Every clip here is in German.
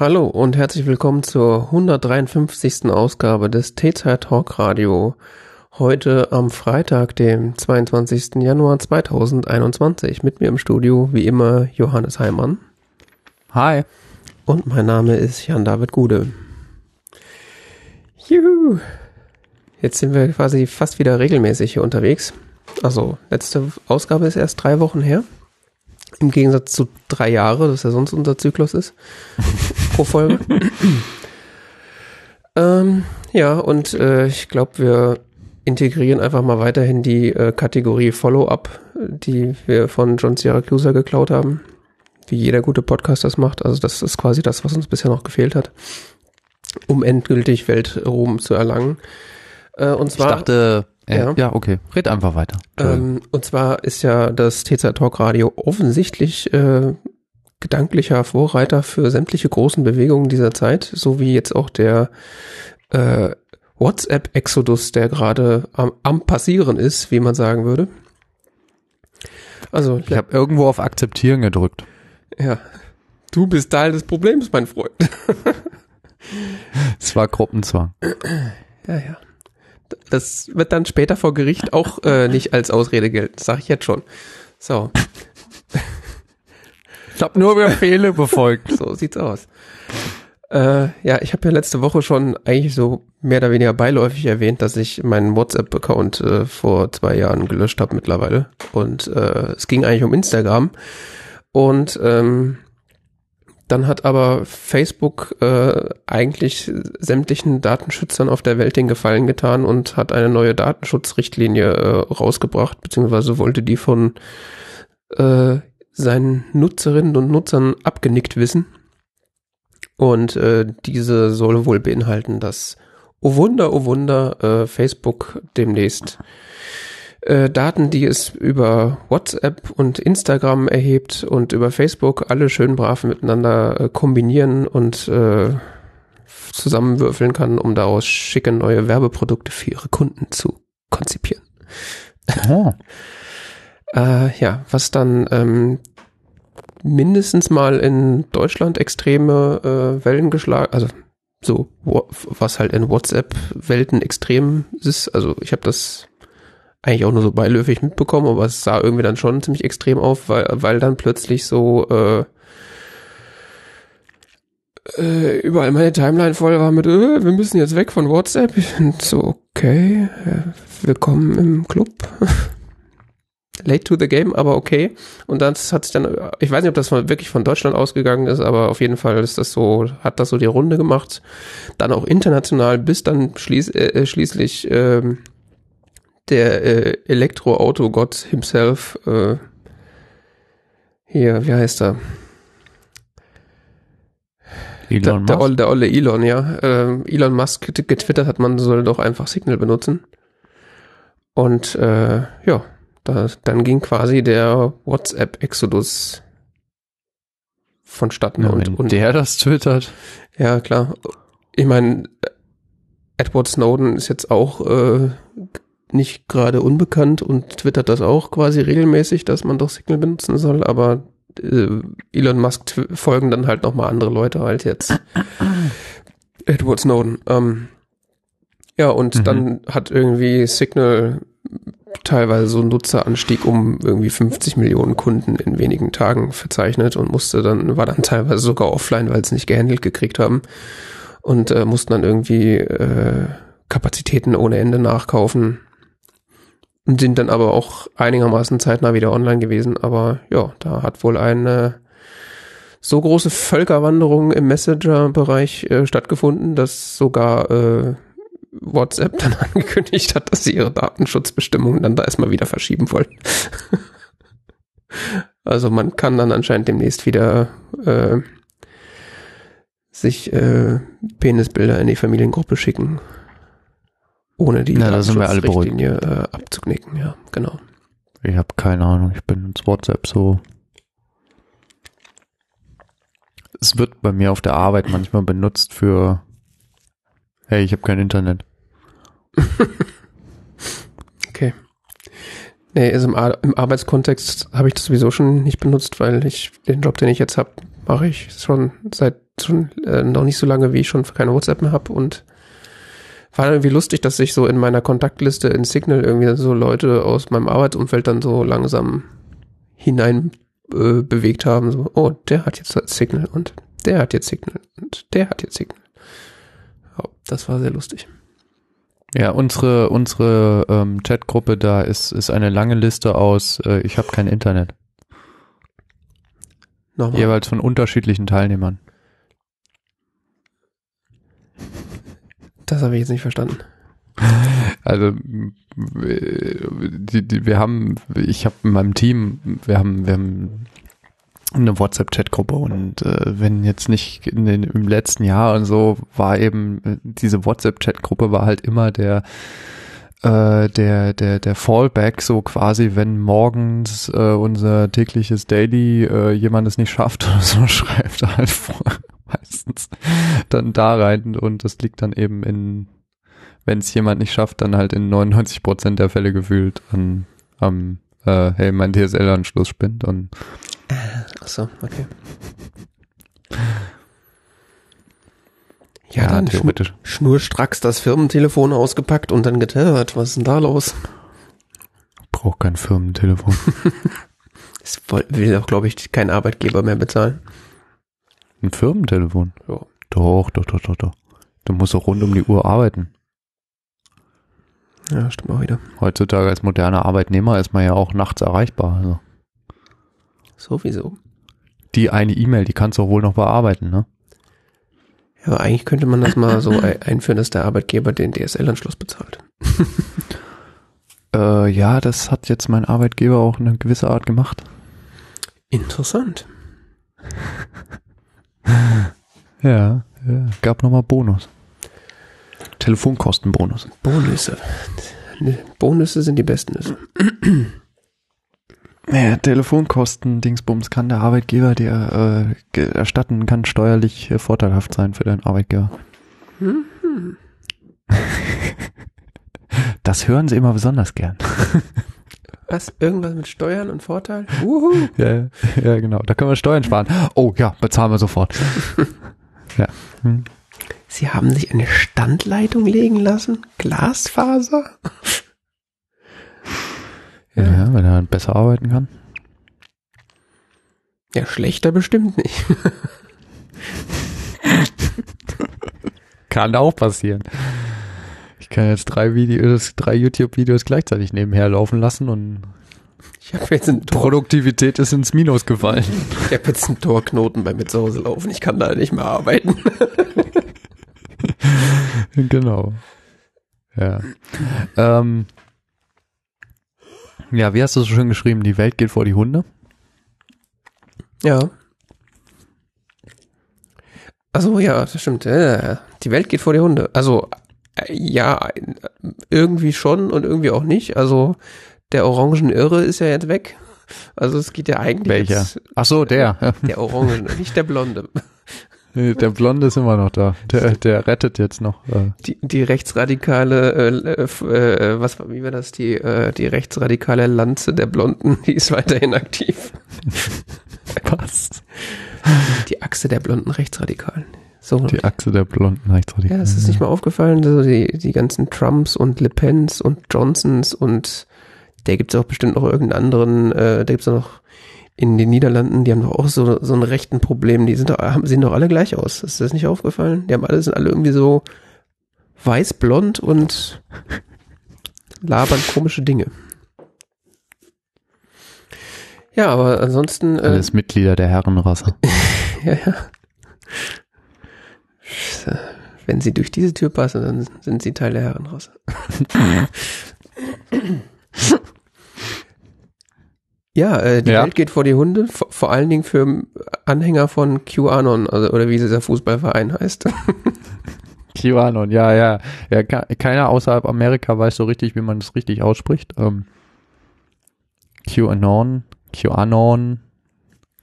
Hallo und herzlich willkommen zur 153. Ausgabe des T-Zeit Talk Radio. Heute am Freitag, dem 22. Januar 2021. Mit mir im Studio, wie immer, Johannes Heimann. Hi. Und mein Name ist Jan-David Gude. Juhu. Jetzt sind wir quasi fast wieder regelmäßig hier unterwegs. Also, letzte Ausgabe ist erst drei Wochen her. Im Gegensatz zu drei Jahre, das ja sonst unser Zyklus ist. pro Folge. ähm, ja, und äh, ich glaube, wir integrieren einfach mal weiterhin die äh, Kategorie Follow-up, die wir von John Syracuse geklaut haben. Wie jeder gute Podcast das macht. Also das ist quasi das, was uns bisher noch gefehlt hat, um endgültig Weltruhm zu erlangen. Äh, und zwar, ich dachte, äh, ja. ja, okay, red einfach weiter. Ähm, und zwar ist ja das TZ Talk Radio offensichtlich äh, gedanklicher Vorreiter für sämtliche großen Bewegungen dieser Zeit, so wie jetzt auch der äh, WhatsApp-Exodus, der gerade am, am passieren ist, wie man sagen würde. Also ich habe irgendwo auf Akzeptieren gedrückt. Ja, du bist Teil des Problems, mein Freund. Es war Gruppenzwang. Ja, ja. Das wird dann später vor Gericht auch äh, nicht als Ausrede gelten, sage ich jetzt schon. So. Ich habe nur Befehle befolgt. So sieht's aus. Äh, ja, ich habe ja letzte Woche schon eigentlich so mehr oder weniger beiläufig erwähnt, dass ich meinen WhatsApp-Account äh, vor zwei Jahren gelöscht habe mittlerweile. Und äh, es ging eigentlich um Instagram. Und ähm, dann hat aber Facebook äh, eigentlich sämtlichen Datenschützern auf der Welt den Gefallen getan und hat eine neue Datenschutzrichtlinie äh, rausgebracht, beziehungsweise wollte die von äh, seinen Nutzerinnen und Nutzern abgenickt wissen. Und äh, diese soll wohl beinhalten, dass, oh Wunder, oh Wunder, äh, Facebook demnächst äh, Daten, die es über WhatsApp und Instagram erhebt und über Facebook alle schön brav miteinander äh, kombinieren und äh, zusammenwürfeln kann, um daraus schicke neue Werbeprodukte für ihre Kunden zu konzipieren. Oh. äh, ja, was dann ähm, mindestens mal in Deutschland extreme äh, Wellen geschlagen, also so was halt in WhatsApp-Welten extrem ist. Also ich habe das eigentlich auch nur so beiläufig mitbekommen, aber es sah irgendwie dann schon ziemlich extrem auf, weil, weil dann plötzlich so äh, äh, überall meine Timeline voll war mit, äh, wir müssen jetzt weg von WhatsApp. Ich finde so, okay, äh, willkommen im Club. late to the game, aber okay. Und das hat sich dann, ich weiß nicht, ob das von, wirklich von Deutschland ausgegangen ist, aber auf jeden Fall ist das so, hat das so die Runde gemacht. Dann auch international, bis dann schließ, äh, schließlich ähm, der äh, Elektroauto-Gott himself, äh, hier, wie heißt er? Elon der, Musk? Der, olle, der olle Elon, ja. Äh, Elon Musk getwittert hat, man soll doch einfach Signal benutzen. Und äh, ja, da, dann ging quasi der WhatsApp-Exodus vonstatten. Ja, und, und der das twittert. Ja, klar. Ich meine, Edward Snowden ist jetzt auch äh, nicht gerade unbekannt und twittert das auch quasi regelmäßig, dass man doch Signal benutzen soll, aber äh, Elon Musk folgen dann halt nochmal andere Leute halt jetzt. Edward Snowden. Ähm, ja, und mhm. dann hat irgendwie Signal teilweise so einen Nutzeranstieg um irgendwie 50 Millionen Kunden in wenigen Tagen verzeichnet und musste dann, war dann teilweise sogar offline, weil sie nicht gehandelt gekriegt haben und äh, mussten dann irgendwie äh, Kapazitäten ohne Ende nachkaufen und sind dann aber auch einigermaßen zeitnah wieder online gewesen. Aber ja, da hat wohl eine so große Völkerwanderung im Messenger-Bereich äh, stattgefunden, dass sogar äh, WhatsApp dann angekündigt hat, dass sie ihre Datenschutzbestimmungen dann da erstmal wieder verschieben wollen. also man kann dann anscheinend demnächst wieder äh, sich äh, Penisbilder in die Familiengruppe schicken, ohne die ja, Datenschutzrichtlinie äh, abzuknicken. Ja, genau. Ich habe keine Ahnung, ich bin ins WhatsApp so. Es wird bei mir auf der Arbeit manchmal benutzt für Hey, ich habe kein Internet. okay. Nee, also im, Ar im Arbeitskontext habe ich das sowieso schon nicht benutzt, weil ich den Job, den ich jetzt habe, mache ich schon seit schon äh, noch nicht so lange, wie ich schon keine WhatsApp mehr habe und war irgendwie lustig, dass sich so in meiner Kontaktliste in Signal irgendwie so Leute aus meinem Arbeitsumfeld dann so langsam hinein äh, bewegt haben. So, oh, der hat jetzt Signal und der hat jetzt Signal und der hat jetzt Signal. Ja, das war sehr lustig. Ja, unsere unsere ähm, Chatgruppe da ist ist eine lange Liste aus. Äh, ich habe kein Internet. Nochmal. Jeweils von unterschiedlichen Teilnehmern. Das habe ich jetzt nicht verstanden. Also die, die, wir haben, ich habe in meinem Team, wir haben, wir haben eine WhatsApp-Chat-Gruppe und äh, wenn jetzt nicht in den, im letzten Jahr und so war eben äh, diese WhatsApp-Chat-Gruppe war halt immer der äh, der der der Fallback so quasi, wenn morgens äh, unser tägliches Daily äh, jemand es nicht schafft oder so schreibt halt vor, meistens dann da rein und das liegt dann eben in wenn es jemand nicht schafft, dann halt in 99 Prozent der Fälle gefühlt an am äh, hey mein DSL-Anschluss spinnt und Ach so, okay. Ja, Ja, dann theoretisch. Schnur, schnurstracks das Firmentelefon ausgepackt und dann getellert. Was ist denn da los? braucht kein Firmentelefon. Das will auch, glaube ich, kein Arbeitgeber mehr bezahlen. Ein Firmentelefon? Ja. Doch, doch, doch, doch, doch. Du musst auch rund um die Uhr arbeiten. Ja, stimmt auch wieder. Heutzutage als moderner Arbeitnehmer ist man ja auch nachts erreichbar. Also Sowieso. die eine E-Mail, die kannst du auch wohl noch bearbeiten, ne? Ja, aber eigentlich könnte man das mal so ei- einführen, dass der Arbeitgeber den DSL-Anschluss bezahlt. Äh, ja, das hat jetzt mein Arbeitgeber auch in einer gewissen Art gemacht. Interessant. Ja, ja. Gab nochmal Bonus. Telefonkostenbonus. Bonusse. Ne, Bonusse sind die besten. Ja, Telefonkosten, Dingsbums kann der Arbeitgeber dir äh, erstatten, kann steuerlich äh, vorteilhaft sein für deinen Arbeitgeber. Das hören sie immer besonders gern. Was? Irgendwas mit Steuern und Vorteil? Wuhu. Ja, ja, genau. Da können wir Steuern sparen. Oh ja, bezahlen wir sofort. ja. Hm. Sie haben sich eine Standleitung legen lassen? Glasfaser? ja. wenn er besser arbeiten kann. Ja, schlechter bestimmt nicht. Kann auch passieren. Ich kann jetzt drei Videos, drei YouTube-Videos gleichzeitig nebenher laufen lassen und Ich habe jetzt einen Tor, Produktivität ist ins Minus gefallen. ich hab jetzt einen Torknoten bei mir zu Hause laufen. Ich kann da nicht mehr arbeiten. genau. Ja. ähm, ja, wie hast du so schön geschrieben? Die Welt geht vor die Hunde. Ja. Also ja, das stimmt. Äh, Die Welt geht vor die Hunde. Also ja, irgendwie schon und irgendwie auch nicht. Also der orangen Irre ist ja jetzt weg. Also es geht ja eigentlich Welcher? Jetzt, Ach so, der. der orange, nicht der blonde. Der Blonde ist immer noch da. Der, der rettet jetzt noch. Äh, Die, die rechtsradikale, äh, äh, was war, wie war das, die, äh, die rechtsradikale Lanze der Blonden, die ist weiterhin aktiv. was? Die Achse der blonden Rechtsradikalen. So. Die Achse der Blonden Rechtsradikalen. Ja, es ist nicht mal aufgefallen, also die, die ganzen Trumps und Le Pens und Johnsons und der gibt's auch bestimmt noch irgendeinen anderen, äh, da gibt's auch noch in den Niederlanden, die haben doch auch so, so ein rechten Problem, die sind doch, haben, sehen doch alle gleich aus. Ist das nicht aufgefallen? Die haben alle, sind alle irgendwie so weiß-blond und labern komische Dinge. Ja, aber ansonsten, äh, Alles Mitglieder der Herrenrasse. ja, ja. Wenn sie durch diese Tür passen, dann sind sie Teil der Herrenrasse. ja, äh, die Ja. Welt geht vor die Hunde, vor, vor allen Dingen für Anhänger von QAnon, also, oder wie dieser Fußballverein heißt. QAnon, ja, ja. Ja, ke- keiner außerhalb Amerika weiß so richtig, wie man das richtig ausspricht. Ähm, QAnon, QAnon,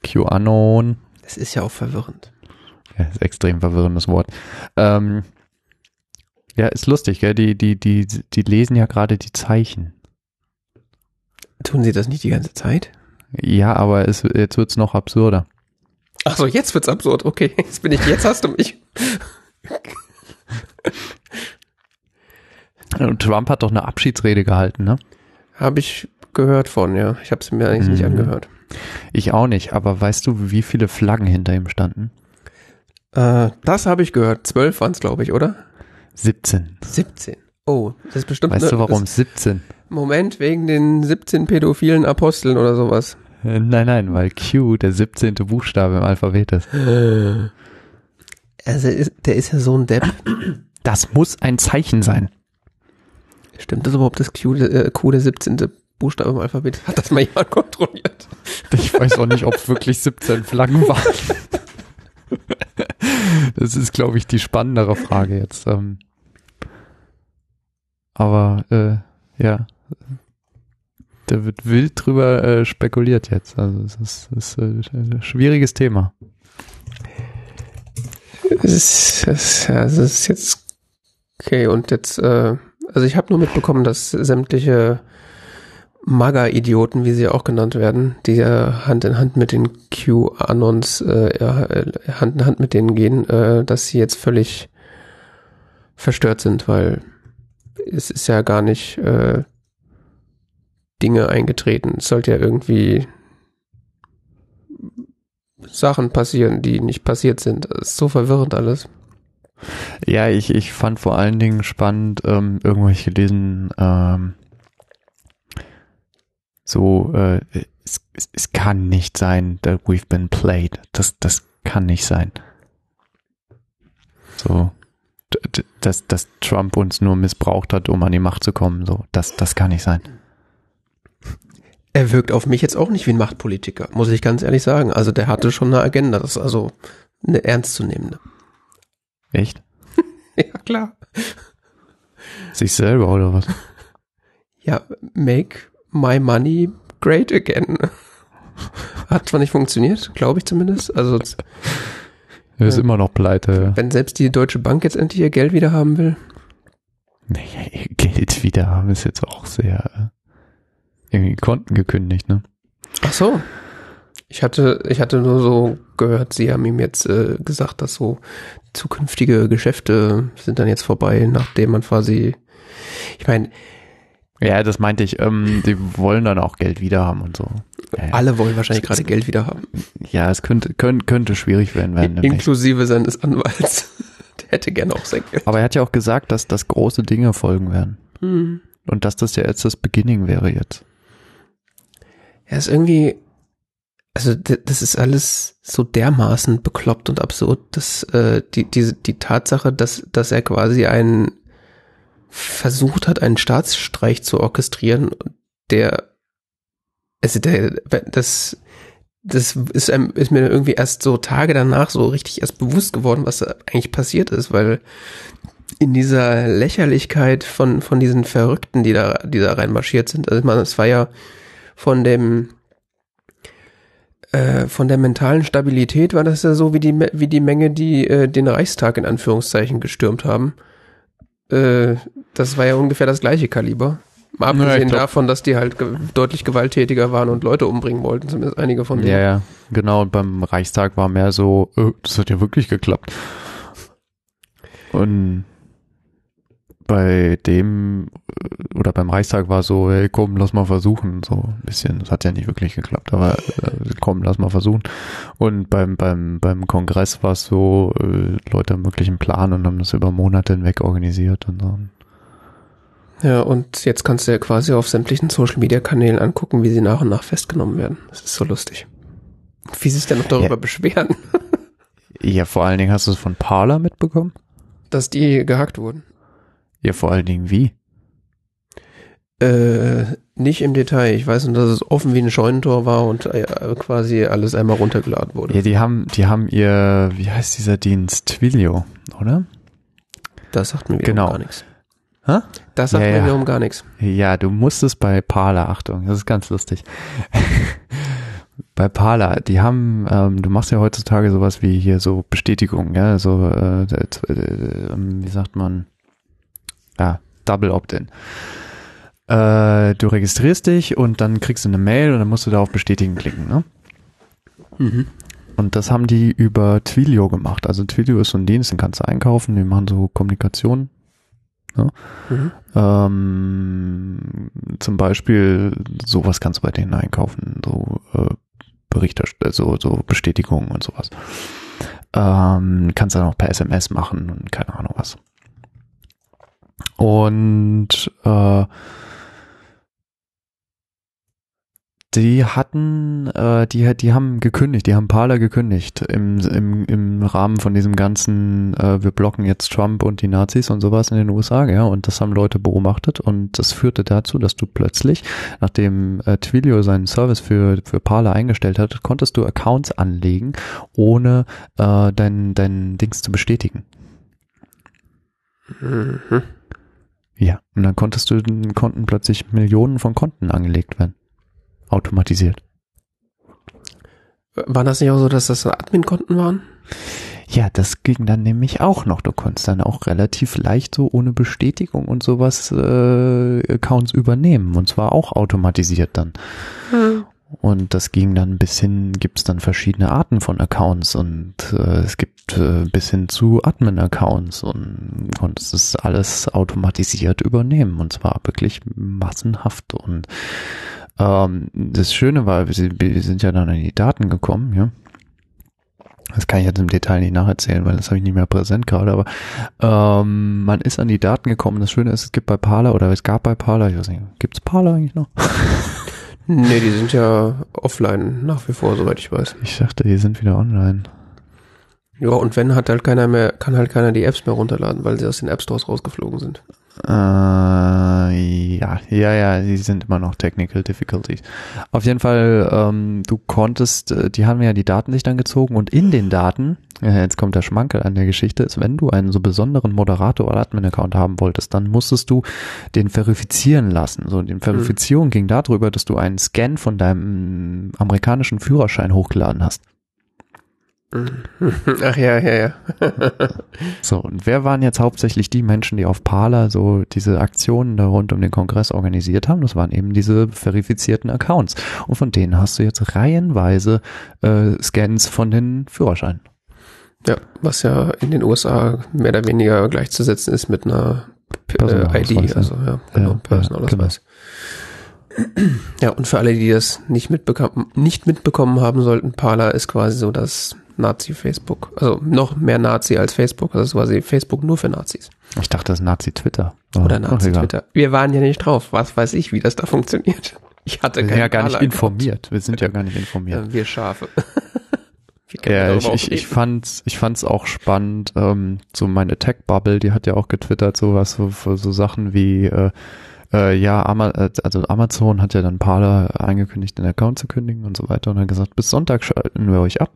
QAnon. Das ist ja auch verwirrend. Ja, ist extrem verwirrendes Wort. Ähm, ja, ist lustig, gell? Die, die, die, die lesen ja gerade die Zeichen. Tun sie das nicht die ganze Zeit? Ja, aber es, jetzt wird's noch absurder. Ach so, jetzt wird's absurd. Okay, jetzt bin ich, jetzt hast du mich. Trump hat doch eine Abschiedsrede gehalten, ne? Habe ich gehört von, ja. Ich habe es mir eigentlich nicht Mhm. angehört. Ich auch nicht, aber weißt du, wie viele Flaggen hinter ihm standen? Äh, das habe ich gehört. Zwölf waren's, glaube ich, oder? 17. 17. Oh, das ist bestimmt Weißt ne- du warum? Das, 17. Moment, wegen den 17 pädophilen Aposteln oder sowas. Äh, Nein, nein, weil Q der 17. Buchstabe im Alphabet ist. Also ist, der ist ja so ein Depp. Das muss ein Zeichen sein. Stimmt das überhaupt, dass Q, äh, Q der 17. Buchstabe im Alphabet ist? Hat das mal jemand kontrolliert? Ich weiß auch nicht, ob es wirklich 17 Flaggen waren. Das ist, glaube ich, die spannendere Frage jetzt. ähm. Aber äh, ja, da wird wild drüber äh, spekuliert jetzt. Also es ist, ist äh, ein schwieriges Thema. Es ist, es ist jetzt okay und jetzt, äh, also ich habe nur mitbekommen, dass sämtliche MAGA-Idioten, wie sie auch genannt werden, die ja Hand in Hand mit den Q-Anons, äh, ja, äh, Hand in Hand mit denen gehen, äh, dass sie jetzt völlig verstört sind, weil es ist ja gar nicht äh, Dinge eingetreten. Es sollte ja irgendwie Sachen passieren, die nicht passiert sind. Es ist so verwirrend alles. Ja, ich, ich fand vor allen Dingen spannend, ähm, irgendwo ich gelesen, ähm, so, äh, es, es, es kann nicht sein, that we've been played. Das, das kann nicht sein. So, dass, dass Trump uns nur missbraucht hat, um an die Macht zu kommen, so, das, das kann nicht sein. Er wirkt auf mich jetzt auch nicht wie ein Machtpolitiker, muss ich ganz ehrlich sagen. Also der hatte schon eine Agenda, das ist also eine ernstzunehmende. Echt? Ja, klar. Sich selber oder was? Ja, make my money great again. Hat zwar nicht funktioniert, glaube ich zumindest. Also Er ist Ja. immer noch pleite. wenn selbst die Deutsche Bank jetzt endlich ihr Geld wieder haben will. Naja, ihr Geld wieder haben ist jetzt auch sehr äh, irgendwie Konten gekündigt, ne? Ach so. Ich hatte, ich hatte nur so gehört, sie haben ihm jetzt äh, gesagt, dass so zukünftige Geschäfte sind dann jetzt vorbei, nachdem man quasi, ich meine, Ja, das meinte ich. Ähm, die wollen dann auch Geld wieder haben und so. Ja, alle wollen wahrscheinlich gerade Geld wieder haben. ja es könnte, könnte, könnte schwierig werden. werden. Inklusive seines Anwalts. Der hätte gerne auch sein Geld. Aber er hat ja auch gesagt, dass das große Dinge folgen werden. Hm. Und dass das ja jetzt das Beginning wäre jetzt. Ja, ist irgendwie, also das ist alles so dermaßen bekloppt und absurd, dass äh, die, die, die Tatsache, dass, dass er quasi einen versucht hat, einen Staatsstreich zu orchestrieren, der, also der, das, das ist, einem, ist mir irgendwie erst so Tage danach so richtig erst bewusst geworden, was da eigentlich passiert ist, weil in dieser Lächerlichkeit von, von diesen Verrückten, die da, die da reinmarschiert sind, also ich meine, es war ja von dem, äh, von der mentalen Stabilität war das ja so wie die, wie die Menge, die äh, den Reichstag in Anführungszeichen gestürmt haben. Äh, das war ja ungefähr das gleiche Kaliber. Mal Ja, abgesehen glaub- davon, dass die halt ge deutlich gewalttätiger waren und Leute umbringen wollten, zumindest einige von denen. Ja, ja, genau. Und beim Reichstag war mehr so, äh, das hat ja wirklich geklappt. Und bei dem äh, oder beim Reichstag war so, hey, komm, lass mal versuchen, so ein bisschen. Das hat ja nicht wirklich geklappt, aber äh, komm, lass mal versuchen. Und beim beim beim Kongress war es so, äh, Leute haben wirklich einen Plan und haben das über Monate hinweg organisiert und so. Ja, und jetzt kannst du ja quasi auf sämtlichen Social Media Kanälen angucken, wie sie nach und nach festgenommen werden. Das ist so lustig. Wie sie sich dann noch darüber Ja. beschweren, Ja, vor allen Dingen hast du es von Parler mitbekommen? dass die gehackt wurden. Ja, vor allen Dingen wie? Äh, nicht im Detail. Ich weiß nur, dass es offen wie ein Scheunentor war und äh, quasi alles einmal runtergeladen wurde. Ja, die haben, die haben ihr, wie heißt dieser Dienst? Twilio, oder? Das sagt mir wiederum Genau. gar nichts. Hä? Das sagt Ja, mir ja. wiederum gar nichts. Ja, du musstest bei Parler, Achtung, das ist ganz lustig. bei Parler, die haben, ähm, du machst ja heutzutage sowas wie hier so Bestätigung, ja, so, äh, äh, äh, wie sagt man, ja, Double Opt-in. Äh, du registrierst dich und dann kriegst du eine Mail und dann musst du da auf Bestätigen klicken, ne? Mhm. Und das haben die über Twilio gemacht. Also Twilio ist so ein Dienst, den kannst du einkaufen, die machen so Kommunikation. Ne? Mhm. Ähm, zum Beispiel sowas kannst du bei denen einkaufen, so äh, Berichterstattung, so, so Bestätigungen und sowas. Ähm, kannst dann auch per SMS machen und keine Ahnung was. Und äh, die hatten, äh, die, die haben gekündigt, die haben Parler gekündigt im, im, im Rahmen von diesem ganzen, äh, wir blocken jetzt Trump und die Nazis und sowas in den USA, ja, und das haben Leute beobachtet und das führte dazu, dass du plötzlich, nachdem äh, Twilio seinen Service für, für Parler eingestellt hat, konntest du Accounts anlegen, ohne äh, dein, dein Dings zu bestätigen. Mhm. Ja, und dann konntest du, konnten plötzlich Millionen von Konten angelegt werden automatisiert. War das nicht auch so, dass das so Admin-Konten waren? Ja, das ging dann nämlich auch noch. Du konntest dann auch relativ leicht so ohne Bestätigung und sowas äh, Accounts übernehmen und zwar auch automatisiert dann. Hm. Und das ging dann bis hin, gibt es dann verschiedene Arten von Accounts und äh, es gibt äh, bis hin zu Admin-Accounts und konntest es alles automatisiert übernehmen und zwar wirklich massenhaft und ähm, das Schöne war, wir, wir sind ja dann an die Daten gekommen, ja. Das kann ich jetzt im Detail nicht nacherzählen, weil das habe ich nicht mehr präsent gerade, aber ähm, man ist an die Daten gekommen. Das Schöne ist, es gibt bei Parler oder es gab bei Parler, ich weiß nicht, gibt's Parler eigentlich noch? nee, die sind ja offline nach wie vor, soweit ich weiß. Ich dachte, die sind wieder online. Ja, und wenn hat halt keiner mehr, kann halt keiner die Apps mehr runterladen, weil sie aus den App Stores rausgeflogen sind. Äh, ja, ja, ja, die sind immer noch Technical Difficulties. Auf jeden Fall, ähm, du konntest, äh, die haben ja die Daten sich dann gezogen und in den Daten, ja, jetzt kommt der Schmankel an der Geschichte, ist, wenn du einen so besonderen Moderator oder Admin-Account haben wolltest, dann musstest du den verifizieren lassen. So, die Verifizierung mhm. ging darüber, dass du einen Scan von deinem amerikanischen Führerschein hochgeladen hast. Ach ja, ja, ja. so, und wer waren jetzt hauptsächlich die Menschen, die auf Parler so diese Aktionen da rund um den Kongress organisiert haben? Das waren eben diese verifizierten Accounts. Und von denen hast du jetzt reihenweise äh, Scans von den Führerscheinen. Ja, was ja in den USA mehr oder weniger gleichzusetzen ist mit einer äh, ID, also ja, genau, ja, Personalausweis. Genau. Ja, und für alle, die das nicht mitbekommen, nicht mitbekommen haben sollten, Parler ist quasi so das Nazi-Facebook. Also noch mehr Nazi als Facebook. Also quasi Facebook nur für Nazis. Ich dachte, das ist Nazi-Twitter. Oh, Oder Nazi-Twitter. Wir waren ja nicht drauf. Was weiß ich, wie das da funktioniert. Ich hatte keine ja gar nicht informiert. Wir sind ja gar nicht informiert. wir Schafe. ja, ich, ich, ich fand's, ich fand's auch spannend. Ähm, so meine Tech-Bubble, die hat ja auch getwittert, sowas, so, so Sachen wie, äh, äh, ja, Ama äh, also Amazon hat ja dann Parler eingekündigt, den Account zu kündigen und so weiter und dann gesagt, bis Sonntag schalten wir euch ab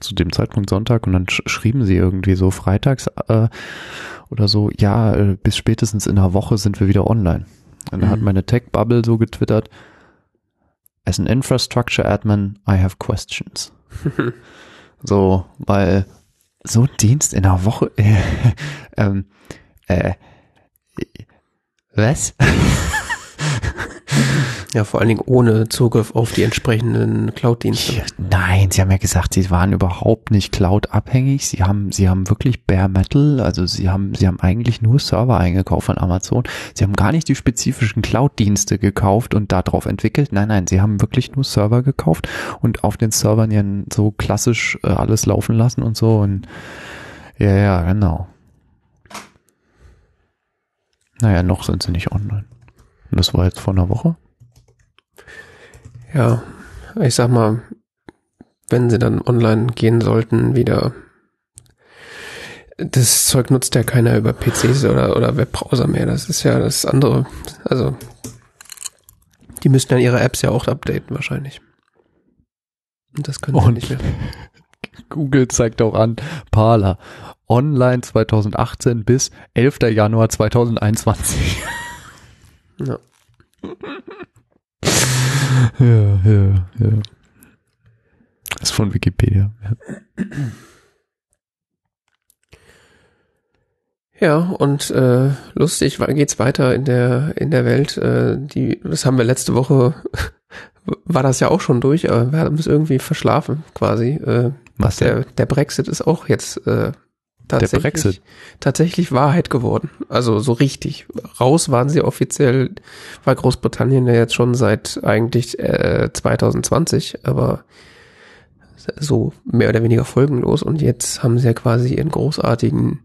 zu dem Zeitpunkt Sonntag und dann sch schrieben sie irgendwie so freitags äh, oder so, ja, äh, bis spätestens in einer Woche sind wir wieder online. Und dann mhm. hat meine Tech-Bubble so getwittert, as an infrastructure admin, I have questions. so, weil so ein Dienst in einer Woche, äh, ähm, äh, was? Ja, vor allen Dingen ohne Zugriff auf die entsprechenden Cloud-Dienste. Nein, sie haben ja gesagt, sie waren überhaupt nicht Cloud-abhängig. Sie haben, sie haben wirklich Bare Metal, also sie haben, sie haben eigentlich nur Server eingekauft von Amazon. Sie haben gar nicht die spezifischen Cloud-Dienste gekauft und darauf entwickelt. Nein, nein, sie haben wirklich nur Server gekauft und auf den Servern ja so klassisch äh, alles laufen lassen und so und ja, ja, genau. Naja, noch sind sie nicht online. Und das war jetzt vor einer Woche. Ja, ich sag mal, wenn sie dann online gehen sollten, wieder. Das Zeug nutzt ja keiner über PCs oder, oder Webbrowser mehr. Das ist ja das andere. Also, die müssten dann ihre Apps ja auch updaten wahrscheinlich. Und das können sie nicht mehr. Google zeigt auch an, Parler, online 2018 bis 11. Januar 2021. Ja. ja, ja, ja. Das ist von Wikipedia. Ja, ja und äh, lustig geht's weiter in der in der Welt. Äh, die, das haben wir letzte Woche war das ja auch schon durch, aber wir haben es irgendwie verschlafen quasi. Äh, Was der, der Brexit ist auch jetzt äh, tatsächlich, Der Brexit? tatsächlich Wahrheit geworden. Also so richtig. Raus waren sie offiziell, war Großbritannien ja jetzt schon seit eigentlich äh, 2020, aber so mehr oder weniger folgenlos. Und jetzt haben sie ja quasi ihren großartigen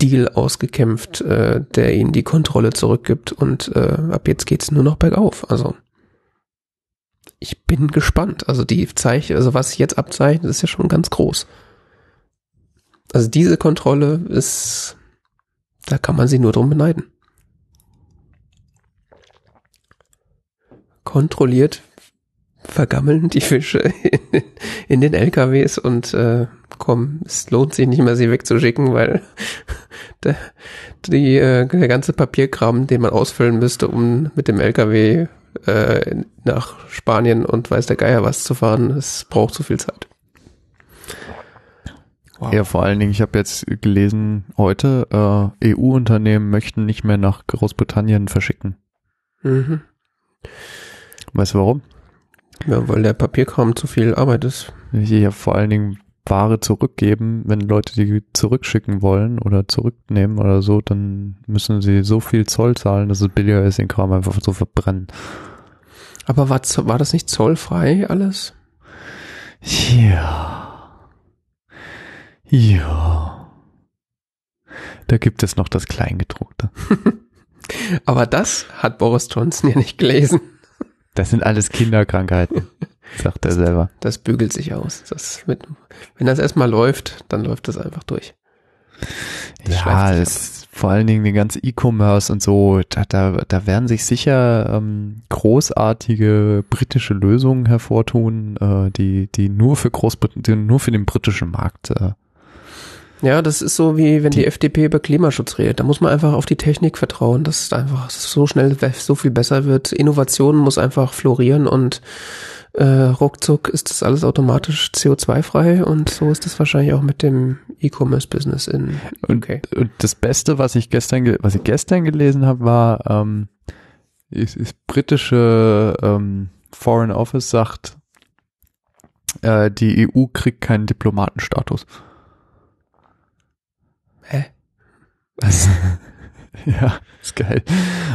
Deal ausgekämpft, äh, der ihnen die Kontrolle zurückgibt. Und äh, ab jetzt geht's nur noch bergauf. Also ich bin gespannt. Also die Zeichen, also was sich jetzt abzeichnet, ist ja schon ganz groß. Also diese Kontrolle ist, da kann man sie nur drum beneiden. Kontrolliert vergammeln die Fische in, den LKWs und äh, komm, es lohnt sich nicht mehr, sie wegzuschicken, weil der, die, äh, der ganze Papierkram, den man ausfüllen müsste, um mit dem LKW äh, nach Spanien und weiß der Geier was zu fahren, es braucht zu viel Zeit. Wow. Ja, vor allen Dingen, ich habe jetzt gelesen, heute äh, EU-Unternehmen möchten nicht mehr nach Großbritannien verschicken. Mhm. Weißt du warum? Ja, weil der Papierkram zu viel Arbeit ist. Ja, vor allen Dingen Ware zurückgeben, wenn Leute die zurückschicken wollen oder zurücknehmen oder so, dann müssen sie so viel Zoll zahlen, dass es billiger ist, den Kram einfach zu verbrennen. Aber war, war das nicht zollfrei alles? Ja. Ja. Da gibt es noch das Kleingedruckte. Aber das hat Boris Johnson ja nicht gelesen. Das sind alles Kinderkrankheiten, sagt er selber. Das bügelt sich aus. Das mit, wenn das erstmal läuft, dann läuft das einfach durch. Das ja, es, vor allen Dingen den ganzen E-Commerce und so, da, da, da werden sich sicher ähm, großartige britische Lösungen hervortun, äh, die, die nur für Großbritannien, nur für den britischen Markt äh, ja, das ist so wie wenn die, die, FDP über Klimaschutz redet. Da muss man einfach auf die Technik vertrauen, dass es einfach so schnell so viel besser wird. Innovation muss einfach florieren und äh, ruckzuck ist das alles automatisch CO2-frei und so ist es wahrscheinlich auch mit dem E-Commerce-Business in UK. Und, und, das Beste, was ich gestern, was ich gestern gelesen habe, war, ähm, ist, ist britische ähm, Foreign Office sagt, äh, die EU kriegt keinen Diplomatenstatus. Hä? Was? ja, ist geil.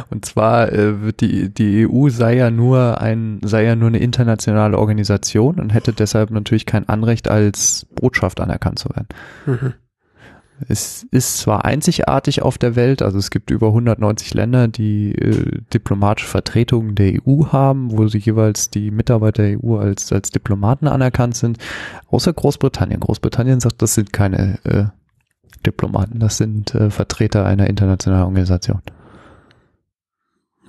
Und zwar äh, wird die die EU sei ja nur ein sei ja nur eine internationale Organisation und hätte deshalb natürlich kein Anrecht als Botschaft anerkannt zu werden. Mhm. Es ist zwar einzigartig auf der Welt, also es gibt über 190 Länder, die äh, diplomatische Vertretungen der EU haben, wo sie jeweils die Mitarbeiter der EU als als Diplomaten anerkannt sind, außer Großbritannien. Großbritannien sagt, das sind keine äh, Diplomaten, das sind äh, Vertreter einer internationalen Organisation.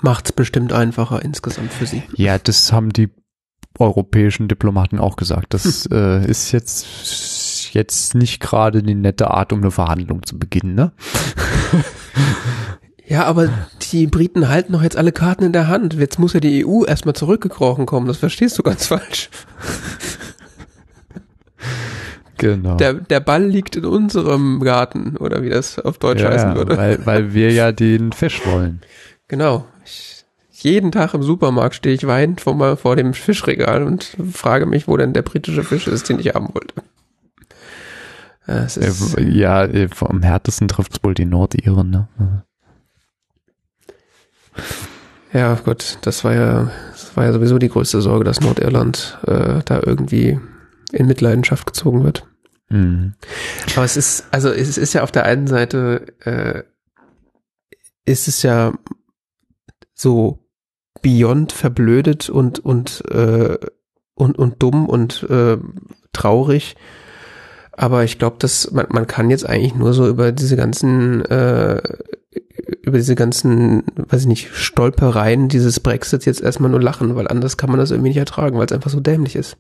Macht's bestimmt einfacher insgesamt für sie. Ja, das haben die europäischen Diplomaten auch gesagt. Das hm. äh, ist jetzt jetzt nicht gerade die nette Art, um eine Verhandlung zu beginnen, ne? Ja, aber die Briten halten doch jetzt alle Karten in der Hand. Jetzt muss ja die EU erstmal zurückgekrochen kommen. Das verstehst du ganz falsch. Genau. Der, der Ball liegt in unserem Garten, oder wie das auf Deutsch ja, heißen würde. Weil, weil wir ja den Fisch wollen. Genau. Ich, jeden Tag im Supermarkt stehe ich weinend vor, vor dem Fischregal und frage mich, wo denn der britische Fisch ist, den ich haben wollte. ja, am härtesten trifft es wohl die Nordiren, ne? Ja, gut, das war ja, das war ja sowieso die größte Sorge, dass Nordirland äh, da irgendwie in Mitleidenschaft gezogen wird. Mhm. Aber es ist, also es ist ja auf der einen Seite, äh, ist es ja so beyond verblödet und und äh, und und dumm und äh, traurig. Aber ich glaube, dass man, man kann jetzt eigentlich nur so über diese ganzen äh, über diese ganzen, weiß ich nicht, Stolpereien dieses Brexit jetzt erstmal nur lachen, weil anders kann man das irgendwie nicht ertragen, weil es einfach so dämlich ist.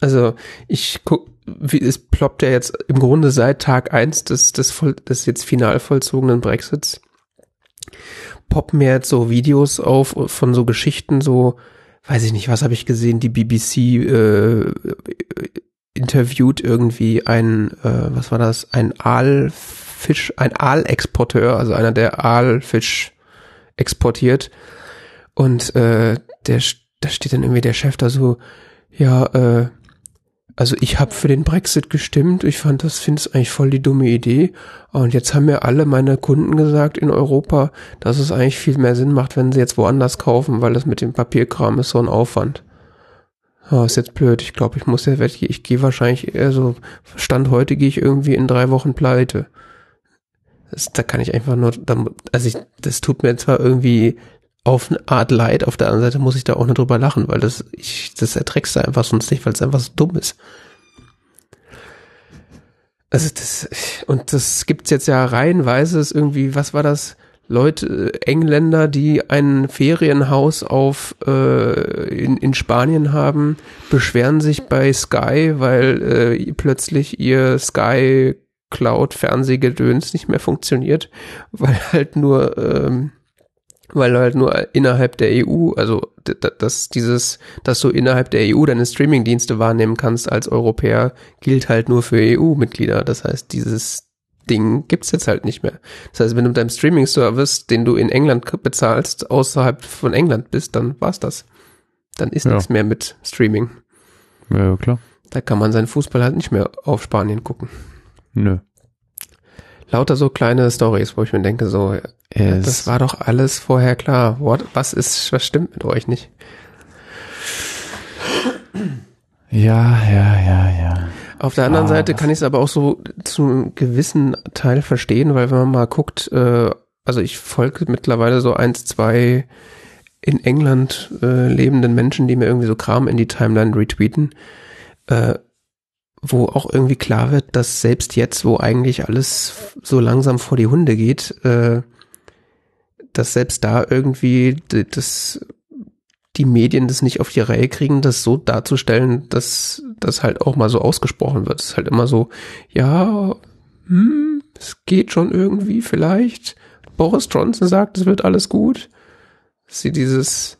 Also ich guck, wie es ploppt ja jetzt im Grunde seit Tag eins des, des, des jetzt final vollzogenen Brexits, poppen mir jetzt so Videos auf von so Geschichten, so, weiß ich nicht, was habe ich gesehen, die BBC äh, interviewt irgendwie ein, äh, was war das, ein Aalfisch, ein Aalexporteur, also einer, der Aalfisch exportiert. Und äh, der, da steht dann irgendwie der Chef da so, ja, äh, also ich habe für den Brexit gestimmt. Ich fand das, finde es eigentlich voll die dumme Idee. Und jetzt haben mir alle meine Kunden gesagt in Europa, dass es eigentlich viel mehr Sinn macht, wenn sie jetzt woanders kaufen, weil das mit dem Papierkram ist so ein Aufwand. Oh, ist jetzt blöd. Ich glaube, ich muss ja, ich, ich gehe wahrscheinlich eher so, Stand heute gehe ich irgendwie in drei Wochen pleite. Das, da kann ich einfach nur, also ich, das tut mir zwar irgendwie auf eine Art leid, auf der anderen Seite muss ich da auch nicht drüber lachen, weil das, ich, das erträgst du einfach sonst nicht, weil es einfach so dumm ist. Also das, und das gibt's jetzt ja reihenweise, ist irgendwie, was war das? Leute, Engländer, die ein Ferienhaus auf äh, in, in Spanien haben, beschweren sich bei Sky, weil äh, plötzlich ihr Sky Cloud Fernsehgedöns nicht mehr funktioniert, weil halt nur ähm, weil du halt nur innerhalb der EU, also dass dieses, dass du innerhalb der EU deine Streamingdienste wahrnehmen kannst als Europäer, gilt halt nur für EU-Mitglieder. Das heißt, dieses Ding gibt's jetzt halt nicht mehr. Das heißt, wenn du mit deinem Streaming-Service, den du in England bezahlst, außerhalb von England bist, dann war's das. Dann ist ja. nichts mehr mit Streaming. Ja, klar. Da kann man seinen Fußball halt nicht mehr auf Spanien gucken. Nö. Lauter so kleine Stories, wo ich mir denke, so, ja, das war doch alles vorher klar. What, was ist, was stimmt mit euch nicht? Ja, ja, ja, ja. Auf der anderen ah, Seite kann ich es aber auch so zu einem gewissen Teil verstehen, weil wenn man mal guckt, äh, also ich folge mittlerweile so eins, zwei in England äh, lebenden Menschen, die mir irgendwie so Kram in die Timeline retweeten, äh, wo auch irgendwie klar wird, dass selbst jetzt, wo eigentlich alles so langsam vor die Hunde geht, äh, dass selbst da irgendwie das die Medien das nicht auf die Reihe kriegen, das so darzustellen, dass das halt auch mal so ausgesprochen wird. Es ist halt immer so, ja, hm, es geht schon irgendwie vielleicht. Boris Johnson sagt, es wird alles gut. Sie dieses,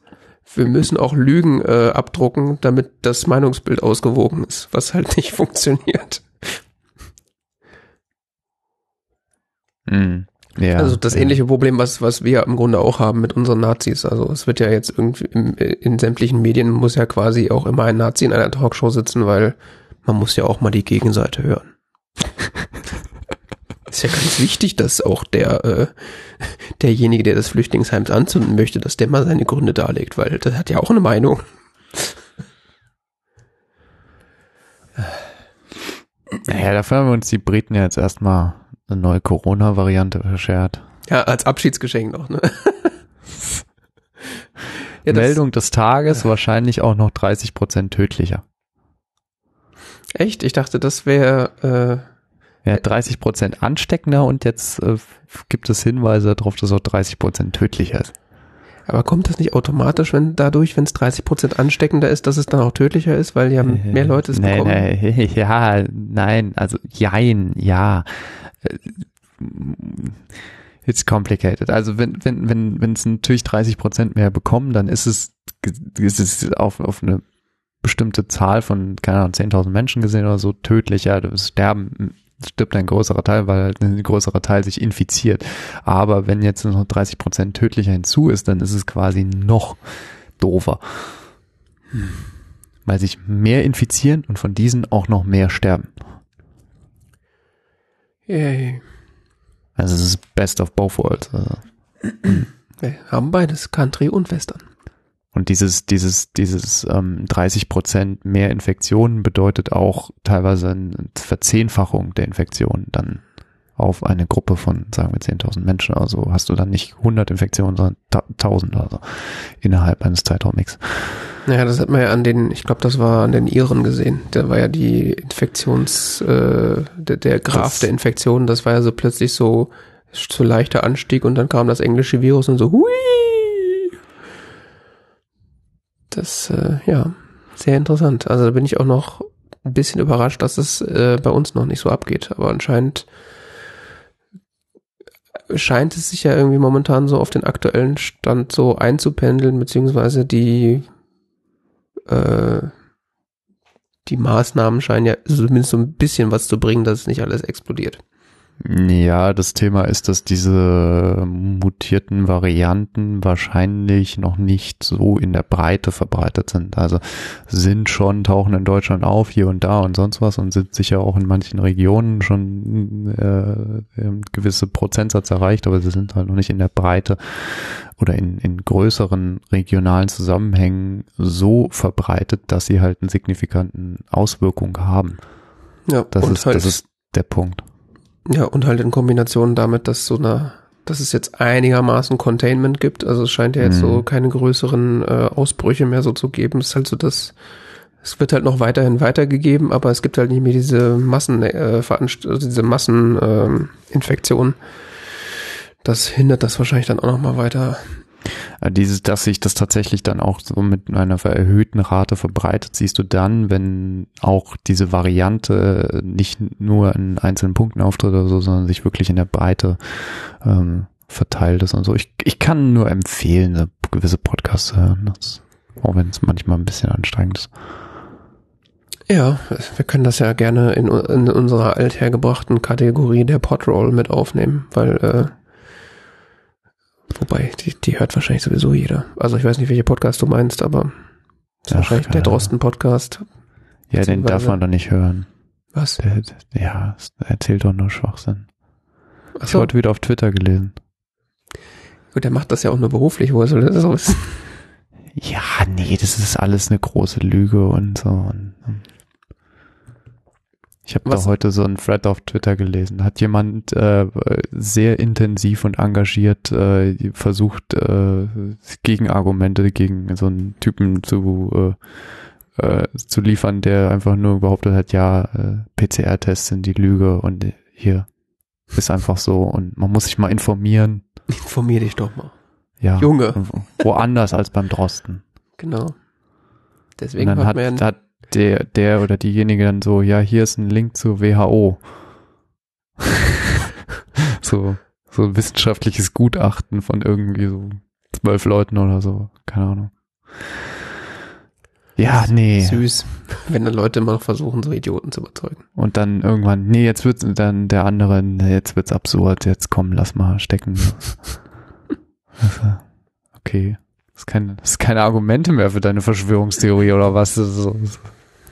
wir müssen auch Lügen äh, abdrucken, damit das Meinungsbild ausgewogen ist, was halt nicht funktioniert. Mhm. Ja, also das ja. ähnliche Problem, was, was wir im Grunde auch haben mit unseren Nazis. Also es wird ja jetzt irgendwie im, in sämtlichen Medien muss ja quasi auch immer ein Nazi in einer Talkshow sitzen, weil man muss ja auch mal die Gegenseite hören. ist ja ganz wichtig, dass auch der äh, derjenige, der das Flüchtlingsheims anzünden möchte, dass der mal seine Gründe darlegt, weil das hat ja auch eine Meinung. Naja, dafür haben wir uns die Briten ja jetzt erstmal eine neue Corona-Variante verschert. Ja, als Abschiedsgeschenk noch, ne? ja, Meldung des Tages, wahrscheinlich auch noch 30 Prozent tödlicher. Echt? Ich dachte, das wäre äh, ja 30 Prozent ansteckender und jetzt äh, gibt es Hinweise darauf, dass auch 30 Prozent tödlicher ist. Aber kommt das nicht automatisch, wenn dadurch, wenn es 30 Prozent ansteckender ist, dass es dann auch tödlicher ist, weil ja mehr Leute es nee, bekommen? Nee, ja, nein, also jein, ja. Äh, it's complicated. Also wenn wenn wenn wenn es natürlich 30 Prozent mehr bekommen, dann ist es ist es auf auf eine bestimmte Zahl von keine Ahnung 10.000 Menschen gesehen oder so tödlicher. Das sterben stirbt ein größerer Teil, weil halt ein größerer Teil sich infiziert. Aber wenn jetzt noch 30 Prozent tödlicher hinzu ist, dann ist es quasi noch doofer. Hm. Weil sich mehr infizieren und von diesen auch noch mehr sterben. Yay. Also es ist best of both worlds. Also. Wir haben beides, Country und Western. Und dieses, dieses, dieses ähm, 30 Prozent mehr Infektionen bedeutet auch teilweise eine Verzehnfachung der Infektionen dann auf eine Gruppe von, sagen wir, 10.000 Menschen. Also hast du dann nicht 100 Infektionen, sondern 1000 also innerhalb eines Zeitraums. Naja, das hat man ja an den, ich glaube, das war an den Iren gesehen. Der war ja die Infektions, äh, der, der Graph der Infektionen, das war ja so plötzlich so, so leichter Anstieg und dann kam das englische Virus und so, hui! Das, äh, ja, sehr interessant. Also da bin ich auch noch ein bisschen überrascht, dass es äh, bei uns noch nicht so abgeht. Aber anscheinend scheint es sich ja irgendwie momentan so auf den aktuellen Stand so einzupendeln, beziehungsweise die äh, die Maßnahmen scheinen ja zumindest so ein bisschen was zu bringen, dass es nicht alles explodiert. Ja, das Thema ist, dass diese mutierten Varianten wahrscheinlich noch nicht so in der Breite verbreitet sind. Also sind schon, tauchen in Deutschland auf, hier und da und sonst was und sind sicher auch in manchen Regionen schon äh, gewisse Prozentsatz erreicht, aber sie sind halt noch nicht in der Breite oder in, in größeren regionalen Zusammenhängen so verbreitet, dass sie halt einen signifikanten Auswirkung haben. Ja, Das, ist, halt, das ist der Punkt. Ja, und halt in Kombination damit, dass so eine, dass es jetzt einigermaßen Containment gibt. Also es scheint ja jetzt Mhm. so keine größeren äh, Ausbrüche mehr so zu geben. Es ist halt so, dass es wird halt noch weiterhin weitergegeben, aber es gibt halt nicht mehr diese Massen, äh, Veranst also diese Masseninfektionen. Ähm, das hindert das wahrscheinlich dann auch noch mal weiter. Äh, Dieses, dass sich das tatsächlich dann auch so mit einer erhöhten Rate verbreitet, siehst du dann, wenn auch diese Variante nicht nur in einzelnen Punkten auftritt oder so, sondern sich wirklich in der Breite ähm, verteilt ist und so. Ich, ich kann nur empfehlen, eine gewisse Podcasts hören, das, auch wenn es manchmal ein bisschen anstrengend ist. Ja, wir können das ja gerne in, in unserer althergebrachten Kategorie der Podroll mit aufnehmen, weil äh, wobei, die, die hört wahrscheinlich sowieso jeder. Also ich weiß nicht, welche Podcast du meinst, aber ist Ach, wahrscheinlich der. Drosten-Podcast. Ja, den darf man doch nicht hören. Was? Der, ja, er erzählt doch nur Schwachsinn. Ich Achso, wurde wieder auf Twitter gelesen. gut, der macht das ja auch nur beruflich, woher soll das so wissen? Ja, nee, das ist alles eine große Lüge und so. Und ich habe da heute so einen Thread auf Twitter gelesen. Hat jemand äh, sehr intensiv und engagiert äh, versucht, äh, Gegenargumente gegen so einen Typen zu äh, äh, zu liefern, der einfach nur behauptet hat, ja, äh, PCR-Tests sind die Lüge und hier ist einfach so und man muss sich mal informieren. Informier dich doch mal. Ja, Junge. woanders als beim Drosten. Genau. Deswegen hat hat, man ja hat der, der oder diejenige dann so, ja, hier ist ein Link zur WHO. so, so ein wissenschaftliches Gutachten von irgendwie so zwölf Leuten oder so. Keine Ahnung. Ja, nee. süß, wenn dann Leute immer noch versuchen, so Idioten zu überzeugen. Und dann irgendwann, nee, jetzt wird's dann der andere, nee, jetzt wird's absurd, jetzt komm, lass mal stecken. Okay. Das ist, kein, das ist keine Argumente mehr für deine Verschwörungstheorie oder was. Das ist so,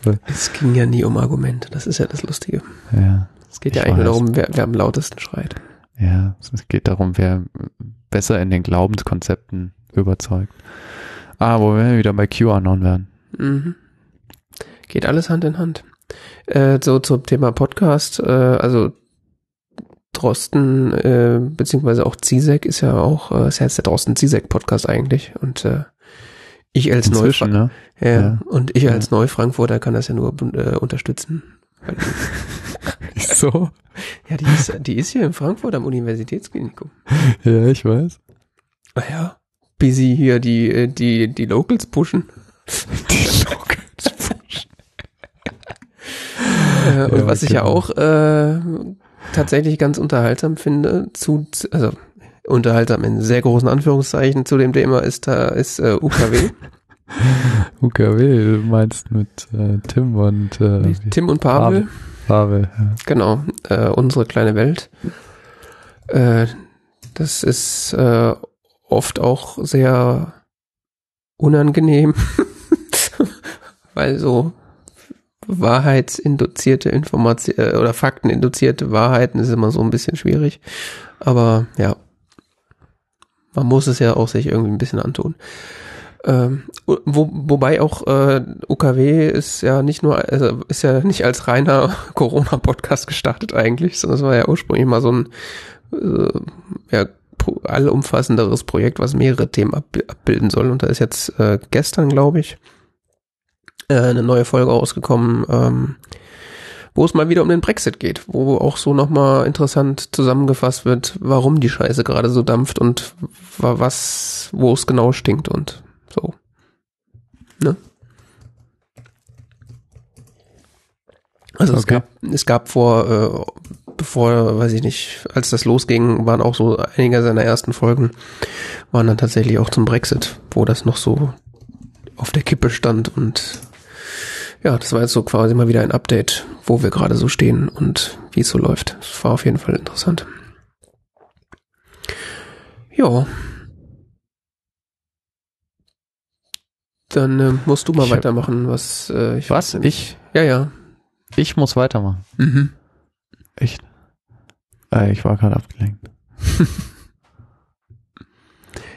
Es ging ja nie um Argumente, das ist ja das Lustige. ja. Es geht ja eigentlich nur darum, wer, wer am lautesten schreit. Ja, es geht darum, wer besser in den Glaubenskonzepten überzeugt. Ah, wo wir wieder bei QAnon werden. Mhm. Geht alles Hand in Hand. Äh, so zum Thema Podcast, äh, also Drosten, äh, beziehungsweise auch Zizek ist ja auch, äh, ist ja jetzt der Drosten Zizek Podcast eigentlich und äh, ich als Neufrank ne? ja, ja. und ich als Neufrankfurter kann das ja nur äh, unterstützen. So? Ja, die ist, die ist hier in Frankfurt am Universitätsklinikum. Ja, ich weiß. Ah ja, busy hier die, äh, die, die Locals pushen. Die Locals Äh, und Ja, was ich ja genau. auch äh, tatsächlich ganz unterhaltsam finde, zu, also unterhaltsam in sehr großen Anführungszeichen zu dem Thema ist da ist äh, UKW. UKW, du meinst mit äh, Tim und äh, Tim und Pavel, Pavel. Ja. genau, äh, unsere kleine Welt. Äh, das ist äh, oft auch sehr unangenehm, weil so wahrheitsinduzierte Information äh, oder fakteninduzierte Wahrheiten ist immer so ein bisschen schwierig. Aber ja, man muss es ja auch sich irgendwie ein bisschen antun. Ähm, wo, wobei auch äh, UKW ist ja nicht nur, also ist ja nicht als reiner Corona-Podcast gestartet eigentlich, sondern es war ja ursprünglich mal so ein äh, ja, allumfassenderes Projekt, was mehrere Themen ab, abbilden soll. Und da ist jetzt äh, gestern, glaube ich, äh, eine neue Folge rausgekommen, ähm, wo es mal wieder um den Brexit geht, wo auch so nochmal interessant zusammengefasst wird, warum die Scheiße gerade so dampft und wa- was, wo es genau stinkt und so. Ne? Also es Okay. gab, es gab vor, äh, bevor, weiß ich nicht, als das losging, waren auch so einige seiner ersten Folgen, waren dann tatsächlich auch zum Brexit, wo das noch so auf der Kippe stand und Ja, das war jetzt so quasi mal wieder ein Update, wo wir gerade so stehen und wie es so läuft. Das war auf jeden Fall interessant. Ja. Dann äh, musst du mal Ich weitermachen, was äh, ich Was? weiß nicht. Ja, ja. Ich muss weitermachen. Mhm. Echt? Äh, ich war gerade abgelenkt.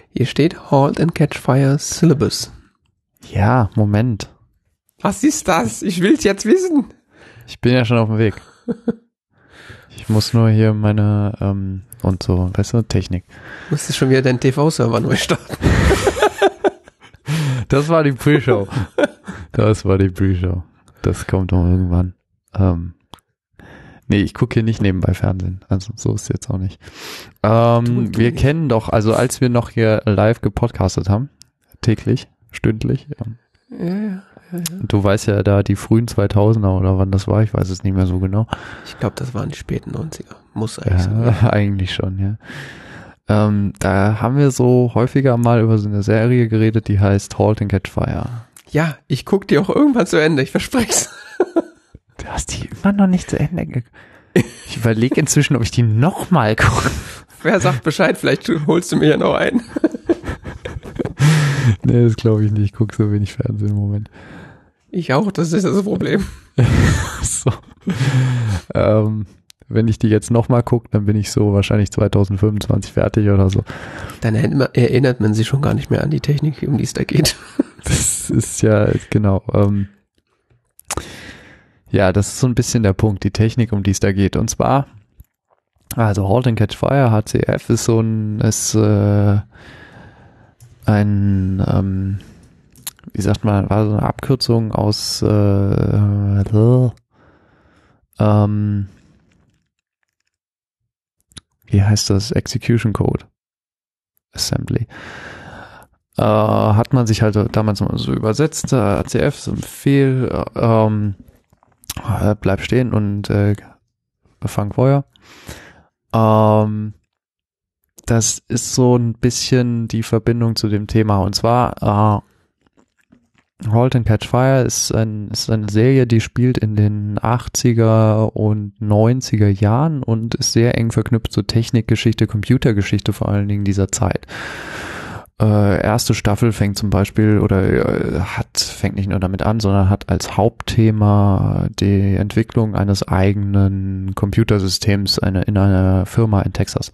Hier steht Halt and Catch Fire Syllabus. Ja, Moment. Was ist das? Ich will's jetzt wissen. Ich bin ja schon auf dem Weg. Ich muss nur hier meine ähm, und so, weißt du, Technik. Musstest schon wieder deinen TV-Server neu starten. Das war die Pre-Show. Das war die Pre-Show. Das kommt noch irgendwann. Ähm, nee, ich gucke hier nicht nebenbei Fernsehen. Also so ist jetzt auch nicht. Ähm, Du- du wir kennen doch, also als wir noch hier live gepodcastet haben, täglich, stündlich. Ähm, Ja, ja. Und du weißt ja da die frühen 2000er oder wann das war, ich weiß es nicht mehr so genau. Ich glaube, das waren die späten 90er. Muss eigentlich sein. Ja, eigentlich schon, ja. Ähm, da haben wir so häufiger mal über so eine Serie geredet, die heißt Halt and Catch Fire. Ja, ich guck die auch irgendwann zu Ende, ich verspreche Du hast die immer noch nicht zu Ende ge Ich überlege inzwischen, ob ich die nochmal gucke. Wer sagt Bescheid? Vielleicht holst du mir ja noch ein. nee, das glaube ich nicht. Ich gucke so wenig Fernsehen im Moment. Ich auch, das ist das Problem. so. ähm, wenn ich die jetzt nochmal gucke, dann bin ich so wahrscheinlich 2025 fertig oder so. Dann erinnert man sich schon gar nicht mehr an die Technik, um die es da geht. Das ist ja, genau. Ähm, ja, das ist so ein bisschen der Punkt, die Technik, um die es da geht. Und zwar, also Halt and Catch Fire, HCF, ist so ein, ist äh, ein, ähm, wie sagt man, war so eine Abkürzung aus äh, ähm, wie heißt das? Execution Code Assembly äh, hat man sich halt damals mal so übersetzt, äh, ACF, so ein Befehl, äh, ähm, äh, bleib stehen und äh, fang Feuer. Ähm, das ist so ein bisschen die Verbindung zu dem Thema und zwar äh, Halt and Catch Fire ist, ein, ist eine Serie, die spielt in den 80er und 90er Jahren und ist sehr eng verknüpft zur Technikgeschichte, Computergeschichte vor allen Dingen dieser Zeit äh, erste Staffel fängt zum Beispiel oder äh, hat, fängt nicht nur damit an, sondern hat als Hauptthema die Entwicklung eines eigenen Computersystems eine, in einer Firma in Texas.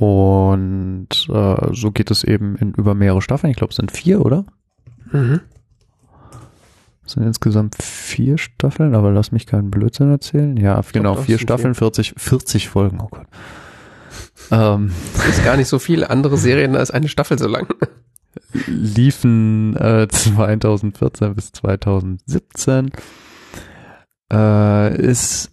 Und äh, so geht es eben in über mehrere Staffeln. Ich glaube, es sind vier, oder? Mhm. Es sind insgesamt vier Staffeln, aber lass mich keinen Blödsinn erzählen. Ja, genau, doch, es vier Staffeln, 40, 40 Folgen, oh Gott. Ähm, Das ist gar nicht so viel. Andere Serien als eine Staffel so lang. liefen äh, 2014 bis 2017. Äh, ist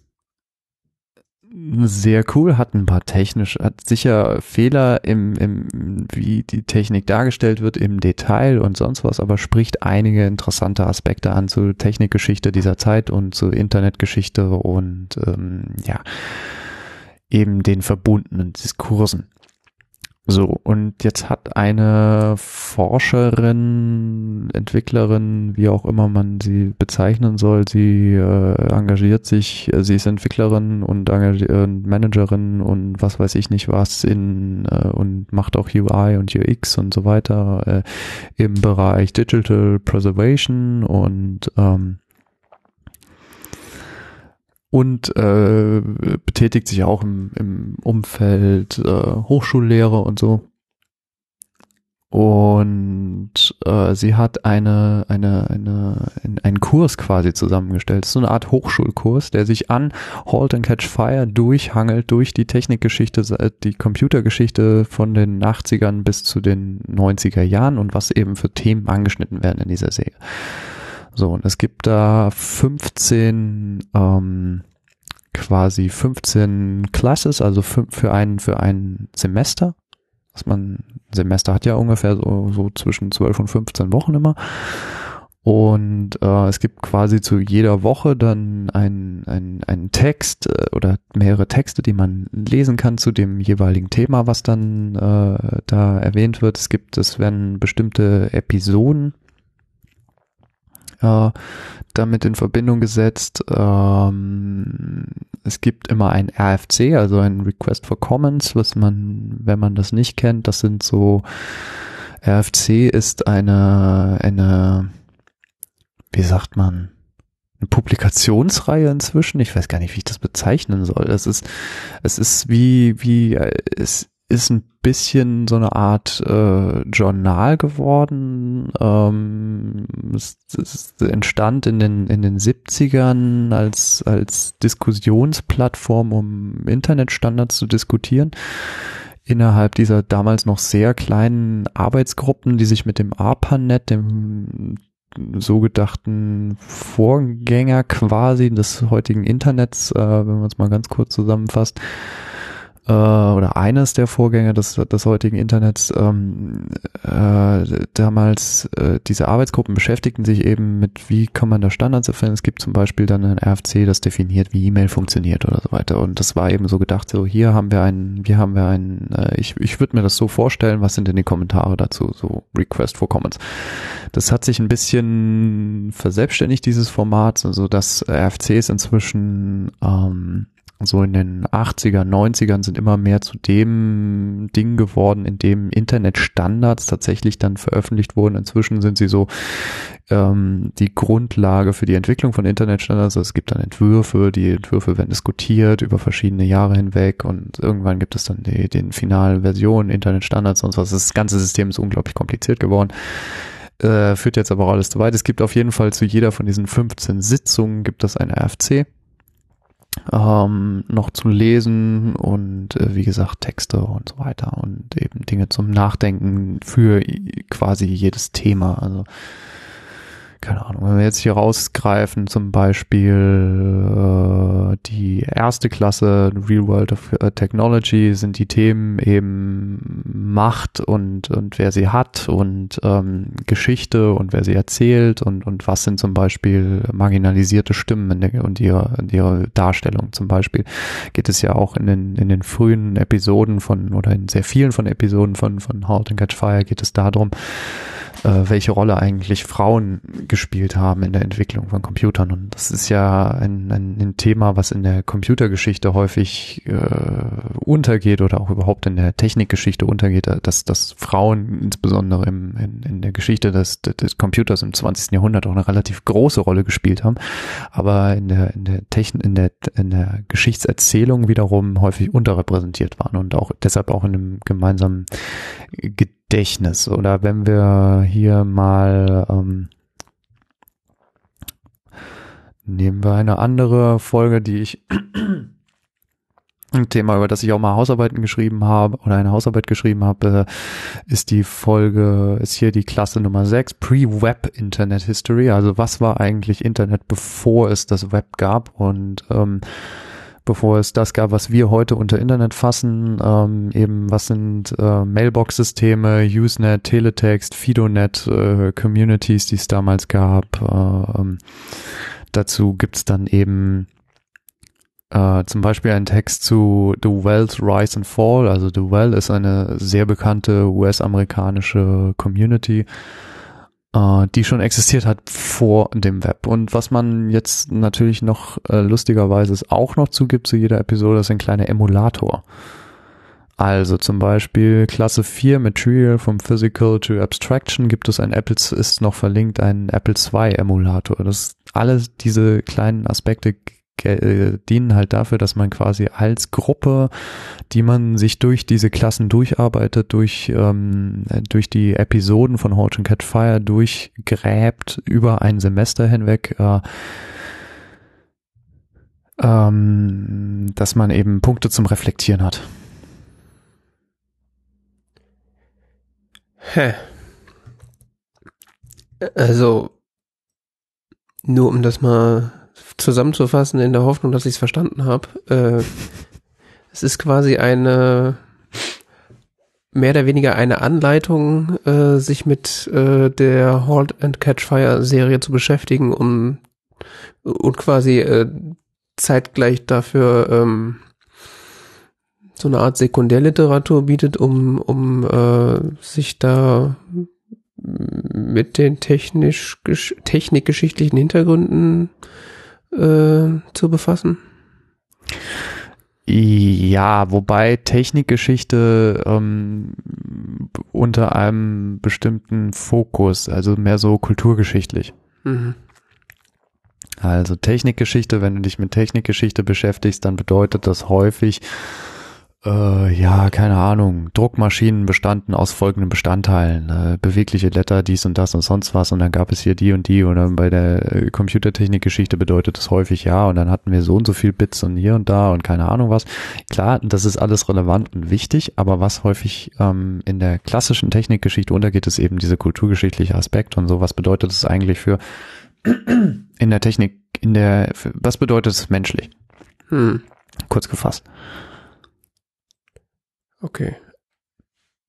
sehr cool, hat ein paar technisch, hat sicher Fehler im, im, wie die Technik dargestellt wird im Detail und sonst was, aber spricht einige interessante Aspekte an zur Technikgeschichte dieser Zeit und zur Internetgeschichte und ähm, ja, eben den verbundenen Diskursen. So, und jetzt hat eine Forscherin, Entwicklerin, wie auch immer man sie bezeichnen soll, sie äh, engagiert sich, äh, sie ist Entwicklerin und äh, Managerin und was weiß ich nicht was in äh, und macht auch UI und UX und so weiter äh, im Bereich Digital Preservation und ähm, und äh, betätigt sich auch im, im Umfeld äh, Hochschullehre und so. Und äh, sie hat eine, eine, eine, ein- einen Kurs quasi zusammengestellt. Das ist so eine Art Hochschulkurs, der sich an Halt and Catch Fire durchhangelt, durch die Technikgeschichte, äh, die Computergeschichte von den 80ern bis zu den 90er Jahren und was eben für Themen angeschnitten werden in dieser Serie. So, und es gibt da 15 ähm, quasi 15 Classes, also für ein, für ein Semester. Was man, ein Semester hat ja ungefähr so, so zwischen 12 und 15 Wochen immer. Und äh, es gibt quasi zu jeder Woche dann ein, ein, ein Text äh, oder mehrere Texte, die man lesen kann zu dem jeweiligen Thema, was dann äh, da erwähnt wird. Es gibt, es werden bestimmte Episoden äh, damit in Verbindung gesetzt. Ähm, es gibt immer ein RFC, also ein Request for Comments, was man, wenn man das nicht kennt, das sind so RFC ist eine, eine, wie sagt man, eine Publikationsreihe inzwischen. Ich weiß gar nicht, wie ich das bezeichnen soll. Es ist, es ist wie, wie, es ist ein bisschen so eine Art äh, Journal geworden. Ähm, es, es entstand in den, in den 70ern als, als Diskussionsplattform, um Internetstandards zu diskutieren innerhalb dieser damals noch sehr kleinen Arbeitsgruppen, die sich mit dem ARPANET, dem so gedachten Vorgänger quasi des heutigen Internets, äh, wenn man es mal ganz kurz zusammenfasst, äh, oder eines der Vorgänger des, des heutigen Internets, ähm, äh, damals äh, diese Arbeitsgruppen beschäftigten sich eben mit, wie kann man da Standards erfinden. Es gibt zum Beispiel dann ein RFC, das definiert, wie E-Mail funktioniert oder so weiter. Und das war eben so gedacht, so hier haben wir einen, hier haben wir einen, äh, ich, ich würde mir das so vorstellen, was sind denn die Kommentare dazu, so Request for Comments. Das hat sich ein bisschen verselbstständigt, dieses Format, also dass RFCs inzwischen ähm, so in den 80er, 90ern sind immer mehr zu dem Ding geworden, in dem Internetstandards tatsächlich dann veröffentlicht wurden. Inzwischen sind sie so ähm, die Grundlage für die Entwicklung von Internetstandards. Also es gibt dann Entwürfe, die Entwürfe werden diskutiert über verschiedene Jahre hinweg und irgendwann gibt es dann die, den finalen Versionen, Internetstandards und so was. Das ganze System ist unglaublich kompliziert geworden. Äh, führt jetzt aber auch alles zu weit. Es gibt auf jeden Fall zu jeder von diesen 15 Sitzungen gibt es ein RFC ähm, noch zu lesen und äh, wie gesagt Texte und so weiter und eben Dinge zum Nachdenken für quasi jedes Thema. Also keine Ahnung, wenn wir jetzt hier rausgreifen, zum Beispiel äh, die erste Klasse Real World of äh, Technology, sind die Themen eben Macht und, und wer sie hat und ähm, Geschichte und wer sie erzählt und, und was sind zum Beispiel marginalisierte Stimmen der, und ihre, ihre Darstellung. Zum Beispiel geht es ja auch in den, in den frühen Episoden von oder in sehr vielen von Episoden von, von Halt and Catch Fire geht es darum, welche Rolle eigentlich Frauen gespielt haben in der Entwicklung von Computern. Und das ist ja ein, ein, ein Thema, was in der Computergeschichte häufig äh, untergeht oder auch überhaupt in der Technikgeschichte untergeht, dass, dass Frauen insbesondere im, in, in der Geschichte des, des Computers im 20. Jahrhundert auch eine relativ große Rolle gespielt haben, aber in der, in der Technik, in der, in der Geschichtserzählung wiederum häufig unterrepräsentiert waren und auch deshalb auch in einem gemeinsamen Gedächtnis. Oder wenn wir hier mal ähm, nehmen wir eine andere Folge, die ich ein Thema, über das ich auch mal Hausarbeiten geschrieben habe oder eine Hausarbeit geschrieben habe, ist die Folge, ist hier die Klasse Nummer 6, Pre-Web Internet History. Also was war eigentlich Internet, bevor es das Web gab und ähm, bevor es das gab, was wir heute unter Internet fassen, ähm, eben was sind äh, Mailbox-Systeme, Usenet, Teletext, Fidonet, äh, Communities, die es damals gab. Äh, ähm, dazu gibt's dann eben äh, zum Beispiel einen Text zu The Well's Rise and Fall. Also The Well ist eine sehr bekannte US-amerikanische Community äh, die schon existiert hat vor dem Web. Und was man jetzt natürlich noch äh, lustigerweise auch noch zugibt zu jeder Episode, ist ein kleiner Emulator. Also zum Beispiel Klasse 4 Material from Physical to Abstraction gibt es ein Apple, ist noch verlinkt, ein Apple II Emulator. Das alles diese kleinen Aspekte äh, dienen halt dafür, dass man quasi als Gruppe, die man sich durch diese Klassen durcharbeitet, durch, ähm, durch die Episoden von Horch and Cat Fire durchgräbt über ein Semester hinweg, äh, ähm, dass man eben Punkte zum Reflektieren hat. Hä. Also, nur um das mal zusammenzufassen in der Hoffnung, dass ich es verstanden habe. Äh, es ist quasi eine mehr oder weniger eine Anleitung, äh, sich mit äh, der Halt and Catch Fire Serie zu beschäftigen, um und quasi äh, zeitgleich dafür ähm, so eine Art Sekundärliteratur bietet, um um äh, sich da mit den technisch, technikgeschichtlichen Hintergründen äh, zu befassen? Ja, wobei Technikgeschichte ähm, unter einem bestimmten Fokus, also mehr so kulturgeschichtlich. Mhm. Also Technikgeschichte, wenn du dich mit Technikgeschichte beschäftigst, dann bedeutet das häufig, äh, ja, keine Ahnung, Druckmaschinen bestanden aus folgenden Bestandteilen, äh, bewegliche Letter, dies und das und sonst was und dann gab es hier die und die oder bei der äh, Computertechnikgeschichte bedeutet das häufig ja und dann hatten wir so und so viel Bits und hier und da und keine Ahnung was. Klar, das ist alles relevant und wichtig, aber was häufig ähm, in der klassischen Technikgeschichte untergeht, ist eben dieser kulturgeschichtliche Aspekt und so, was bedeutet es eigentlich für in der Technik, in der, was bedeutet es menschlich? Hm. Kurz gefasst. Okay.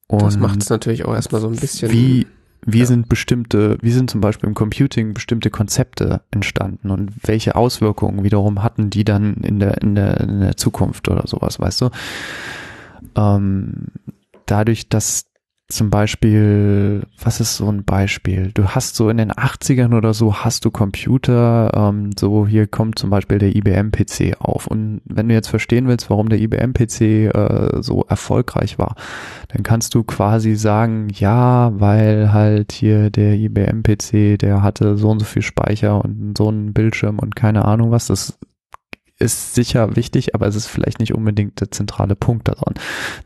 Und das macht es natürlich auch erstmal so ein bisschen. Wie, wie ja. sind bestimmte, wie sind zum Beispiel im Computing bestimmte Konzepte entstanden und welche Auswirkungen wiederum hatten die dann in der, in der, in der Zukunft oder sowas, weißt du? Ähm, dadurch, dass zum Beispiel, was ist so ein Beispiel? Du hast so in den 80ern oder so, hast du Computer, ähm, so hier kommt zum Beispiel der IBM-PC auf. Und wenn du jetzt verstehen willst, warum der IBM-PC äh, so erfolgreich war, dann kannst du quasi sagen, ja, weil halt hier der IBM-PC, der hatte so und so viel Speicher und so einen Bildschirm und keine Ahnung was. Das ist sicher wichtig, aber es ist vielleicht nicht unbedingt der zentrale Punkt daran.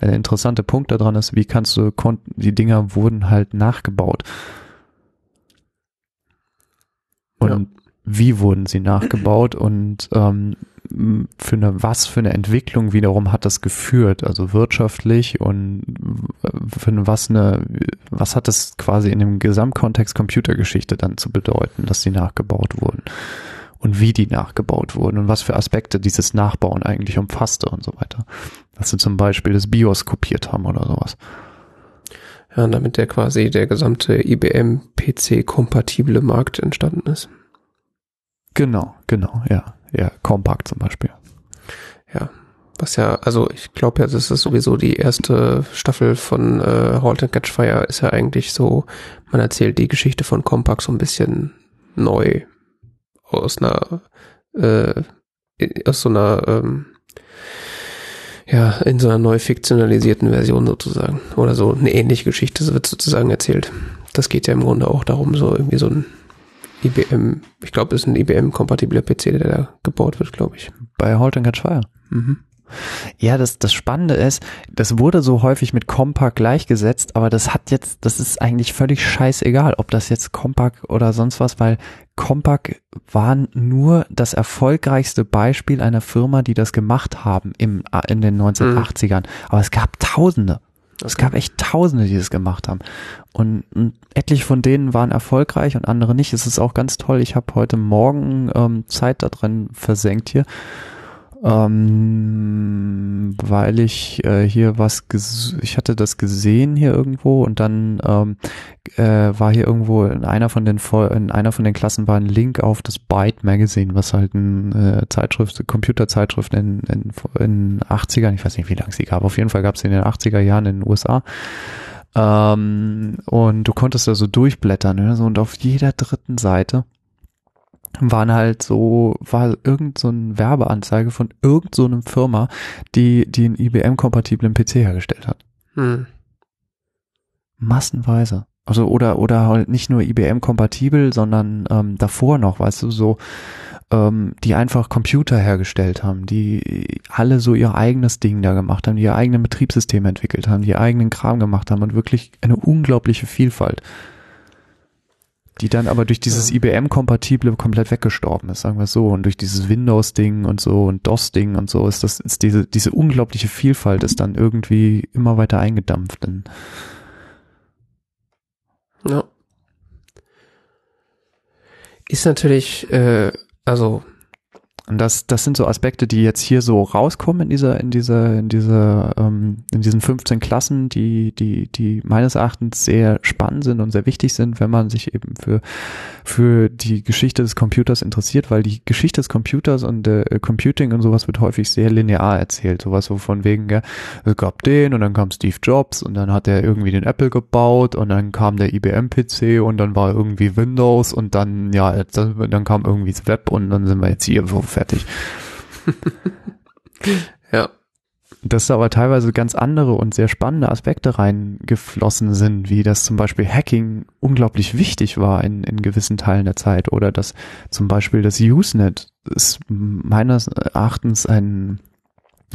Der interessante Punkt daran ist, wie kannst du, die Dinger wurden halt nachgebaut. Und ja. wie wurden sie nachgebaut und ähm, für eine, was für eine Entwicklung wiederum hat das geführt, also wirtschaftlich und für eine, was eine, was hat das quasi in dem Gesamtkontext Computergeschichte dann zu bedeuten, dass sie nachgebaut wurden und wie die nachgebaut wurden und was für Aspekte dieses Nachbauen eigentlich umfasste und so weiter. Dass sie zum Beispiel das BIOS kopiert haben oder sowas. Ja, damit der quasi der gesamte IBM PC-kompatible Markt entstanden ist. Genau, genau, ja. Ja, Compact zum Beispiel. Ja, was ja, also ich glaube ja, das ist sowieso die erste Staffel von äh, Halt and Catch Fire ist ja eigentlich so, man erzählt die Geschichte von Compact so ein bisschen neu aus einer, äh, aus so einer, ähm, ja, in so einer neu fiktionalisierten Version sozusagen. Oder so eine ähnliche Geschichte wird sozusagen erzählt. Das geht ja im Grunde auch darum, so irgendwie so ein IBM, ich glaube, es ist ein IBM-kompatibler PC, der da gebaut wird, glaube ich. Bei Halt Catch Fire. Mhm. Ja, das, das Spannende ist, das wurde so häufig mit Compaq gleichgesetzt, aber das hat jetzt, das ist eigentlich völlig scheißegal, ob das jetzt Compaq oder sonst was, weil Compaq war nur das erfolgreichste Beispiel einer Firma, die das gemacht haben im, in den 1980ern. Mhm. Aber es gab Tausende. Es gab echt Tausende, die das gemacht haben. Und, und etliche von denen waren erfolgreich und andere nicht. Es ist auch ganz toll. Ich habe heute Morgen ähm, Zeit da drin versenkt hier ähm, weil ich äh, hier was, ich hatte das gesehen hier irgendwo und dann ähm, äh, war hier irgendwo in einer von den in einer von den Klassen war ein Link auf das Byte Magazine, was halt ein äh, Zeitschrift, Computerzeitschrift in, in, in 80ern, ich weiß nicht, wie lange sie gab, auf jeden Fall gab es in den 80er Jahren in den USA. Ähm, und du konntest da so durchblättern, ne? so und auf jeder dritten Seite waren halt so, war irgend so eine Werbeanzeige von irgend so einem Firma, die, die einen IBM-kompatiblen PC hergestellt hat. Hm. Massenweise. Also oder oder halt nicht nur IBM-kompatibel, sondern ähm, davor noch, weißt du, so ähm, die einfach Computer hergestellt haben, die alle so ihr eigenes Ding da gemacht haben, die ihr eigenes Betriebssystem entwickelt haben, die ihr eigenen Kram gemacht haben und wirklich eine unglaubliche Vielfalt die dann aber durch dieses ja. IBM-Kompatible komplett weggestorben ist, sagen wir so. Und durch dieses Windows-Ding und so und DOS-Ding und so ist das, ist diese, diese unglaubliche Vielfalt ist dann irgendwie immer weiter eingedampft. In ja. Ist natürlich, äh, also und das, das sind so Aspekte, die jetzt hier so rauskommen in dieser, in dieser, in dieser, ähm, in diesen 15 Klassen, die, die, die meines Erachtens sehr spannend sind und sehr wichtig sind, wenn man sich eben für, für die Geschichte des Computers interessiert, weil die Geschichte des Computers und äh, Computing und sowas wird häufig sehr linear erzählt. Sowas so von wegen, ja, es gab den und dann kam Steve Jobs und dann hat er irgendwie den Apple gebaut und dann kam der IBM-PC und dann war irgendwie Windows und dann, ja, dann kam irgendwie das Web und dann sind wir jetzt hier fertig. ja. Dass da aber teilweise ganz andere und sehr spannende Aspekte reingeflossen sind, wie dass zum Beispiel Hacking unglaublich wichtig war in, in gewissen Teilen der Zeit oder dass zum Beispiel das Usenet ist meines Erachtens ein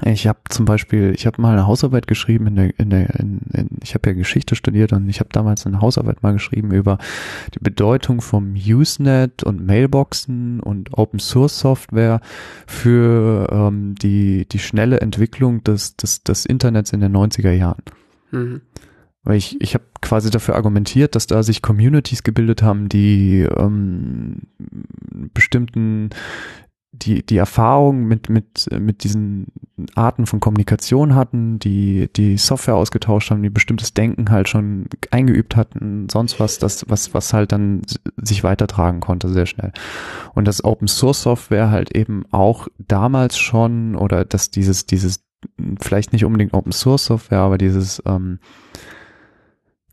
ich habe zum Beispiel, ich habe mal eine Hausarbeit geschrieben in der, in der, in, in, ich habe ja Geschichte studiert und ich habe damals eine Hausarbeit mal geschrieben über die Bedeutung vom Usenet und Mailboxen und Open Source Software für ähm, die die schnelle Entwicklung des des des Internets in den 90er Jahren. Mhm. Weil ich ich habe quasi dafür argumentiert, dass da sich Communities gebildet haben, die ähm, bestimmten die, die Erfahrung mit, mit, mit diesen Arten von Kommunikation hatten, die, die Software ausgetauscht haben, die bestimmtes Denken halt schon eingeübt hatten, sonst was, das, was, was halt dann sich weitertragen konnte sehr schnell. Und das Open Source Software halt eben auch damals schon, oder dass dieses, dieses, vielleicht nicht unbedingt Open Source Software, aber dieses, ähm,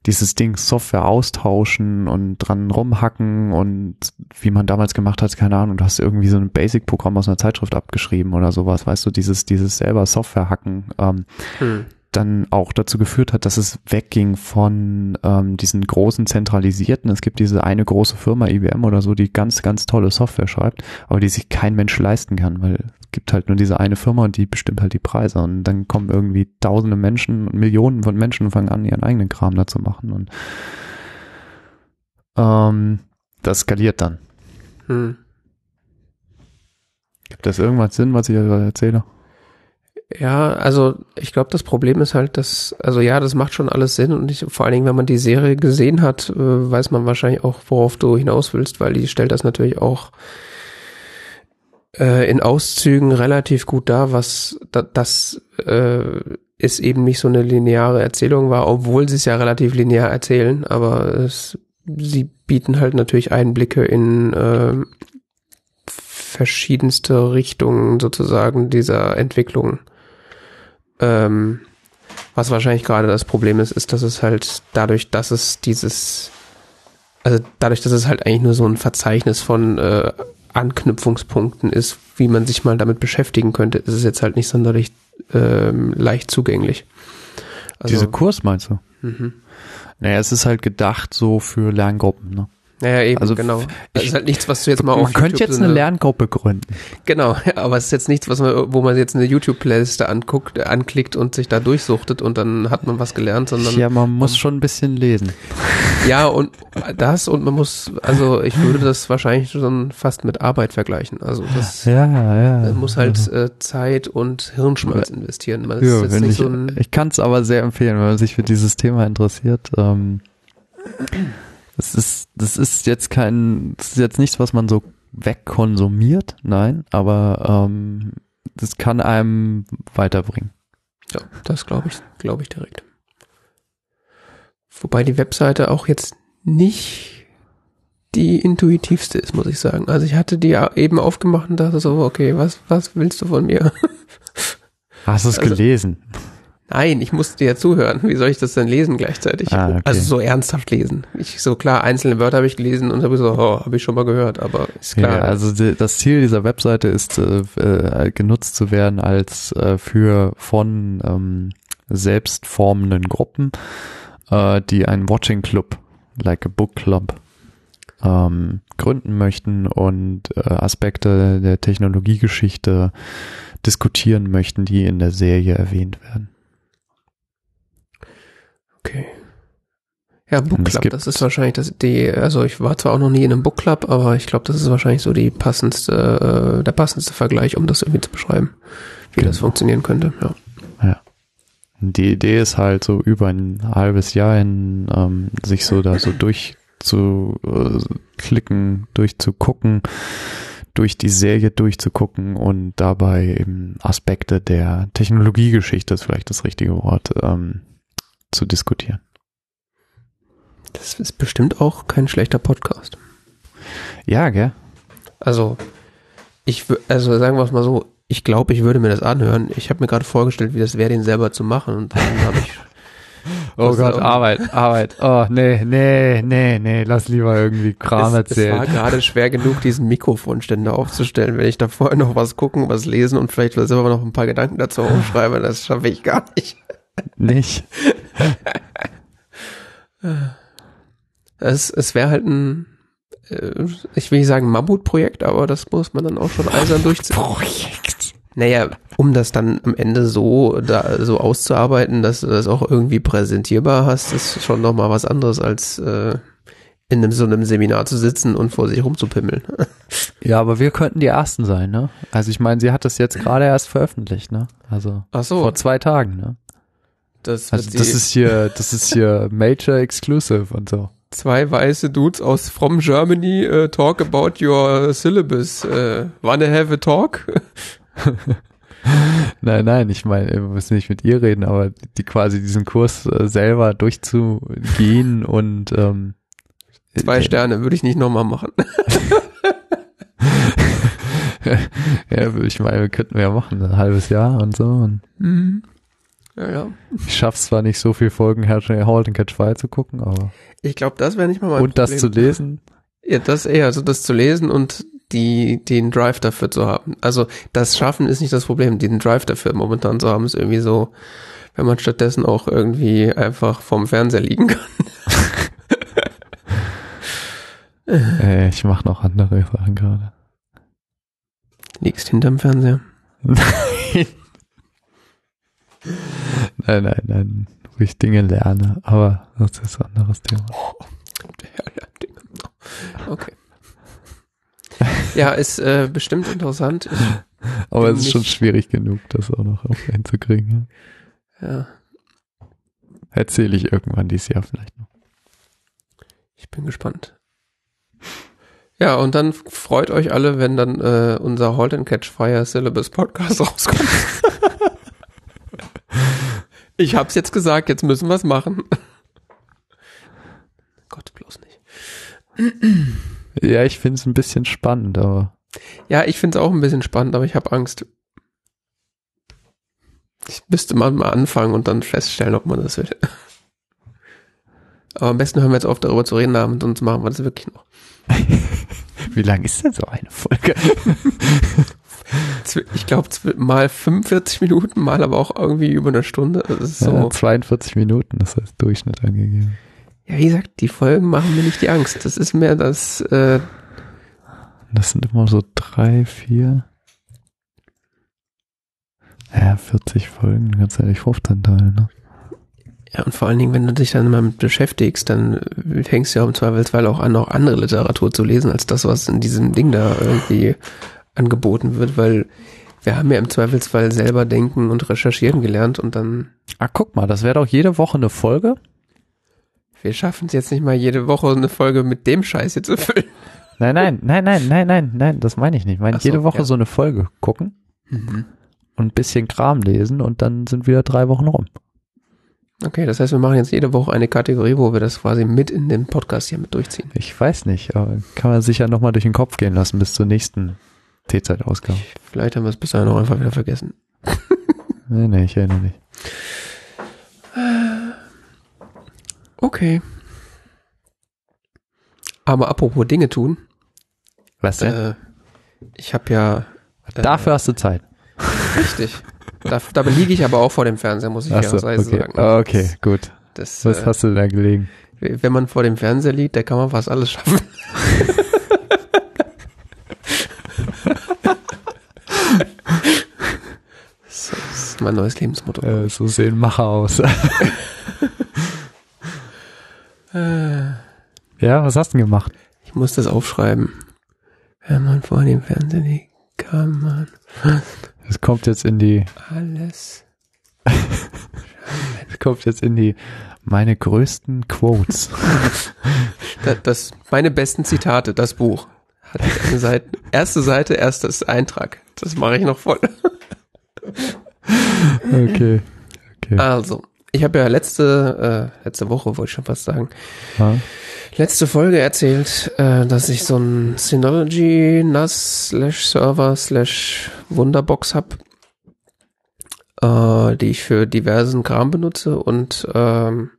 dieses Ding Software austauschen und dran rumhacken und wie man damals gemacht hat, keine Ahnung, du hast irgendwie so ein Basic-Programm aus einer Zeitschrift abgeschrieben oder sowas, weißt du, dieses, dieses selber Software hacken, ähm, hm dann auch dazu geführt hat, dass es wegging von ähm, diesen großen zentralisierten. Es gibt diese eine große Firma, IBM oder so, die ganz, ganz tolle Software schreibt, aber die sich kein Mensch leisten kann, weil es gibt halt nur diese eine Firma und die bestimmt halt die Preise. Und dann kommen irgendwie tausende Menschen, Millionen von Menschen und fangen an, ihren eigenen Kram da zu machen. Und ähm, das skaliert dann. Hm. Gibt das irgendwas Sinn, was ich erzähle? Ja, also ich glaube, das Problem ist halt, dass, also ja, das macht schon alles Sinn und ich, vor allen Dingen, wenn man die Serie gesehen hat, äh, weiß man wahrscheinlich auch, worauf du hinaus willst, weil die stellt das natürlich auch äh, in Auszügen relativ gut dar, was da, das äh, ist eben nicht so eine lineare Erzählung war, obwohl sie es ja relativ linear erzählen, aber es, sie bieten halt natürlich Einblicke in äh, verschiedenste Richtungen sozusagen dieser Entwicklung. Ähm, was wahrscheinlich gerade das Problem ist, ist, dass es halt dadurch, dass es dieses, also dadurch, dass es halt eigentlich nur so ein Verzeichnis von äh, Anknüpfungspunkten ist, wie man sich mal damit beschäftigen könnte, ist es jetzt halt nicht sonderlich ähm, leicht zugänglich. Also, Diese Kurs meinst du? Mhm. Naja, es ist halt gedacht so für Lerngruppen, ne? Ja, eben, also genau. Das ist halt nichts, was du jetzt mal auf Man könnte jetzt eine Lerngruppe gründen. Genau, ja, aber es ist jetzt nichts, was man, wo man jetzt eine YouTube-Playliste anguckt, anklickt und sich da durchsuchtet und dann hat man was gelernt, sondern. Ja, man muss man, schon ein bisschen lesen. Ja, und das und man muss, also ich würde das wahrscheinlich schon fast mit Arbeit vergleichen. Also das ja, ja, man muss halt äh, Zeit und Hirnschmalz investieren. Man ja, wenn ich, so ich kann es aber sehr empfehlen, wenn man sich für dieses Thema interessiert. Ähm, das ist, das ist jetzt kein, das ist jetzt nichts, was man so wegkonsumiert, nein, aber ähm, das kann einem weiterbringen. Ja, das glaube ich, glaube ich direkt. Wobei die Webseite auch jetzt nicht die intuitivste ist, muss ich sagen. Also ich hatte die eben aufgemacht und dachte so, okay, was, was willst du von mir? Hast du es also, gelesen? Nein, ich musste dir ja zuhören. Wie soll ich das denn lesen gleichzeitig? Ah, okay. Also so ernsthaft lesen. Ich so klar, einzelne Wörter habe ich gelesen und habe so, oh, habe ich schon mal gehört, aber ist klar. Ja, also die, das Ziel dieser Webseite ist, äh, äh, genutzt zu werden als äh, für von ähm, selbstformenden Gruppen, äh, die einen Watching Club, like a Book Club, ähm, gründen möchten und äh, Aspekte der Technologiegeschichte diskutieren möchten, die in der Serie erwähnt werden. Okay. Ja, Book Club, das ist wahrscheinlich das, die, also ich war zwar auch noch nie in einem Book Club, aber ich glaube, das ist wahrscheinlich so die passendste, äh, der passendste Vergleich, um das irgendwie zu beschreiben, wie genau. das funktionieren könnte, ja. Ja. Die Idee ist halt so über ein halbes Jahr hin, ähm, sich so da so durchzuklicken, äh, durchzugucken, durch die Serie durchzugucken und dabei eben Aspekte der Technologiegeschichte ist vielleicht das richtige Wort ähm, zu diskutieren. Das ist bestimmt auch kein schlechter Podcast. Ja, gell? Also, ich also sagen wir es mal so, ich glaube, ich würde mir das anhören. Ich habe mir gerade vorgestellt, wie das wäre, den selber zu machen. Und dann habe ich. Oh Gott, Arbeit, Arbeit. Oh, nee, nee, nee, nee, lass lieber irgendwie Kram es, es war erzählen. gerade schwer genug, diesen Mikrofonständer aufzustellen. Wenn ich da vorher noch was gucken, was lesen und vielleicht selber noch ein paar Gedanken dazu aufschreibe, das schaffe ich gar nicht. Nicht. Es, es wäre halt ein, äh, ich will nicht sagen Mammutprojekt, aber das muss man dann auch schon eisern durchziehen. Projekt. Naja, um das dann am Ende so da so auszuarbeiten, dass du das auch irgendwie präsentierbar hast, ist schon nochmal was anderes als äh, in einem, so einem Seminar zu sitzen und vor sich rumzupimmeln. Ja, aber wir könnten die Ersten sein, ne? Also ich meine, sie hat das jetzt gerade erst veröffentlicht, ne? Also so, vor zwei Tagen, ne? Das, Also das ist hier, das ist hier Major Exclusive und so. zwei weiße Dudes aus From Germany uh, talk about your syllabus. Uh, wanna have a talk? Nein, nein, ich meine, wir müssen nicht mit ihr reden, aber die quasi diesen Kurs äh, selber durchzugehen und ähm, Zwei Sterne würde ich nicht nochmal machen. Ja, ich meine, könnten wir ja machen, ein halbes Jahr und so. Und Mhm. Ja, ja. ich schaff's zwar nicht so viel Folgen Halt and Catch Fire zu gucken, aber Ich glaube, das wäre nicht mal mein und das zu Problem. lesen. Ja, das eher, also das zu lesen und die, den Drive dafür zu haben. Also das Schaffen ist nicht das Problem, den Drive dafür momentan zu haben, ist irgendwie so, wenn man stattdessen auch irgendwie einfach vorm Fernseher liegen kann. Äh, ich mache noch andere Sachen gerade. Liegst hinterm Fernseher. Nein. nein, nein, nein, wo ich Dinge lerne, aber das ist ein anderes Thema. Ja, ja, Dinge. Okay. Ja, ist äh, bestimmt interessant. Ich, Aber es ist schon schwierig genug, das auch noch auf hinzukriegen. Ja. ja, Erzähle ich irgendwann dieses Jahr vielleicht noch. ich bin gespannt. Ja, und dann freut euch alle, wenn dann äh, unser Halt and Catch Fire Syllabus Podcast rauskommt. Ich hab's jetzt gesagt, jetzt müssen wir's machen. Gott, bloß nicht. Ja, ich finde es ein bisschen spannend, aber Ja, ich find's auch ein bisschen spannend, aber ich habe Angst. Ich müsste mal, anfangen und dann feststellen, ob man das will. Aber am besten hören wir jetzt auf, darüber zu reden, und sonst machen wir das wirklich noch. wie lang ist denn so eine Folge? Ich glaube, mal 45 Minuten, mal aber auch irgendwie über eine Stunde. So. Ja, 42 Minuten ist als Durchschnitt angegeben. Ja, wie gesagt, die Folgen machen mir nicht die Angst. Das ist mehr das, äh, Das sind immer so drei, vier. Ja, 40 Folgen, ganz ehrlich, 15 Teile, ne? ja, und vor allen Dingen, wenn du dich dann damit beschäftigst, dann fängst du ja im Zweifelsfall auch an, auch andere Literatur zu lesen, als das, was in diesem Ding da irgendwie angeboten wird, weil wir haben ja im Zweifelsfall selber denken und recherchieren gelernt und dann, Ah, guck mal, das wäre doch jede Woche eine Folge. wir schaffen es jetzt nicht mal jede Woche eine Folge mit dem Scheiß hier zu füllen. Nein, nein, nein, nein, nein, nein, nein, das meine ich nicht. Ich meine, so, jede Woche ja. so eine Folge gucken und ein bisschen Kram lesen und dann sind wieder drei Wochen rum. Okay, das heißt, wir machen jetzt jede Woche eine Kategorie, wo wir das quasi mit in den Podcast hier mit durchziehen. Ich weiß nicht, aber kann man sich ja nochmal durch den Kopf gehen lassen bis zur nächsten T-Zeit-Ausgabe. Vielleicht haben wir es bis dahin auch einfach wieder vergessen. Nee, nee, ich erinnere mich. Okay. Aber apropos Dinge tun, Was denn? äh, ich habe ja äh, Dafür hast du Zeit. richtig. Da, dabei liege ich aber auch vor dem Fernseher, muss ich Ach so, okay. sagen. Ah, okay, gut. Das, Was äh, hast du da gelegen? wenn man vor dem Fernseher liegt, da kann man fast alles schaffen. ist mein neues Lebensmotto. Äh, so sehen Macher aus. ja, was hast du denn gemacht? Ich muss das aufschreiben. Wenn man vor dem Fernseher liegt, kann man Es kommt jetzt in die, alles. es kommt jetzt in die meine größten Quotes. Das, das meine besten Zitate, das Buch. Ich eine Seite, erste Seite, erstes Eintrag. Das mache ich noch voll. Okay. okay. Also, ich habe ja letzte, äh, letzte Woche, wollte ich schon fast sagen, Ja. letzte Folge erzählt, äh, dass ich so ein Synology NAS slash Server slash Wunderbox hab, äh, die ich für diversen Kram benutze und ähm,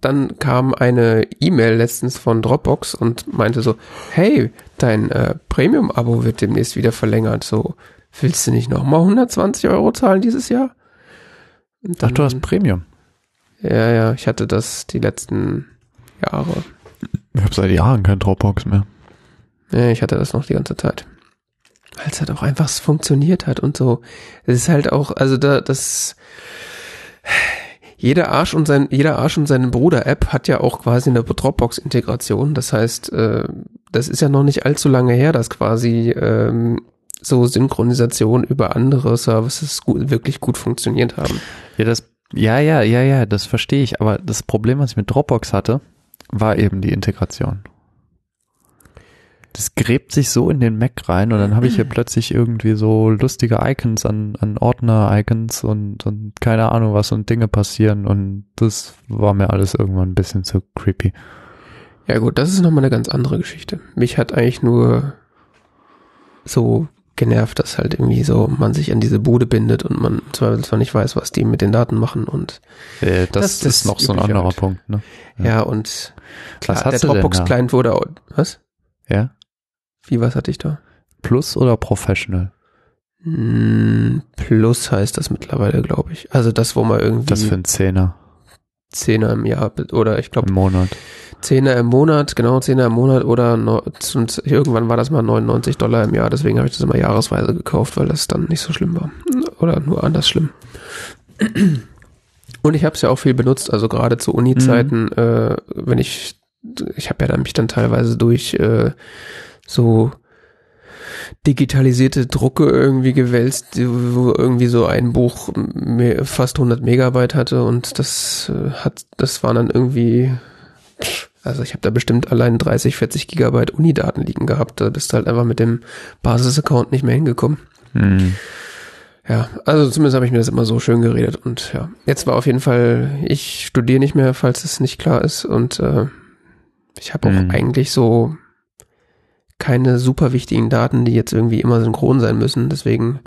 dann kam eine E-Mail letztens von Dropbox und meinte so, hey, dein äh, Premium-Abo wird demnächst wieder verlängert, so, willst du nicht nochmal 120 Euro zahlen dieses Jahr? Und Ach, du dann- hast Premium. ja, ja, ich hatte das die letzten Jahre. Ich habe seit Jahren kein Dropbox mehr. Ja, ich hatte das noch die ganze Zeit. Weil es halt auch einfach funktioniert hat und so. Es ist halt auch, also da, das, jeder Arsch und sein, jeder Arsch und seine Bruder-App hat ja auch quasi eine Dropbox-Integration. Das heißt, äh, das ist ja noch nicht allzu lange her, dass quasi ähm, so Synchronisation über andere Services gut, wirklich gut funktioniert haben. Ja, das, ja, ja, ja, ja, das verstehe ich. Aber das Problem, was ich mit Dropbox hatte, war eben die Integration. Das gräbt sich so in den Mac rein und dann habe ich hier plötzlich irgendwie so lustige Icons an, an Ordner-Icons und, und keine Ahnung was und Dinge passieren und das war mir alles irgendwann ein bisschen zu creepy. Ja gut, das ist nochmal eine ganz andere Geschichte. Mich hat eigentlich nur so genervt, dass halt irgendwie so man sich an diese Bude bindet und man zwar, nicht weiß, was die mit den Daten machen und Äh, das, Das- das ist noch so ein anderer halt. Punkt, ne? ja, Ja. und klar, der? Dropbox-Client wurde auch, was? Ja? Wie, was hatte ich da? Plus oder Professional? Hm, Plus heißt das mittlerweile, glaube ich. Also das, wo man irgendwie Das für ein Zehner Zehner im Jahr oder ich glaube im Monat. Zehner im Monat, genau Zehner im Monat oder no, zum, irgendwann war das mal 99 Dollar im Jahr, deswegen habe ich das immer jahresweise gekauft, weil das dann nicht so schlimm war. Oder nur anders schlimm. Und ich habe es ja auch viel benutzt, also gerade zu Uni-Zeiten, äh, wenn ich, ich habe ja dann mich dann teilweise durch äh, so digitalisierte Drucke irgendwie gewälzt, wo irgendwie so ein Buch fast 100 Megabyte hatte und das äh, hat, das war dann irgendwie, also ich habe da bestimmt allein 30, 40 Gigabyte Unidaten liegen gehabt, da bist du halt einfach mit dem Basis-Account nicht mehr hingekommen. Hm. Ja, also zumindest habe ich mir das immer so schön geredet und ja, jetzt war auf jeden Fall, ich studiere nicht mehr, falls es nicht klar ist und äh, ich habe auch Mhm. eigentlich so keine super wichtigen Daten, die jetzt irgendwie immer synchron sein müssen, deswegen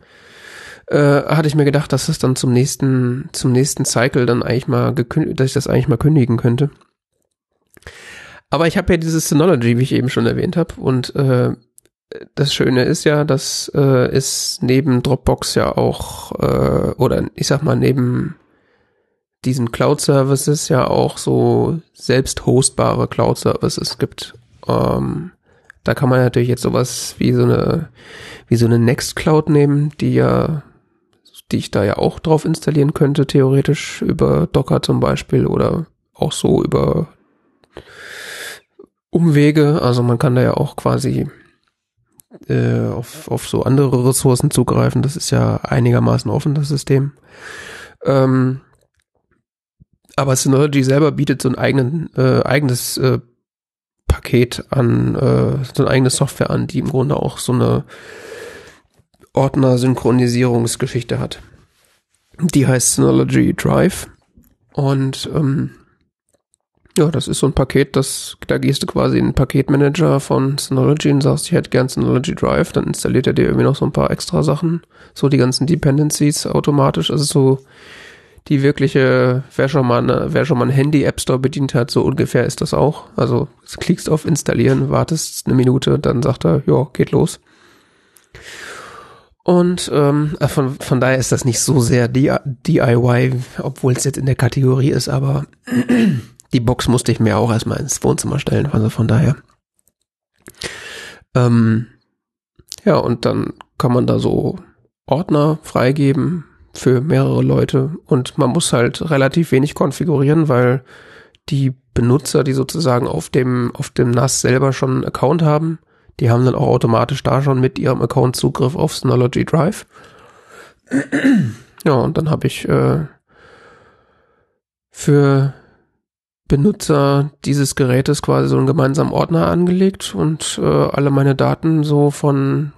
äh, hatte ich mir gedacht, dass das dann zum nächsten, zum nächsten Cycle dann eigentlich mal gekündigt, dass ich das eigentlich mal kündigen könnte. Aber ich habe ja dieses Synology, wie ich eben schon erwähnt habe, und äh, das Schöne ist ja, dass äh, es neben Dropbox ja auch, äh, oder ich sag mal, neben diesen Cloud-Services ja auch so selbst hostbare Cloud-Services gibt. Ähm, da kann man natürlich jetzt sowas wie so eine, wie so eine Nextcloud nehmen, die ja, die ich da ja auch drauf installieren könnte, theoretisch über Docker zum Beispiel oder auch so über Umwege. Also man kann da ja auch quasi äh, auf, auf so andere Ressourcen zugreifen. Das ist ja einigermaßen offen, das System. Ähm, aber Synology selber bietet so ein eigenen, äh, eigenes äh, Paket an, äh, so eine eigene Software an, die im Grunde auch so eine Ordner-Synchronisierungsgeschichte hat. Die heißt Synology Drive. Und ähm, ja, das ist so ein Paket, das, da gehst du quasi in den Paketmanager von Synology und sagst, ich hätte gern Synology Drive, dann installiert er dir irgendwie noch so ein paar extra Sachen, so die ganzen Dependencies automatisch, also so die wirkliche, wer schon mal, eine, wer schon mal ein Handy-App Store bedient hat, so ungefähr ist das auch. Also klickst auf Installieren, wartest eine Minute, dann sagt er, ja, geht los. Und ähm, äh, von, von daher ist das nicht so sehr DIY, obwohl es jetzt in der Kategorie ist, aber die Box musste ich mir auch erstmal ins Wohnzimmer stellen, also von daher. Ähm, ja, und dann kann man da so Ordner freigeben für mehrere Leute und man muss halt relativ wenig konfigurieren, weil die Benutzer, die sozusagen auf dem, auf dem NAS selber schon einen Account haben, die haben dann auch automatisch da schon mit ihrem Account Zugriff auf Synology Drive. ja, und dann habe ich äh, für Benutzer dieses Gerätes quasi so einen gemeinsamen Ordner angelegt und äh, alle meine Daten so von,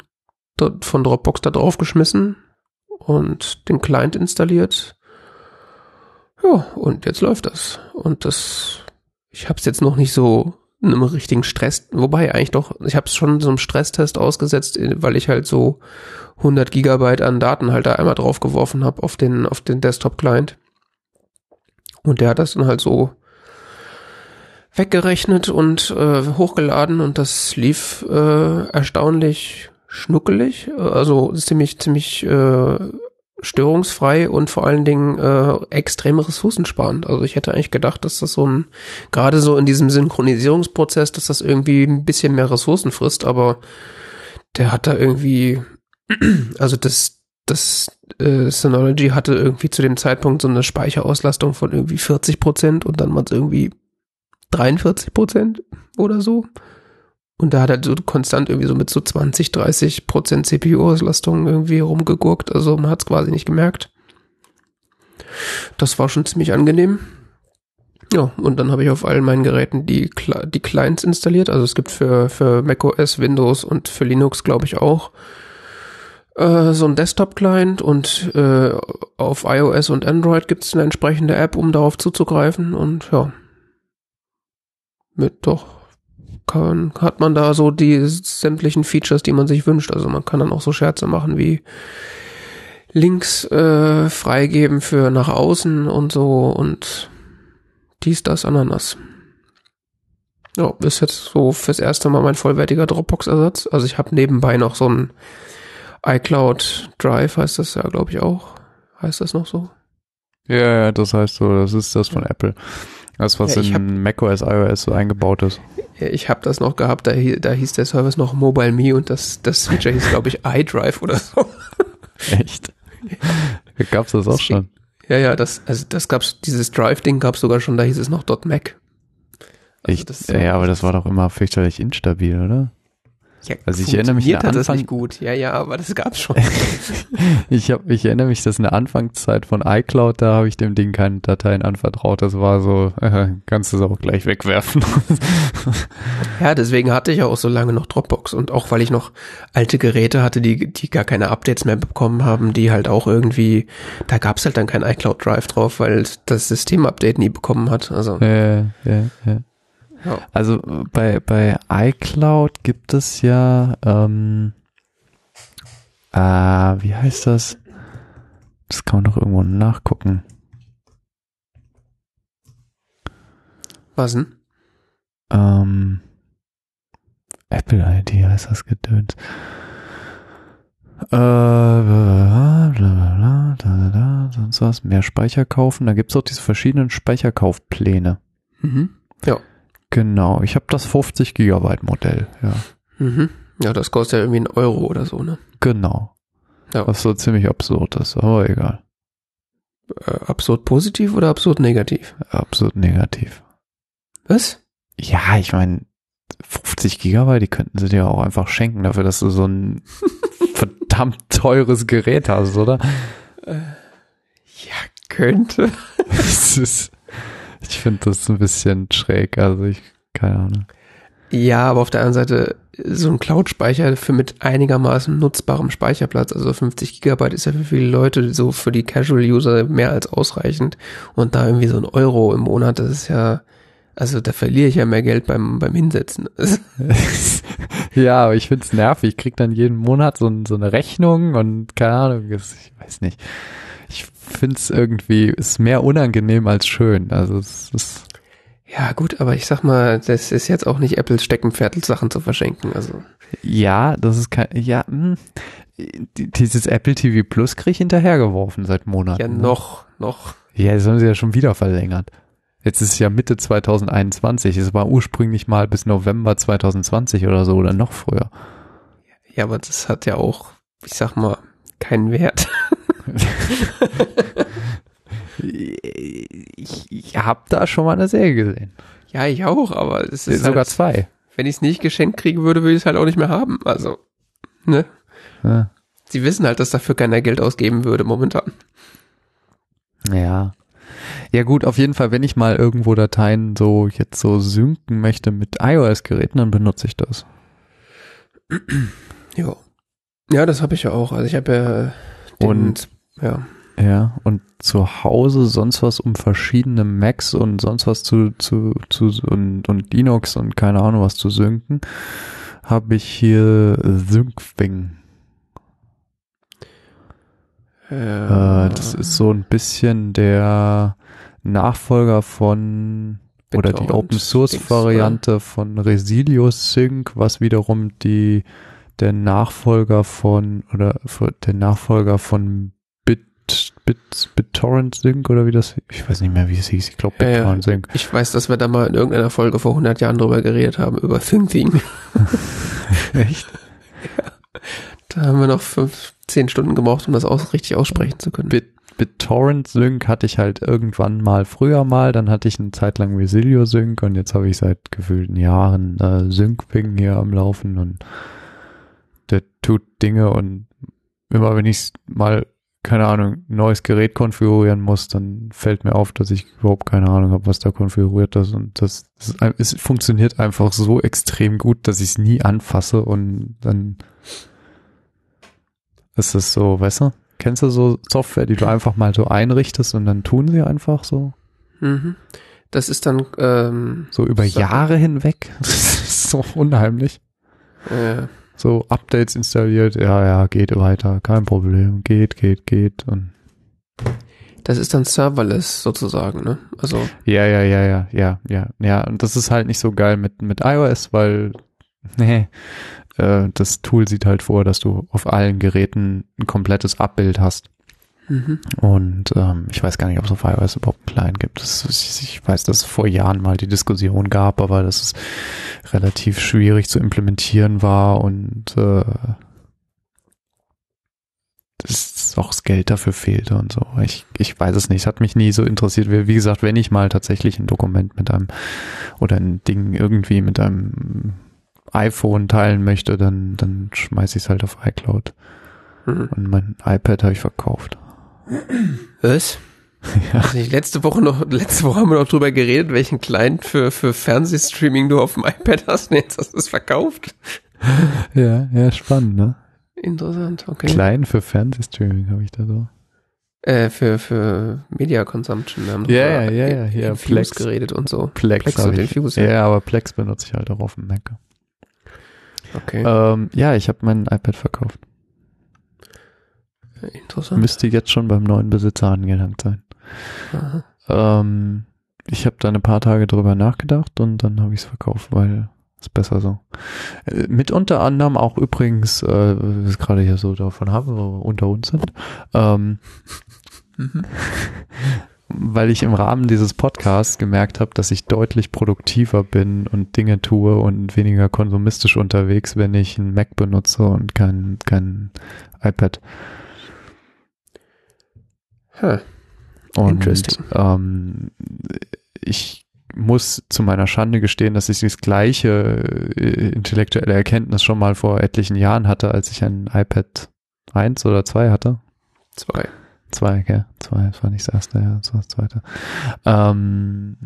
von Dropbox da drauf geschmissen und den Client installiert. Ja, und jetzt läuft das. Und das, ich habe es jetzt noch nicht so in einem richtigen Stress, wobei eigentlich doch, ich habe es schon so einem Stresstest ausgesetzt, weil ich halt so 100 Gigabyte an Daten halt da einmal draufgeworfen habe auf den, auf den Desktop-Client. Und der hat das dann halt so weggerechnet und äh, hochgeladen und das lief äh, erstaunlich schnuckelig, also ziemlich, ziemlich äh, störungsfrei und vor allen Dingen äh, extrem ressourcensparend. Also ich hätte eigentlich gedacht, dass das so ein, gerade so in diesem Synchronisierungsprozess, dass das irgendwie ein bisschen mehr Ressourcen frisst, aber der hat da irgendwie, also das, das äh, Synology hatte irgendwie zu dem Zeitpunkt so eine Speicherauslastung von irgendwie 40 Prozent und dann mal irgendwie 43 Prozent oder so. Und da hat er so konstant irgendwie so mit so 20, 30 Prozent CPU-Auslastung irgendwie rumgegurkt. Also man hat es quasi nicht gemerkt. Das war schon ziemlich angenehm. Ja, und dann habe ich auf allen meinen Geräten die, die Clients installiert. Also es gibt für, für macOS, Windows und für Linux, glaube ich, auch äh, so ein Desktop-Client und äh, auf iOS und Android gibt es eine entsprechende App, um darauf zuzugreifen. Und ja, mit doch kann, hat man da so die sämtlichen Features, die man sich wünscht. Also man kann dann auch so Scherze machen wie Links äh, freigeben für nach außen und so und dies, das, Ananas. Ja, ist jetzt so fürs erste Mal mein vollwertiger Dropbox-Ersatz. Also ich habe nebenbei noch so ein iCloud Drive, heißt das ja, glaube ich, auch. Heißt das noch so? Ja, ja, das heißt so, das ist das von Apple. Das, was ja, in hab, macOS, iOS so eingebaut ist. Ich habe das noch gehabt, da, da hieß der Service noch Mobile Me und das, das Feature hieß, glaube ich, iDrive oder so. Echt? Ja. Gab's das auch schon? Ja, ja, das, also das gab's, dieses Drive-Ding gab's sogar schon, da hieß es noch .Mac. Also ich, ja, aber das war doch immer fürchterlich instabil, oder? Ja, also ich erinnere mich an Anfang, das nicht gut. Ja, ja, aber das gab's schon. ich hab, ich erinnere mich, dass in der Anfangszeit von iCloud, da habe ich dem Ding keine Dateien anvertraut. Das war so, äh, kannst du es auch gleich wegwerfen. ja, deswegen hatte ich ja auch so lange noch Dropbox und auch weil ich noch alte Geräte hatte, die die gar keine Updates mehr bekommen haben, die halt auch irgendwie, da gab's halt dann kein iCloud Drive drauf, weil das System-Update nie bekommen hat. Also. Ja, ja, ja. Also bei, bei iCloud gibt es ja, ähm, äh, wie heißt das? Das kann man doch irgendwo nachgucken. Was denn? Ähm, Apple ID heißt das Gedöns. Äh, sonst was, mehr Speicher kaufen. Da gibt's auch diese verschiedenen Speicherkaufpläne. Mhm. Ja. Genau, ich habe das 50 Gigabyte Modell, ja. Mhm. Ja, das kostet ja irgendwie ein Euro oder so, ne? Genau. Ja. Was so ziemlich absurd ist, aber egal. Äh, absurd positiv oder absurd negativ? Absurd negativ. Was? Ja, ich meine, 50 Gigabyte, die könnten sie dir auch einfach schenken dafür, dass du so ein verdammt teures Gerät hast, oder? Äh, ja, könnte. es ist, ich finde das ein bisschen schräg, also ich, keine Ahnung. Ja, aber auf der anderen Seite, so ein Cloud-Speicher für mit einigermaßen nutzbarem Speicherplatz, also 50 Gigabyte ist ja für viele Leute so für die Casual-User mehr als ausreichend. Und da irgendwie so ein Euro im Monat, das ist ja, also da verliere ich ja mehr Geld beim, beim Hinsetzen. ja, aber ich find's nervig. Ich krieg dann jeden Monat so, so eine Rechnung und keine Ahnung, ich weiß nicht ich finde es irgendwie, ist mehr unangenehm als schön. Also es ist. Ja, gut, aber ich sag mal, das ist jetzt auch nicht Apples Steckenpferd, Sachen zu verschenken. Also. Ja, das ist kein, ja, mh, hm, dieses Apple TV Plus krieg ich hinterhergeworfen seit Monaten. Ja, ne? noch, noch. Ja, das haben sie ja schon wieder verlängert. Jetzt ist es ja Mitte 2021. Es war ursprünglich mal bis November 2020 oder so oder noch früher. Ja, aber das hat ja auch, ich sag mal, keinen Wert. ich ich habe da schon mal eine Serie gesehen. Ja, ich auch, aber es ist sogar halt, zwei. Wenn ich es nicht geschenkt kriegen würde, würde ich es halt auch nicht mehr haben. Also, ne? Ja. Sie wissen halt, dass dafür keiner Geld ausgeben würde momentan. Ja. Ja gut, auf jeden Fall, wenn ich mal irgendwo Dateien so jetzt so synken möchte mit iOS-Geräten, dann benutze ich das. Ja. Ja, das habe ich ja auch. Also ich habe ja den, Und- ja. Ja, und zu Hause sonst was um verschiedene Macs und sonst was zu, zu, zu und, und Linux und keine Ahnung was zu synken, habe ich hier SyncThing. Äh, das ist so ein bisschen der Nachfolger von oder die Open Source Variante von Resilio Sync, was wiederum die der Nachfolger von oder der Nachfolger von Bit Bit BitTorrent Sync oder wie das ich weiß nicht mehr wie es hieß, ich glaube Ja, ja. BitTorrent Sync. Ich weiß, dass wir da mal in irgendeiner Folge vor 100 Jahren drüber geredet haben, über ThinkThing. Echt? Da haben wir noch fünf, zehn Stunden gebraucht, um das aus, richtig aussprechen zu können. Bit BitTorrent Sync hatte ich halt irgendwann mal früher mal, dann hatte ich eine Zeit lang Resilio Sync und jetzt habe ich seit gefühlten Jahren äh, SyncPing hier am Laufen und der tut Dinge und immer wenn ich mal keine Ahnung, ein neues Gerät konfigurieren muss, dann fällt mir auf, dass ich überhaupt keine Ahnung habe, was da konfiguriert ist und das, das es funktioniert einfach so extrem gut, dass ich es nie anfasse und dann ist es so, weißt du? Kennst du so Software, die du einfach mal so einrichtest und dann tun sie einfach so? Mhm. Das ist dann, ähm, So über. Jahre hinweg? Das ist so unheimlich. äh, So Updates installiert, ja, ja, geht weiter, kein Problem, geht, geht, geht. Und das ist dann serverless sozusagen, ne? Also, ja, ja, ja, ja, ja, ja, ja, und das ist halt nicht so geil mit, mit iOS, weil, nee, äh, das Tool sieht halt vor, dass du auf allen Geräten ein komplettes Abbild hast. Mhm. Und ähm, ich weiß gar nicht, ob es auf iOS überhaupt einen Client gibt. Das ich weiß, dass es vor Jahren mal die Diskussion gab, aber dass es relativ schwierig zu implementieren war und äh, das auch das Geld dafür fehlte und so. Ich, ich weiß es nicht. Es hat mich nie so interessiert. Wie wie gesagt, wenn ich mal tatsächlich ein Dokument mit einem oder ein Ding irgendwie mit einem iPhone teilen möchte, dann, dann schmeiße ich es halt auf iCloud. Mhm. Und mein iPad habe ich verkauft. Was? Ja. Ich, letzte Woche noch, letzte Woche haben wir noch drüber geredet, welchen Client für, für Fernsehstreaming du auf dem iPad hast. Und jetzt hast du es verkauft. Ja, ja, spannend, ne? Interessant, okay. Klein für Fernsehstreaming habe ich da so. Äh, für, für Media Consumption. Wir haben Ja, ja, ja, ja, Infuse Plex. geredet und so. Plex, Plex und ich. Infuse, ja. ja. aber Plex benutze ich halt auch auf dem Mac. Okay, Ähm, ja, ich habe mein iPad verkauft. Interessant. Müsste jetzt schon beim neuen Besitzer angelangt sein. Ähm, ich habe da ein paar Tage drüber nachgedacht und dann habe ich es verkauft, weil ist besser so. Äh, mit unter anderem auch übrigens, äh, wir es gerade hier so davon haben, wo wir unter uns sind, ähm, Mhm. weil ich im Rahmen dieses Podcasts gemerkt habe, dass ich deutlich produktiver bin und Dinge tue und weniger konsumistisch unterwegs, wenn ich ein Mac benutze und kein, kein iPad. Huh. Und Interesting. ähm, ich muss zu meiner Schande gestehen, dass ich das gleiche äh, intellektuelle Erkenntnis schon mal vor etlichen Jahren hatte, als ich ein iPad 1 oder 2 hatte. Zwei. Zwei, gell? Zwei, das war nicht das erste, ja, das war das zweite. Ähm,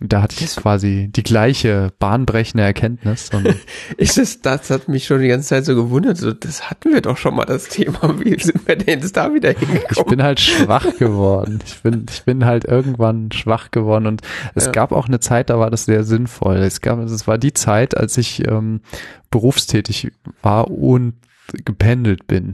da hatte ich quasi die gleiche bahnbrechende Erkenntnis. Und Ich, das, das hat mich schon die ganze Zeit so gewundert. So, das hatten wir doch schon mal das Thema. Wie sind wir denn jetzt da wieder ich hingekommen? bin halt schwach geworden. Ich bin, ich bin halt irgendwann schwach geworden. Und es Ja. gab auch eine Zeit, da war das sehr sinnvoll. Es gab, es war die Zeit, als ich ähm, berufstätig war und gependelt bin.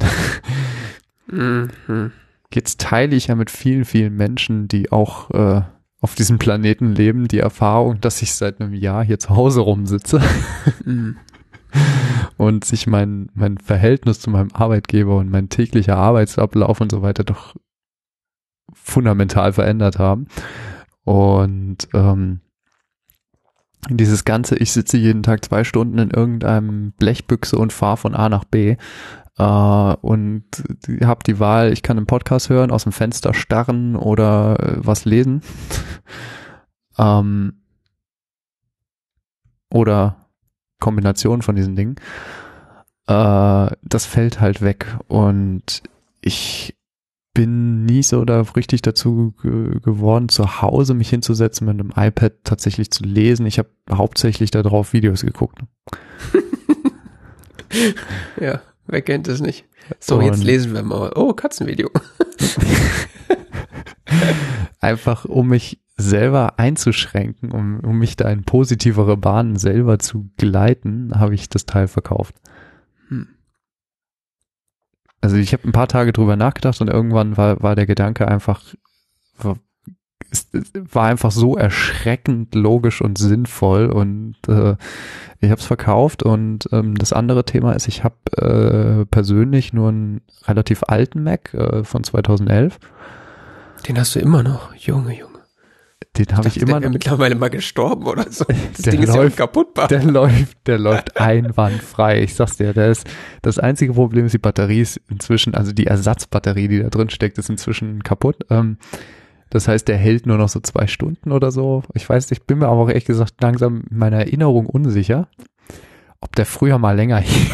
Mhm. Jetzt teile ich ja mit vielen, vielen Menschen, die auch äh, auf diesem Planeten leben, die Erfahrung, dass ich seit einem Jahr hier zu Hause rumsitze Mhm. und sich mein, mein Verhältnis zu meinem Arbeitgeber und mein täglicher Arbeitsablauf und so weiter doch fundamental verändert haben. Und ähm, dieses Ganze, ich sitze jeden Tag zwei Stunden in irgendeinem Blechbüchse und fahre von A nach B äh, und habe die Wahl, ich kann einen Podcast hören, aus dem Fenster starren oder äh, was lesen. ähm, oder Kombination von diesen Dingen. Äh, das fällt halt weg und ich bin nie so da richtig dazu ge geworden, zu Hause mich hinzusetzen, mit einem iPad tatsächlich zu lesen. Ich habe hauptsächlich darauf Videos geguckt. ja, wer kennt es nicht? So, Und jetzt lesen wir mal. Oh, Katzenvideo. Einfach um mich selber einzuschränken, um, um mich da in positivere Bahnen selber zu gleiten, habe ich das Teil verkauft. Hm. Also ich habe ein paar Tage drüber nachgedacht und irgendwann war, war der Gedanke einfach, es, war einfach so erschreckend logisch und sinnvoll und äh, ich habe es verkauft und ähm, das andere Thema ist, ich habe äh, persönlich nur einen relativ alten Mac äh, von 2011. Den hast du immer noch, Junge, Junge. Den habe ich, ich immer noch. mittlerweile mal gestorben oder so. Das der Ding läuft, ist ja kaputtbar. Der läuft, der läuft einwandfrei. Ich sag's dir, der ist, das einzige Problem ist, die Batterie ist inzwischen, also die Ersatzbatterie, die da drin steckt, ist inzwischen kaputt. Ähm, das heißt, der hält nur noch so zwei Stunden oder so. Ich weiß, ich bin mir aber auch ehrlich gesagt langsam in meiner Erinnerung unsicher, ob der früher mal länger hielt.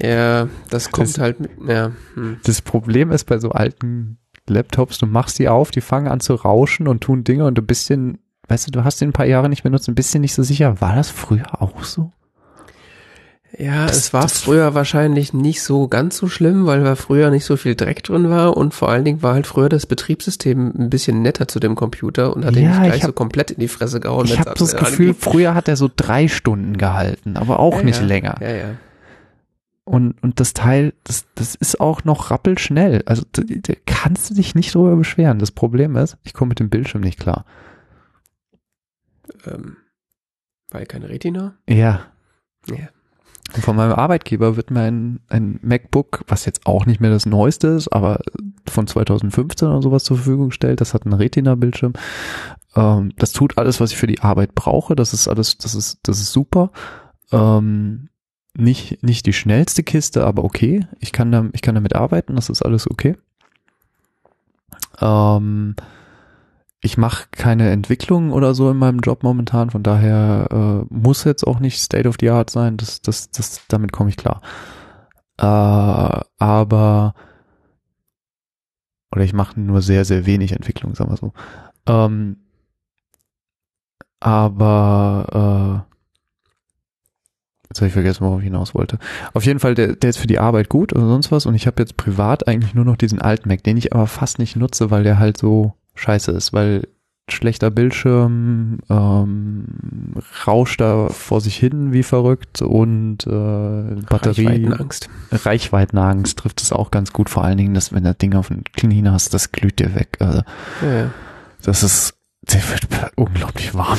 Ja, das kommt das, halt, ja. Hm. Das Problem ist bei so alten Laptops, du machst die auf, die fangen an zu rauschen und tun Dinge und du bisschen, weißt du, du hast den ein paar Jahre nicht benutzt, ein bisschen nicht so sicher. War das früher auch so? Ja, das, es war früher wahrscheinlich nicht so ganz so schlimm, weil da früher nicht so viel Dreck drin war und vor allen Dingen war halt früher das Betriebssystem ein bisschen netter zu dem Computer und hat ja, ihn nicht gleich hab, so komplett in die Fresse gehauen. Ich habe das Gefühl, früher hat er so drei Stunden gehalten, aber auch ja, nicht ja, länger. Ja, ja. Und, und das Teil, das, das ist auch noch rappelschnell. Also da, da kannst du dich nicht drüber beschweren. Das Problem ist, ich komme mit dem Bildschirm nicht klar. Ähm, weil kein Retina? Ja. Ja. Und von meinem Arbeitgeber wird mir ein, ein MacBook, was jetzt auch nicht mehr das Neueste ist, aber von 2015 oder sowas zur Verfügung gestellt. Das hat einen Retina-Bildschirm. Ähm, das tut alles, was ich für die Arbeit brauche. Das ist alles, das ist, das ist super. Ähm, nicht, nicht die schnellste Kiste, aber okay. Ich kann, da, ich kann damit arbeiten, das ist alles okay. Ähm, ich mache keine Entwicklung oder so in meinem Job momentan, von daher äh, muss jetzt auch nicht State of the Art sein, das, das, das, damit komme ich klar. Äh, aber oder ich mache nur sehr, sehr wenig Entwicklung, sagen wir so. Ähm, aber äh, Jetzt habe ich vergessen, worauf ich hinaus wollte. Auf jeden Fall, der, der ist für die Arbeit gut oder sonst was. Und ich habe jetzt privat eigentlich nur noch diesen alten Mac, den ich aber fast nicht nutze, weil der halt so scheiße ist, weil schlechter Bildschirm, ähm, rauscht da vor sich hin wie verrückt und äh, Batterie. Reichweitenangst. Reichweitenangst trifft es auch ganz gut, vor allen Dingen, dass wenn das Ding auf den Knien hast, das glüht dir weg. Also, ja. Das ist, der wird unglaublich warm.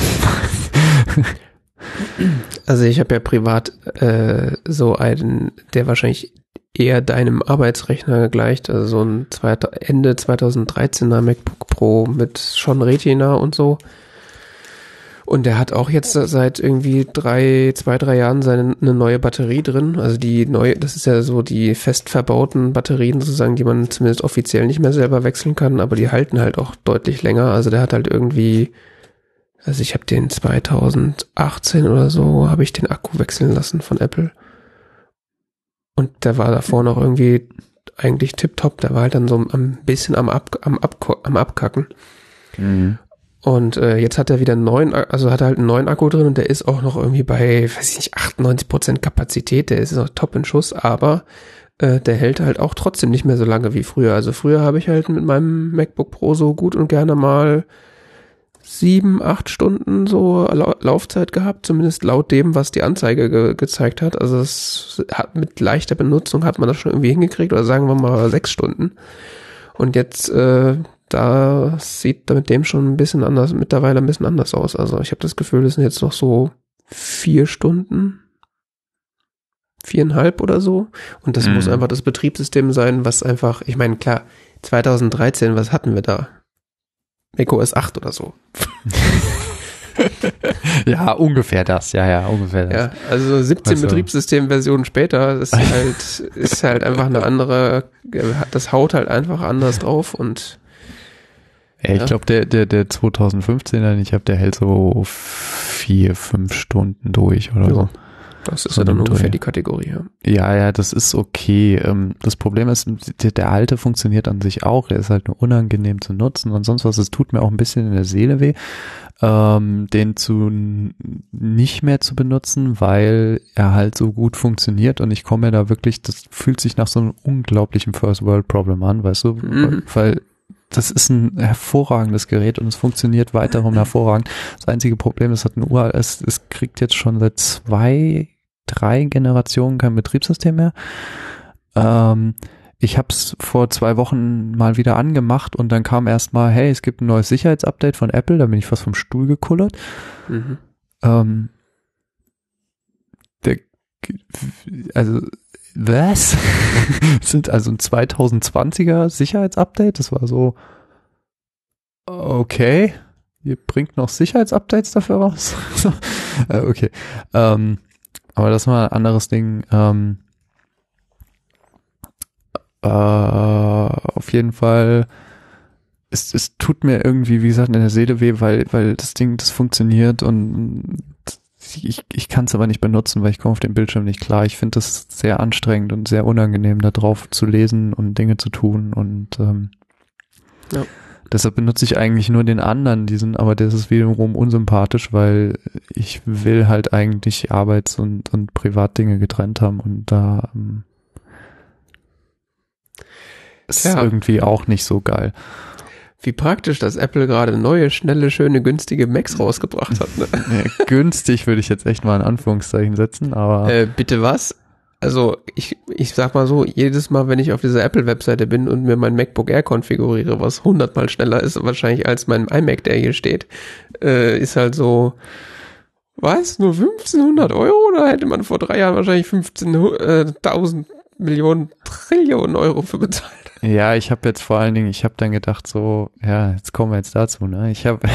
Also ich habe ja privat äh, so einen, der wahrscheinlich eher deinem Arbeitsrechner gleicht, also so ein Ende 2013er MacBook Pro mit schon Retina und so. Und der hat auch jetzt seit irgendwie drei, zwei, drei Jahren seine eine neue Batterie drin. Also die neue, das ist ja so die fest verbauten Batterien sozusagen, die man zumindest offiziell nicht mehr selber wechseln kann, aber die halten halt auch deutlich länger. Also der hat halt irgendwie also ich habe den 2018 oder so, habe ich den Akku wechseln lassen von Apple. Und der war davor noch irgendwie eigentlich tipptopp. Der war halt dann so ein bisschen am, Ab, am, Ab, am Abkacken. Mhm. Und äh, jetzt hat er wieder einen neuen, also hat er halt einen neuen Akku drin und der ist auch noch irgendwie bei, weiß ich nicht, 98 Prozent Kapazität. Der ist noch top in Schuss, aber äh, der hält halt auch trotzdem nicht mehr so lange wie früher. Also früher habe ich halt mit meinem MacBook Pro so gut und gerne mal sieben, acht Stunden so Laufzeit gehabt, zumindest laut dem, was die Anzeige ge gezeigt hat. Also es hat mit leichter Benutzung hat man das schon irgendwie hingekriegt oder sagen wir mal sechs Stunden. Und jetzt äh, da sieht mit dem schon ein bisschen anders, mittlerweile ein bisschen anders aus. Also ich habe das Gefühl, das sind jetzt noch so vier Stunden, viereinhalb oder so. Und das mhm. muss einfach das Betriebssystem sein, was einfach, ich meine, klar, 2013, was hatten wir da? macOS 8 oder so. ja, ungefähr das, ja, ja, ungefähr das. Ja, also 17 also. Betriebssystemversionen später, ist halt, ist halt einfach eine andere, das haut halt einfach anders drauf und ja, ich ja. glaube, der, der, der 2015er, den ich habe, der hält so vier, fünf Stunden durch oder jo. so. Das ist ja dann ungefähr Dreh. die Kategorie. Ja. Ja, ja, das ist okay. Ähm, Das Problem ist, der, alte funktioniert an sich auch. Der ist halt nur unangenehm zu nutzen und sonst was. Es tut mir auch ein bisschen in der Seele weh, ähm, den zu nicht mehr zu benutzen, weil er halt so gut funktioniert und ich komme mir da wirklich, das fühlt sich nach so einem unglaublichen First World Problem an, weißt du, Mhm. weil das ist ein hervorragendes Gerät und es funktioniert weiterhin hervorragend. Das einzige Problem, es hat ein Ur, es, es kriegt jetzt schon seit zwei, drei Generationen kein Betriebssystem mehr. Ähm, ich habe es vor zwei Wochen mal wieder angemacht und dann kam erst mal, hey, es gibt ein neues Sicherheitsupdate von Apple, da bin ich fast vom Stuhl gekullert. Mhm. Ähm, der, also, was? Sind also ein 2020er Sicherheitsupdate. Das war so, okay, ihr bringt noch Sicherheitsupdates dafür raus. Äh, okay. Ähm, aber das war ein anderes Ding. Ähm, äh, auf jeden Fall, es, es tut mir irgendwie, wie gesagt, in der Seele weh, weil, weil das Ding, das funktioniert und ich, ich kann es aber nicht benutzen, weil ich komme auf den Bildschirm nicht klar. Ich finde das sehr anstrengend und sehr unangenehm, da drauf zu lesen und Dinge zu tun und ähm, Ja. deshalb benutze ich eigentlich nur den anderen, diesen, aber das ist wiederum unsympathisch, weil ich will halt eigentlich Arbeits- und, und Privatdinge getrennt haben und da ähm, ist Ja. irgendwie auch nicht so geil. Wie praktisch, dass Apple gerade neue, schnelle, schöne, günstige Macs rausgebracht hat. Ne? Ja, günstig würde ich jetzt echt mal in Anführungszeichen setzen, aber Äh, bitte was? Also ich, ich sag mal so, jedes Mal, wenn ich auf dieser Apple-Webseite bin und mir mein MacBook Air konfiguriere, was hundertmal schneller ist wahrscheinlich als mein iMac, der hier steht, äh, ist halt so, was, nur 1500 Euro? Oder hätte man vor drei Jahren wahrscheinlich 15.000 Millionen Trillionen Euro für bezahlt? Ja, ich habe jetzt vor allen Dingen, ich habe dann gedacht so, ja, jetzt kommen wir jetzt dazu, ne? Ich habe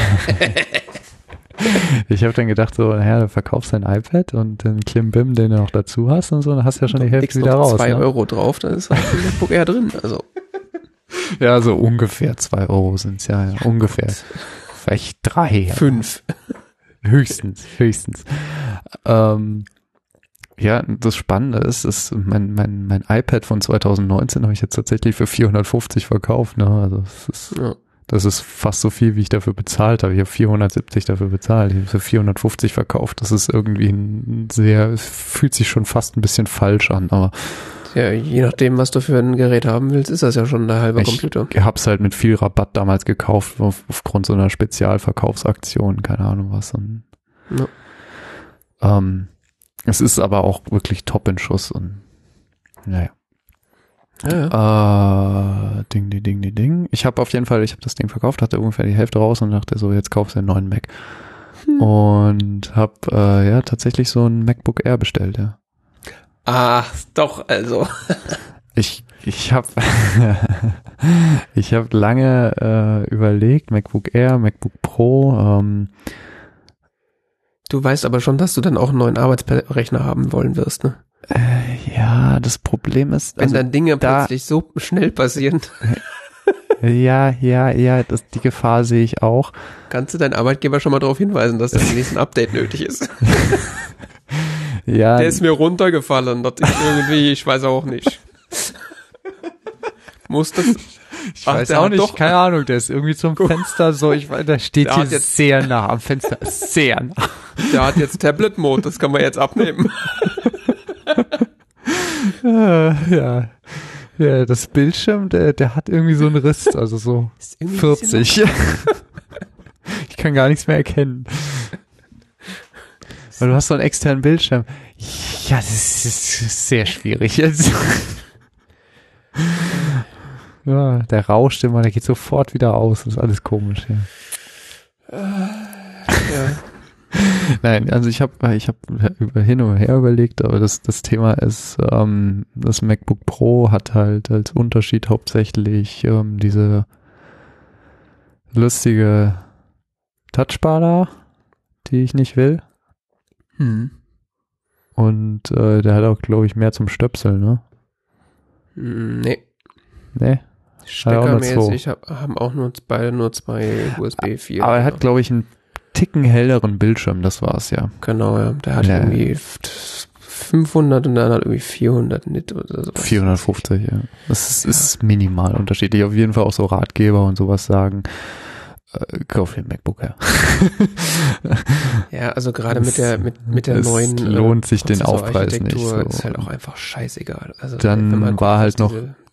ich habe dann gedacht so, naja, du verkaufst dein iPad und den Klimbim, den du noch dazu hast und so, dann hast du ja schon die Hälfte wieder raus. zwei Ne? Euro drauf, dann ist halt ein MacBook Air drin. Also Ja, so ungefähr zwei Euro sind's ja, ja ungefähr. Vielleicht drei. Fünf. Höchstens, höchstens. Ähm, ja, das Spannende ist, ist mein, mein, mein iPad von 2019 habe ich jetzt tatsächlich für 450 verkauft. Ne? Also das ist, Ja. das ist fast so viel, wie ich dafür bezahlt habe. Ich habe 470 dafür bezahlt. Ich habe für 450 verkauft. Das ist irgendwie ein sehr, es fühlt sich schon fast ein bisschen falsch an, aber Ja, je nachdem, was du für ein Gerät haben willst, ist das ja schon der halbe Ich- Computer. ich habe es halt mit viel Rabatt damals gekauft, auf, aufgrund so einer Spezialverkaufsaktion, keine Ahnung was. Und, Ja. ähm, es ist aber auch wirklich top in Schuss und naja. Ja, ja. Äh, ding, ding, ding, ding, ding. Ich habe auf jeden Fall, ich habe das Ding verkauft, hatte ungefähr die Hälfte raus und dachte so, jetzt kaufst du einen neuen Mac. Hm. Und habe äh, ja tatsächlich so ein MacBook Air bestellt, ja. Ach, doch, also. Ich ich habe ich habe lange äh, überlegt, MacBook Air, MacBook Pro, ähm, Du weißt aber schon, dass du dann auch einen neuen Arbeitsrechner haben wollen wirst, ne? äh, ja, das Problem ist, Wenn also, dann Dinge da- plötzlich so schnell passieren, ja, ja, ja, das, die Gefahr sehe ich auch. kannst du deinen Arbeitgeber schon mal darauf hinweisen, dass das nächste Update nötig ist. Ja, Der ist mir runtergefallen. Das ist irgendwie, ich weiß auch nicht. Muss das. Ich Ach, weiß auch nicht, keine Ahnung, der ist irgendwie zum Fenster so, ich weiß, der steht Der hier jetzt- sehr nah am Fenster, sehr nah. Der hat jetzt Tablet-Mode, das kann man jetzt abnehmen. Ja. Ja, das Bildschirm, der, der hat irgendwie so einen Riss, also so Ist irgendwie ein bisschen 40. ich kann gar nichts mehr erkennen. Weil du hast so einen externen Bildschirm. Ja, das ist sehr schwierig jetzt. Ja, der rauscht immer, der geht sofort wieder aus. Das ist alles komisch, ja. Ja. Nein, also ich habe ich hab über hin und her überlegt, aber das, das Thema ist, ähm, das MacBook Pro hat halt als Unterschied hauptsächlich ähm, diese lustige Touchbar da, die ich nicht will. Hm. Und äh, der hat auch, glaube ich, mehr zum Stöpseln, ne? Hm, Nee. Steckermäßig hab, haben auch nur beide nur zwei USB 4. Aber er hat, glaube ich, einen Ticken helleren Bildschirm, das war's ja. Genau, ja. Der hat Ja. irgendwie f- 500 und der andere irgendwie 400 Nit oder so. 450, ja. Das ist, ja. ist minimal unterschiedlich. Auf jeden Fall auch so Ratgeber und sowas sagen. Äh, kauf den MacBook her. ja, also gerade mit der mit mit der neuen äh, lohnt sich den Aufpreis nicht. So. Ist halt auch einfach scheißegal. Also dann war halt noch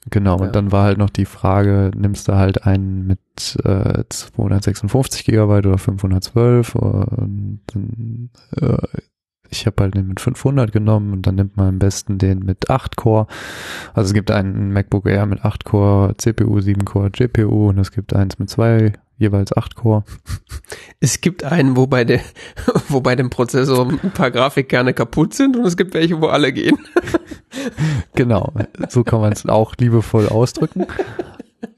genau ja. und dann war halt noch die Frage, nimmst du halt einen mit äh, 256 Gigabyte oder 512 und dann, äh, ich habe halt den mit 500 genommen und dann nimmt man am besten den mit 8 Core. Also es gibt einen MacBook Air mit 8 Core, CPU, 7 Core, GPU und es gibt eins mit zwei jeweils 8 Core. Es gibt einen, wo bei, der, wo bei dem Prozessor ein paar Grafikkerne kaputt sind und es gibt welche, wo alle gehen. genau, so kann man es auch liebevoll ausdrücken.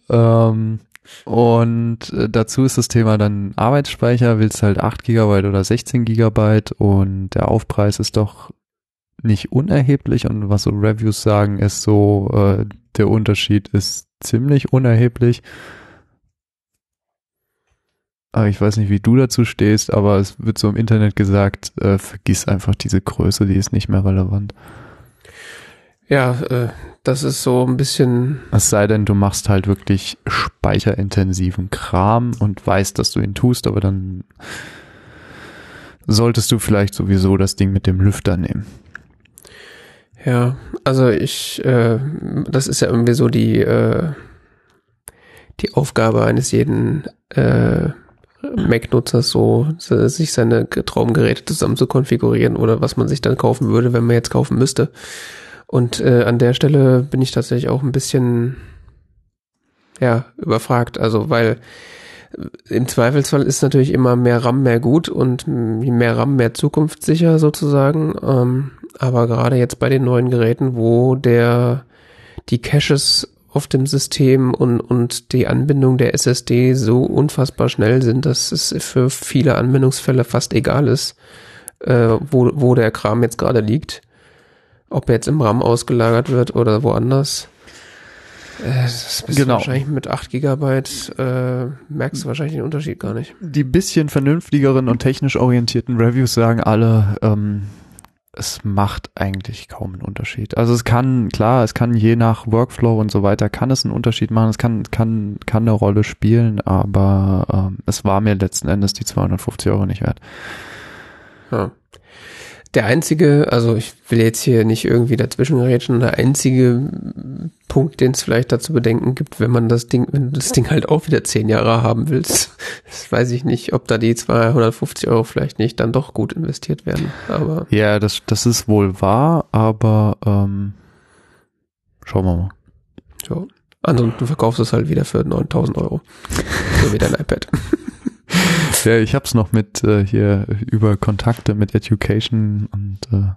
ähm, und äh, dazu ist das Thema dann Arbeitsspeicher, willst halt 8 GB oder 16 GB und der Aufpreis ist doch nicht unerheblich und was so Reviews sagen, ist so, äh, der Unterschied ist ziemlich unerheblich. Aber ich weiß nicht, wie du dazu stehst, aber es wird so im Internet gesagt, äh, vergiss einfach diese Größe, die ist nicht mehr relevant. Ja, äh, das ist so ein bisschen. Es sei denn, du machst halt wirklich speicherintensiven Kram und weißt, dass du ihn tust, aber dann solltest du vielleicht sowieso das Ding mit dem Lüfter nehmen. Ja, also ich, äh, das ist ja irgendwie so die, äh, die Aufgabe eines jeden äh, Mac-Nutzers so, sich seine Traumgeräte zusammen zu konfigurieren oder was man sich dann kaufen würde, wenn man jetzt kaufen müsste. Und äh, an der Stelle bin ich tatsächlich auch ein bisschen ja überfragt, also weil äh, im Zweifelsfall ist natürlich immer mehr RAM mehr gut und mehr RAM mehr zukunftssicher sozusagen. Ähm, aber gerade jetzt bei den neuen Geräten, wo der die Caches auf dem System und, und die Anbindung der SSD so unfassbar schnell sind, dass es für viele Anwendungsfälle fast egal ist, äh, wo, wo der Kram jetzt gerade liegt. Ob er jetzt im RAM ausgelagert wird oder woanders. Äh, das bist genau. wahrscheinlich mit 8 Gigabyte äh, merkst du wahrscheinlich den Unterschied gar nicht. Die bisschen vernünftigeren und technisch orientierten Reviews sagen alle, ähm, es macht eigentlich kaum einen Unterschied. Also es kann, klar, es kann je nach Workflow und so weiter, kann es einen Unterschied machen, es kann, kann, kann eine Rolle spielen, aber ähm, es war mir letzten Endes die 250 Euro nicht wert. Ja der einzige, also ich will jetzt hier nicht irgendwie dazwischen gerätschen, der einzige Punkt, den es vielleicht dazu bedenken gibt, wenn man das Ding, wenn du das Ding halt auch wieder zehn Jahre haben willst, das weiß ich nicht, ob da die 250 Euro vielleicht nicht dann doch gut investiert werden. Aber ja, das, das ist wohl wahr, aber ähm, schauen wir mal. So. Ansonsten du verkaufst es halt wieder für 9000 Euro. so wie dein iPad. Ja, ich hab's noch mit äh, hier über Kontakte mit Education und äh,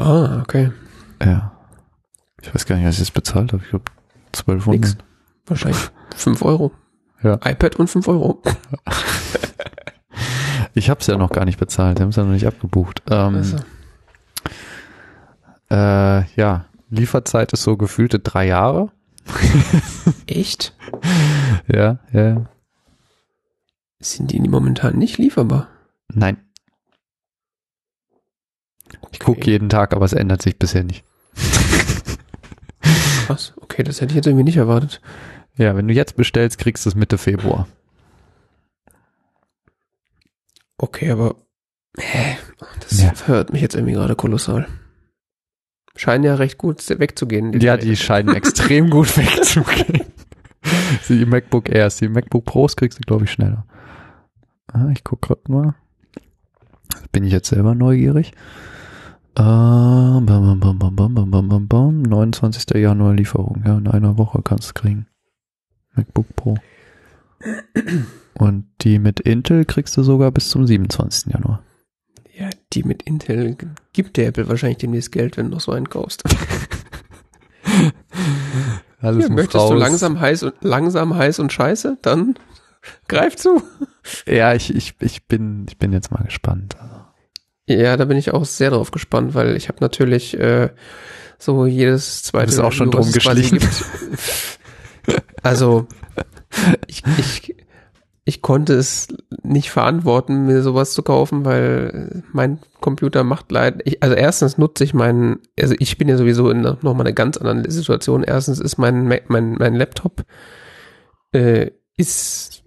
Ah, okay. Ja. Ich weiß gar nicht, was ich jetzt bezahlt habe. Ich glaube 1200. Nix. Wahrscheinlich 5 Euro. Ja. iPad und 5 Euro. ich hab's ja noch gar nicht bezahlt. Die haben es ja noch nicht abgebucht. Ähm, also. äh, ja, Lieferzeit ist so gefühlte drei Jahre. Echt? ja, ja. Sind die momentan nicht lieferbar? Nein. Okay. Ich gucke jeden Tag, aber es ändert sich bisher nicht. Krass, okay, das hätte ich jetzt irgendwie nicht erwartet. Ja, wenn du jetzt bestellst, kriegst du es Mitte Februar. Okay, aber hä, das ja. verhört mich jetzt irgendwie gerade kolossal. Scheinen ja recht gut wegzugehen. Die ja, die scheinen extrem gut wegzugehen. die MacBook Airs, die MacBook Pros kriegst du, glaube ich, schneller. Ah, ich guck gerade mal. Bin ich jetzt selber neugierig. Uh, bam, bam, bam, 29. Januar Lieferung. Ja, in einer Woche kannst du kriegen. MacBook Pro. Und die mit Intel kriegst du sogar bis zum 27. Januar. Ja, die mit Intel gibt der Apple wahrscheinlich demnächst Geld, wenn du noch so einen kaufst. Alles ja, möchtest raus. du langsam heiß und langsam heiß und scheiße, dann greif zu. Ja, ich, ich, ich bin, ich bin jetzt mal gespannt. Ja, da bin ich auch sehr drauf gespannt, weil ich habe natürlich äh, so jedes zweite. Du bist auch schon drum geschlichen. also ich, ich, ich konnte es nicht verantworten, mir sowas zu kaufen, weil mein Computer macht leid. Ich, also erstens nutze ich meinen, also ich bin ja sowieso in nochmal eine ganz andere Situation. Erstens ist mein, mein, mein Laptop äh, ist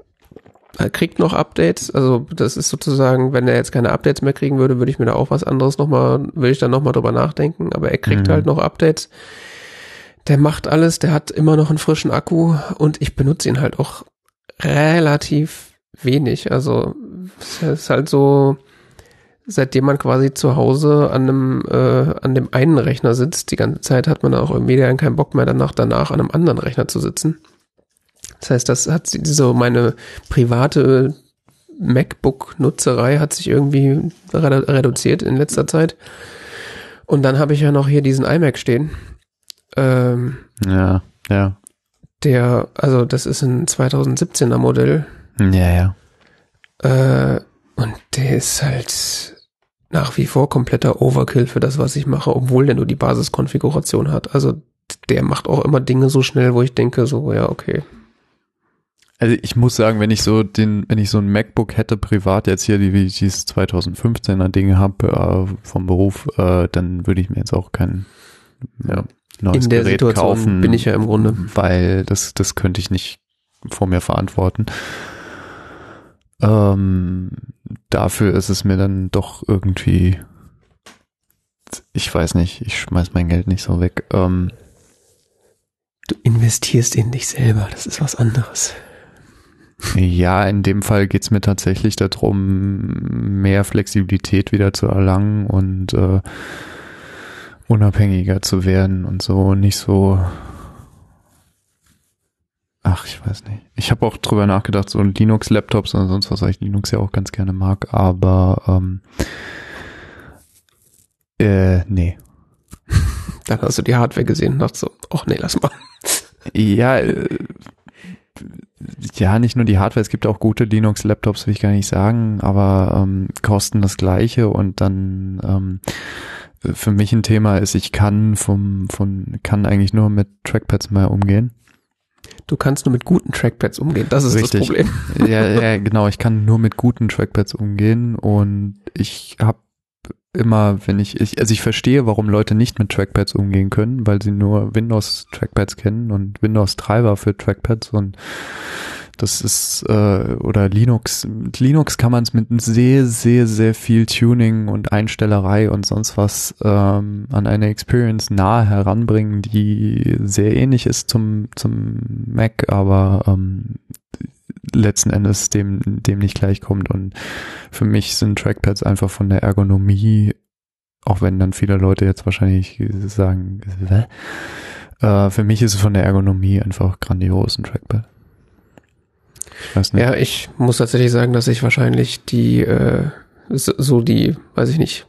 kriegt noch Updates. Also das ist sozusagen, wenn er jetzt keine Updates mehr kriegen würde, würde ich mir da auch was anderes nochmal, würde ich dann nochmal drüber nachdenken. Aber er kriegt mhm. halt noch Updates. Der macht alles, der hat immer noch einen frischen Akku und ich benutze ihn halt auch relativ wenig. Also es ist halt so, seitdem man quasi zu Hause an einem äh, an dem einen Rechner sitzt, die ganze Zeit hat man auch irgendwie dann keinen Bock mehr danach danach an einem anderen Rechner zu sitzen. Das heißt, das hat so meine private MacBook-Nutzerei hat sich irgendwie redu reduziert in letzter Zeit. Und dann habe ich ja noch hier diesen iMac stehen. Ähm, ja, ja. Der, also das ist ein 2017er Modell. Ja, ja. Äh, und der ist halt nach wie vor kompletter Overkill für das, was ich mache, obwohl der nur die Basiskonfiguration hat. Also der macht auch immer Dinge so schnell, wo ich denke, so, ja, okay. Also ich muss sagen, wenn ich so den, wenn ich so ein MacBook hätte privat jetzt hier, die wie ich dieses 2015er Dinge habe äh, vom Beruf, äh, dann würde ich mir jetzt auch kein ja, neues In der Gerät Situation kaufen. bin ich ja im Grunde. Weil das, das könnte ich nicht vor mir verantworten. Ähm, dafür ist es mir dann doch irgendwie, ich weiß nicht, ich schmeiß mein Geld nicht so weg. Ähm, du investierst in dich selber, das ist was anderes. Ja, in dem Fall geht's mir tatsächlich darum, mehr Flexibilität wieder zu erlangen und äh, unabhängiger zu werden und so nicht so Ach, ich weiß nicht. Ich habe auch drüber nachgedacht, so Linux-Laptops oder sonst was, weil ich Linux ja auch ganz gerne mag, aber ähm, äh, nee. Dann hast du die Hardware gesehen und dachte so, ach nee, lass mal. Ja, äh, ja, nicht nur die Hardware, es gibt auch gute Linux-Laptops, will ich gar nicht sagen, aber ähm, kosten das gleiche und dann ähm, für mich ein Thema ist, ich kann vom, von, kann eigentlich nur mit Trackpads mehr umgehen. Du kannst nur mit guten Trackpads umgehen, das ist Richtig. das Problem. Ja, ja, genau, ich kann nur mit guten Trackpads umgehen und ich habe immer, wenn ich, ich, also ich verstehe, warum Leute nicht mit Trackpads umgehen können, weil sie nur Windows Trackpads kennen und Windows Treiber für Trackpads und das ist äh, oder Linux. Mit Linux kann man es mit sehr, sehr, sehr viel Tuning und Einstellerei und sonst was ähm, an eine Experience nahe heranbringen, die sehr ähnlich ist zum zum Mac, aber ähm, letzten Endes dem, dem nicht gleichkommt. Und für mich sind Trackpads einfach von der Ergonomie, auch wenn dann viele Leute jetzt wahrscheinlich sagen, äh, für mich ist es von der Ergonomie einfach grandios, ein Trackpad. Ich. Ja, ich muss tatsächlich sagen, dass ich wahrscheinlich die, äh, so die, weiß ich nicht,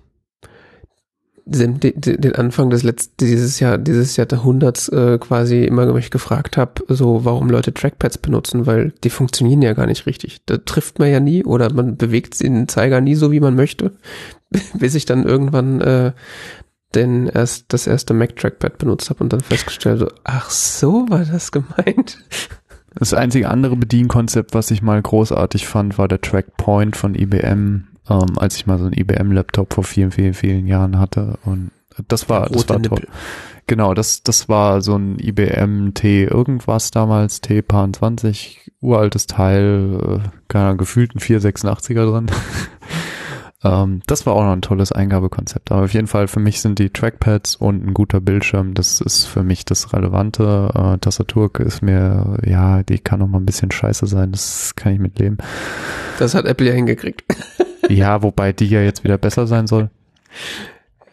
den, den Anfang des letzten, dieses Jahr, dieses Jahrhunderts äh, quasi immer mich gefragt habe, so warum Leute Trackpads benutzen, weil die funktionieren ja gar nicht richtig. Da trifft man ja nie oder man bewegt den Zeiger nie so, wie man möchte, bis ich dann irgendwann äh, den erst das erste Mac Trackpad benutzt habe und dann festgestellt, so, ach so war das gemeint. Das einzige andere Bedienkonzept, was ich mal großartig fand, war der Trackpoint von IBM ähm, als ich mal so einen IBM-Laptop vor vielen, vielen, vielen Jahren hatte. Und das war, das war toll. Genau, das, das war so ein IBM T irgendwas damals, T Pan 20, uraltes Teil, äh, keine Ahnung, gefühlt ein 486er drin. ähm, das war auch noch ein tolles Eingabekonzept. Aber auf jeden Fall für mich sind die Trackpads und ein guter Bildschirm, das ist für mich das Relevante. Äh, Tastatur ist mir, ja, die kann noch mal ein bisschen scheiße sein, das kann ich mitleben. Das hat Apple ja hingekriegt. Ja, wobei die ja jetzt wieder besser sein soll.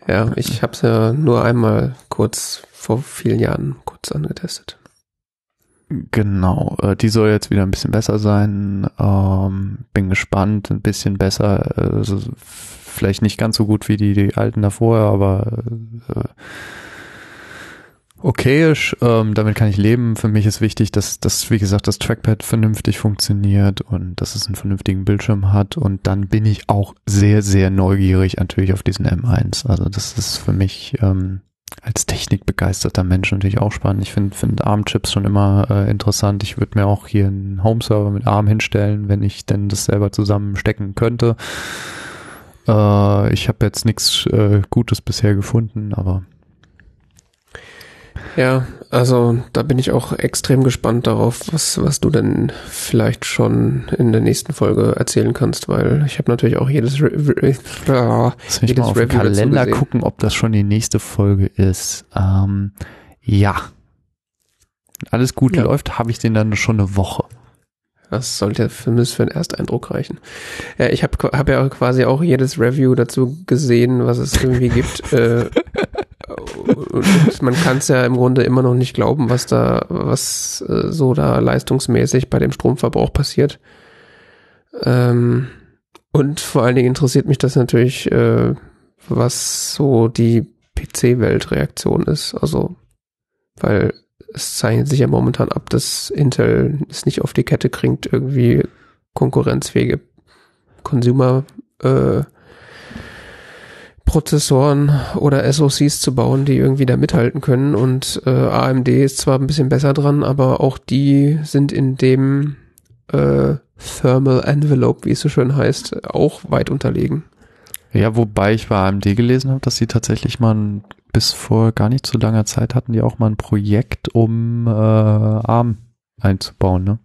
Ja, ich habe es ja nur einmal kurz vor vielen Jahren kurz angetestet. Genau, äh, die soll jetzt wieder ein bisschen besser sein. Ähm, bin gespannt, ein bisschen besser. Also vielleicht nicht ganz so gut wie die, die alten davor, aber äh, okayisch, ähm, damit kann ich leben. Für mich ist wichtig, dass, dass, wie gesagt, das Trackpad vernünftig funktioniert und dass es einen vernünftigen Bildschirm hat. Und dann bin ich auch sehr, sehr neugierig natürlich auf diesen M1. Also das ist für mich, ähm, als technikbegeisterter Mensch natürlich auch spannend. Ich finde find ARM-Chips schon immer äh, interessant. Ich würde mir auch hier einen Home-Server mit ARM hinstellen, wenn ich denn das selber zusammenstecken könnte. Äh, ich habe jetzt nichts äh, Gutes bisher gefunden, aber ja, also da bin ich auch extrem gespannt darauf, was, was du denn vielleicht schon in der nächsten Folge erzählen kannst, weil ich habe natürlich auch jedes, Re Re Lass mich mal auf den Kalender gucken, ob das schon die nächste Folge ist. Ähm, ja. Alles gut ja. läuft, habe ich den dann schon eine Woche. Das sollte für, für einen Ersteindruck reichen. Ja, ich habe hab ja quasi auch jedes Review dazu gesehen, was es irgendwie gibt. äh, und man kann es ja im Grunde immer noch nicht glauben, was da, was äh, so da leistungsmäßig bei dem Stromverbrauch passiert. Ähm, und vor allen Dingen interessiert mich das natürlich, äh, was so die PC-Weltreaktion ist. Also, weil es zeichnet sich ja momentan ab, dass Intel es nicht auf die Kette kriegt, irgendwie konkurrenzfähige Consumer äh, Prozessoren oder SoCs zu bauen, die irgendwie da mithalten können. Und äh, AMD ist zwar ein bisschen besser dran, aber auch die sind in dem äh, Thermal Envelope, wie es so schön heißt, auch weit unterlegen. Ja, wobei ich bei AMD gelesen habe, dass sie tatsächlich mal ein, bis vor gar nicht so langer Zeit hatten die auch mal ein Projekt um äh, ARM einzubauen, ne?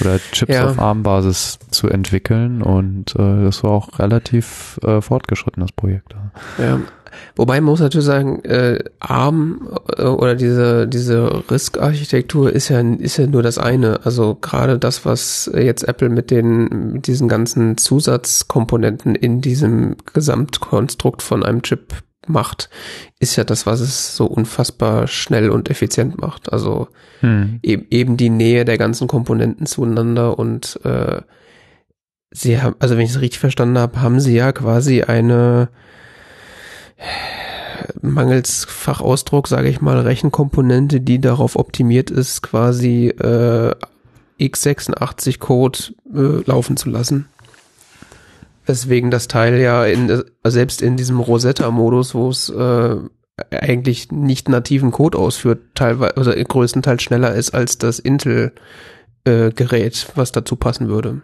Oder Chips ja. auf ARM-Basis zu entwickeln und äh, das war auch relativ äh, fortgeschritten, das Projekt. Ja. Wobei man muss natürlich sagen, äh, ARM äh, oder diese diese RISC-Architektur ist ja ist ja nur das eine. Also gerade das, was jetzt Apple mit den mit diesen ganzen Zusatzkomponenten in diesem Gesamtkonstrukt von einem Chip macht, ist ja das, was es so unfassbar schnell und effizient macht. Also hm. eben, eben die Nähe der ganzen Komponenten zueinander und äh, sie haben, also wenn ich es richtig verstanden habe, haben sie ja quasi eine mangels Fachausdruck, sage ich mal, Rechenkomponente, die darauf optimiert ist, quasi äh, x86-Code äh, laufen zu lassen. Weswegen das Teil ja in, selbst in diesem Rosetta-Modus, wo es äh, eigentlich nicht nativen Code ausführt, teilweise, also größtenteils schneller ist als das Intel-Gerät, äh, was dazu passen würde.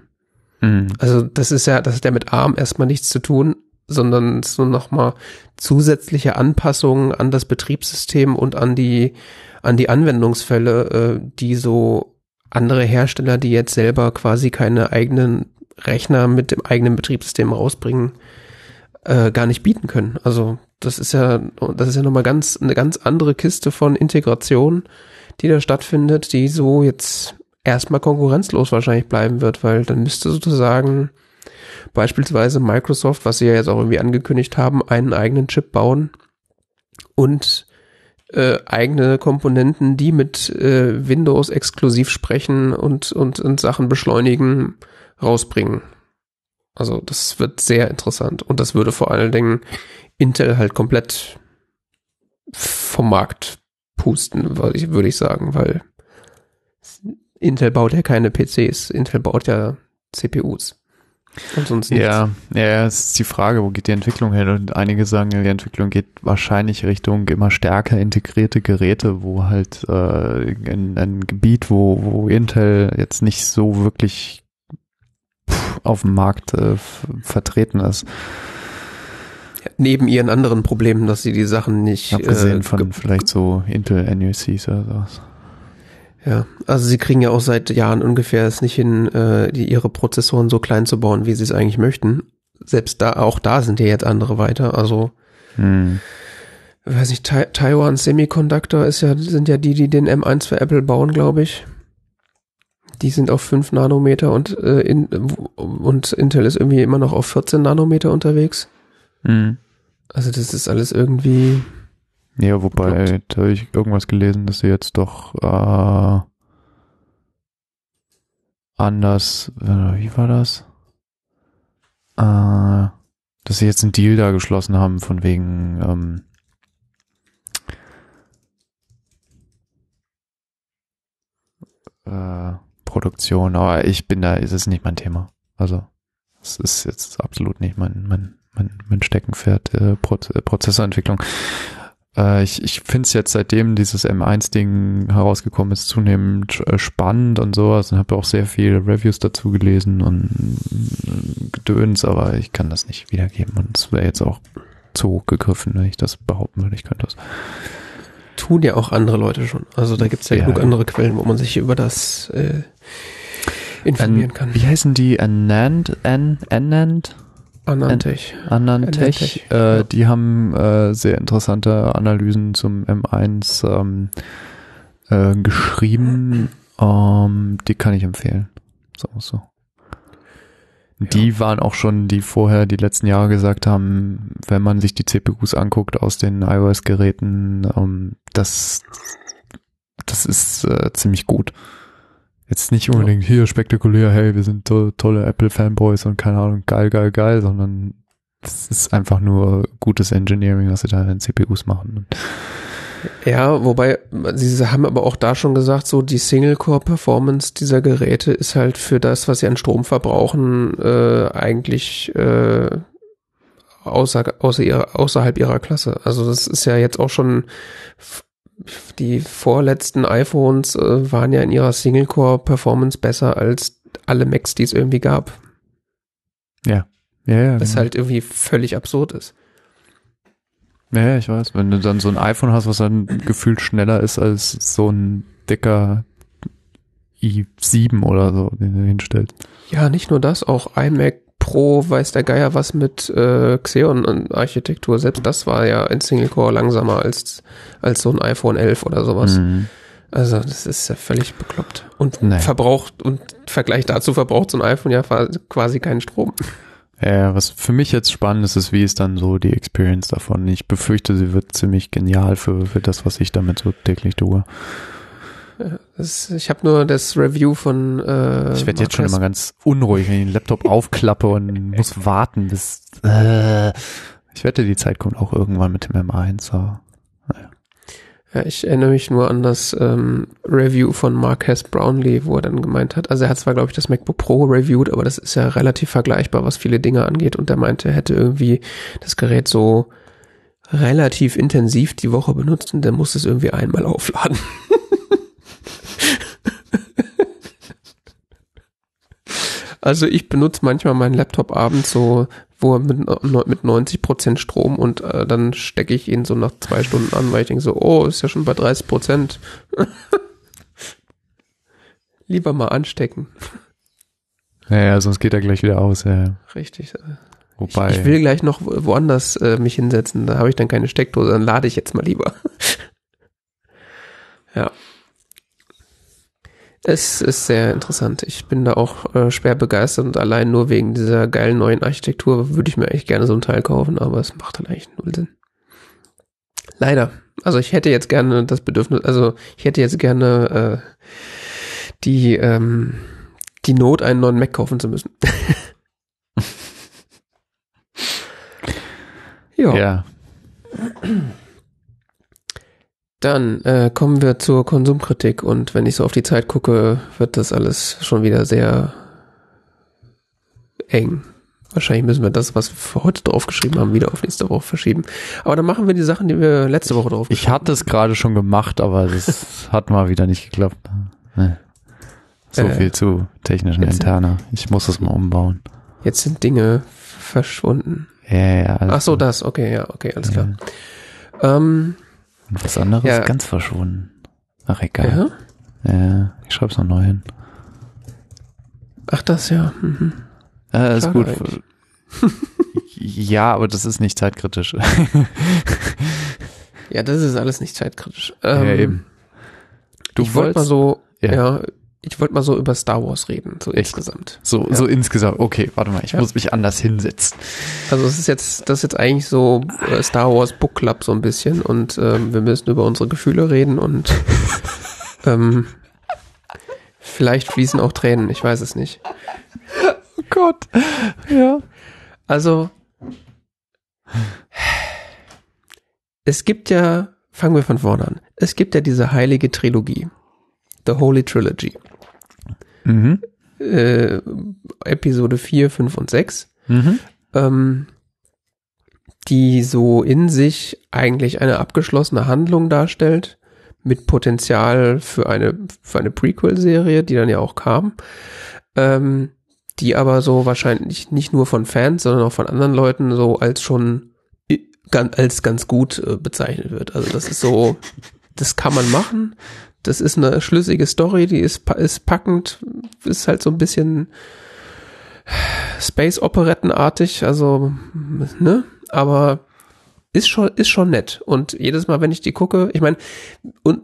Mhm. Also das ist ja, das hat ja mit ARM erstmal nichts zu tun, sondern so nochmal zusätzliche Anpassungen an das Betriebssystem und an die, an die Anwendungsfälle, äh, die so andere Hersteller, die jetzt selber quasi keine eigenen Rechner mit dem eigenen Betriebssystem rausbringen, äh, gar nicht bieten können. Also das ist ja, das ist ja nochmal ganz, eine ganz andere Kiste von Integration, die da stattfindet, die so jetzt erstmal konkurrenzlos wahrscheinlich bleiben wird, weil dann müsste sozusagen beispielsweise Microsoft, was sie ja jetzt auch irgendwie angekündigt haben, einen eigenen Chip bauen und äh, eigene Komponenten, die mit äh, Windows exklusiv sprechen und, und, und Sachen beschleunigen, rausbringen. Also das wird sehr interessant und das würde vor allen Dingen Intel halt komplett vom Markt pusten, würde ich sagen, weil Intel baut ja keine PCs, Intel baut ja CPUs. Und sonst nichts. Ja, ja, es ist die Frage, wo geht die Entwicklung hin? Und einige sagen, die Entwicklung geht wahrscheinlich Richtung immer stärker integrierte Geräte, wo halt äh, in ein Gebiet, wo, wo Intel jetzt nicht so wirklich auf dem Markt äh, vertreten ist. Neben ihren anderen Problemen, dass sie die Sachen nicht. Abgesehen äh, von vielleicht so Intel NUCs oder sowas. Ja, also sie kriegen ja auch seit Jahren ungefähr es nicht hin, äh, die, ihre Prozessoren so klein zu bauen, wie sie es eigentlich möchten. Selbst da, auch da sind ja jetzt andere weiter. Also, hm. weiß nicht, Taiwan Semiconductor ist ja, sind ja die, die den M1 für Apple bauen, glaube ich. Die sind auf 5 Nanometer und, äh, in, und Intel ist irgendwie immer noch auf 14 Nanometer unterwegs. Mhm. Also das ist alles irgendwie. Ja, wobei, da habe ich irgendwas gelesen, dass sie jetzt doch äh, anders, äh, wie war das? Äh, dass sie jetzt einen Deal da geschlossen haben, von wegen, ähm, äh, Produktion, aber ich bin da, ist es nicht mein Thema. Also es ist jetzt absolut nicht mein, mein, mein, mein Steckenpferd, äh, äh, Prozessorentwicklung. Äh, ich ich finde es jetzt, seitdem dieses M1-Ding herausgekommen ist, zunehmend äh, spannend und sowas und habe auch sehr viele Reviews dazu gelesen und äh, Gedöns, aber ich kann das nicht wiedergeben und es wäre jetzt auch zu hoch gegriffen, wenn ich das behaupten würde. Ich könnte das. Tun ja auch andere Leute schon. Also da gibt's ja, Ja, genug ja. andere Quellen, wo man sich über das äh, informieren An, kann. wie heißen die? Anand? An, Anand? Anantech. Anantech, Anantech, äh, ja. die haben äh, sehr interessante Analysen zum M1 ähm, äh, geschrieben. Ähm, die kann ich empfehlen. So, so. Die waren auch schon, die vorher die letzten Jahre gesagt haben, wenn man sich die CPUs anguckt aus den iOS-Geräten, ähm, das, das ist äh, ziemlich gut. Jetzt nicht unbedingt hier spektakulär, hey, wir sind to tolle Apple-Fanboys und keine Ahnung, geil, geil, geil, sondern es ist einfach nur gutes Engineering, was sie da in den CPUs machen. Ja, wobei, sie haben aber auch da schon gesagt, so die Single-Core-Performance dieser Geräte ist halt für das, was sie an Strom verbrauchen, äh, eigentlich äh, außer, außer ihrer, außerhalb ihrer Klasse. Also das ist ja jetzt auch schon die vorletzten iPhones äh, waren ja in ihrer Single-Core-Performance besser als alle Macs, die es irgendwie gab. Ja, ja. Was genau. halt irgendwie völlig absurd ist. Ja, ja, ich weiß. Wenn du dann so ein iPhone hast, was dann gefühlt schneller ist als so ein dicker i7 oder so, den du hinstellst. Ja, nicht nur das, auch iMac Pro weiß der Geier was mit äh, Xeon-Architektur. Selbst das war ja in Single-Core langsamer als, als so ein iPhone 11 oder sowas. Mhm. Also das ist ja völlig bekloppt. Und Nee. verbraucht, und im Vergleich dazu verbraucht so ein iPhone ja quasi keinen Strom. Ja, was für mich jetzt spannend ist, ist, wie ist dann so die Experience davon. Ich befürchte, sie wird ziemlich genial für, für das, was ich damit so täglich tue. Das, ich habe nur das Review von äh, Ich werde jetzt schon immer ganz unruhig, wenn ich den Laptop aufklappe und muss warten, bis. Äh, ich wette, die Zeit kommt auch irgendwann mit dem M1. Aber, Ja, ich erinnere mich nur an das ähm, Review von Marques Brownlee, wo er dann gemeint hat, also er hat zwar, glaube ich, das MacBook Pro reviewed, aber das ist ja relativ vergleichbar, was viele Dinge angeht. Und er meinte, er hätte irgendwie das Gerät so relativ intensiv die Woche benutzt und der muss es irgendwie einmal aufladen. Also ich benutze manchmal meinen Laptop abends so, wo er mit, mit 90 Prozent Strom und äh, dann stecke ich ihn so nach zwei Stunden an, weil ich denke so, oh, ist ja schon bei 30 Prozent. Lieber mal anstecken. ja, ja, sonst geht er gleich wieder aus. Ja. Richtig. Ich, Wobei. ich will gleich noch wo- woanders äh, mich hinsetzen. Da habe ich dann keine Steckdose, dann lade ich jetzt mal lieber. ja. Es ist sehr interessant. Ich bin da auch äh, schwer begeistert und allein nur wegen dieser geilen neuen Architektur würde ich mir eigentlich gerne so ein Teil kaufen, aber es macht halt eigentlich null Sinn. Leider. Also ich hätte jetzt gerne das Bedürfnis, also ich hätte jetzt gerne äh, die, ähm, die Not, einen neuen Mac kaufen zu müssen. ja. ja. Dann äh, kommen wir zur Konsumkritik und wenn ich so auf die Zeit gucke, wird das alles schon wieder sehr eng. Wahrscheinlich müssen wir das, was wir für heute draufgeschrieben haben, wieder auf nächste Woche verschieben. Aber dann machen wir die Sachen, die wir letzte Woche drauf Ich hatte es gerade schon gemacht, aber das hat mal wieder nicht geklappt. Nee. So Äh, viel zu technischen Interna. Ich muss es mal umbauen. Jetzt sind Dinge verschwunden. Ja, ja, alles Ach so, das, okay, ja, okay, alles Ja. klar. Ähm, Und was anderes Ja. ist ganz verschwunden. Ach, egal. ja. Ja, ich schreib's noch neu hin. Ach, das ja. Mhm. Äh, ist gut. eigentlich. ja, aber das ist nicht zeitkritisch. Ja, das ist alles nicht zeitkritisch. Ähm, ja, eben. Du ich wollte mal wolltest- so, Ja. ja, ich wollte mal so über Star Wars reden, so Echt? insgesamt. So, Ja. so insgesamt. Okay, warte mal, ich Ja. muss mich anders hinsetzen. Also es ist jetzt, das ist jetzt eigentlich so äh, Star Wars Book Club so ein bisschen und ähm, wir müssen über unsere Gefühle reden und ähm, vielleicht fließen auch Tränen, ich weiß es nicht. Oh Gott. Ja. Also es gibt ja, fangen wir von vorne an, es gibt ja diese heilige Trilogie, The Holy Trilogy, Mhm. äh, Episode 4, 5 und 6. Mhm. Ähm, die so in sich eigentlich eine abgeschlossene Handlung darstellt, mit Potenzial für eine, für eine Prequel-Serie, die dann ja auch kam, ähm, die aber so wahrscheinlich nicht nur von Fans, sondern auch von anderen Leuten so als schon als ganz gut äh, bezeichnet wird. Also das ist so, das kann man machen. Das ist eine schlüssige Story, die ist, ist packend, ist halt so ein bisschen Space-Operettenartig, also, ne? Aber ist schon, ist schon nett. Und jedes Mal, wenn ich die gucke, ich meine,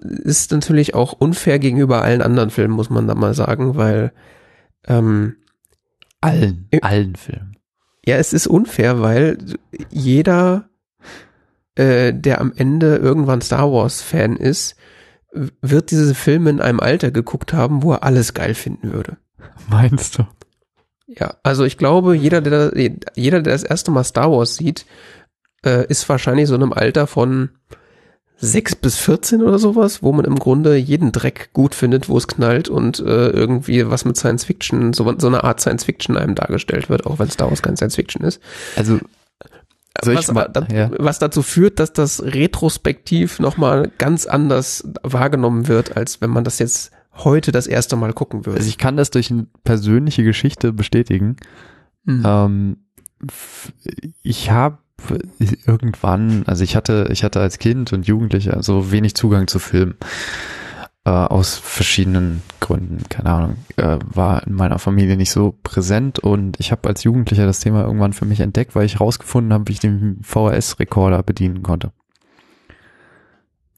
ist natürlich auch unfair gegenüber allen anderen Filmen, muss man da mal sagen, weil ähm, allen, allen Filmen. Ja, es ist unfair, weil jeder, äh, der am Ende irgendwann Star Wars Fan ist, wird diese Filme in einem Alter geguckt haben, wo er alles geil finden würde. Meinst du? Ja, also ich glaube, jeder, der, jeder, der das erste Mal Star Wars sieht, äh, ist wahrscheinlich so in einem Alter von sechs bis 14 oder sowas, wo man im Grunde jeden Dreck gut findet, wo es knallt und äh, irgendwie was mit Science Fiction, so, so eine Art Science Fiction einem dargestellt wird, auch wenn Star Wars kein Science Fiction ist. Also was, mal, da, ja. was, dazu führt, dass das retrospektiv nochmal ganz anders wahrgenommen wird, als wenn man das jetzt heute das erste Mal gucken würde. Also ich kann das durch eine persönliche Geschichte bestätigen. Mhm. Ähm, ich habe irgendwann, also ich hatte, ich hatte als Kind und Jugendlicher so wenig Zugang zu Filmen. Äh, aus verschiedenen Gründen, keine Ahnung, äh, war in meiner Familie nicht so präsent und ich habe als Jugendlicher das Thema irgendwann für mich entdeckt, weil ich rausgefunden habe, wie ich den VHS-Rekorder bedienen konnte.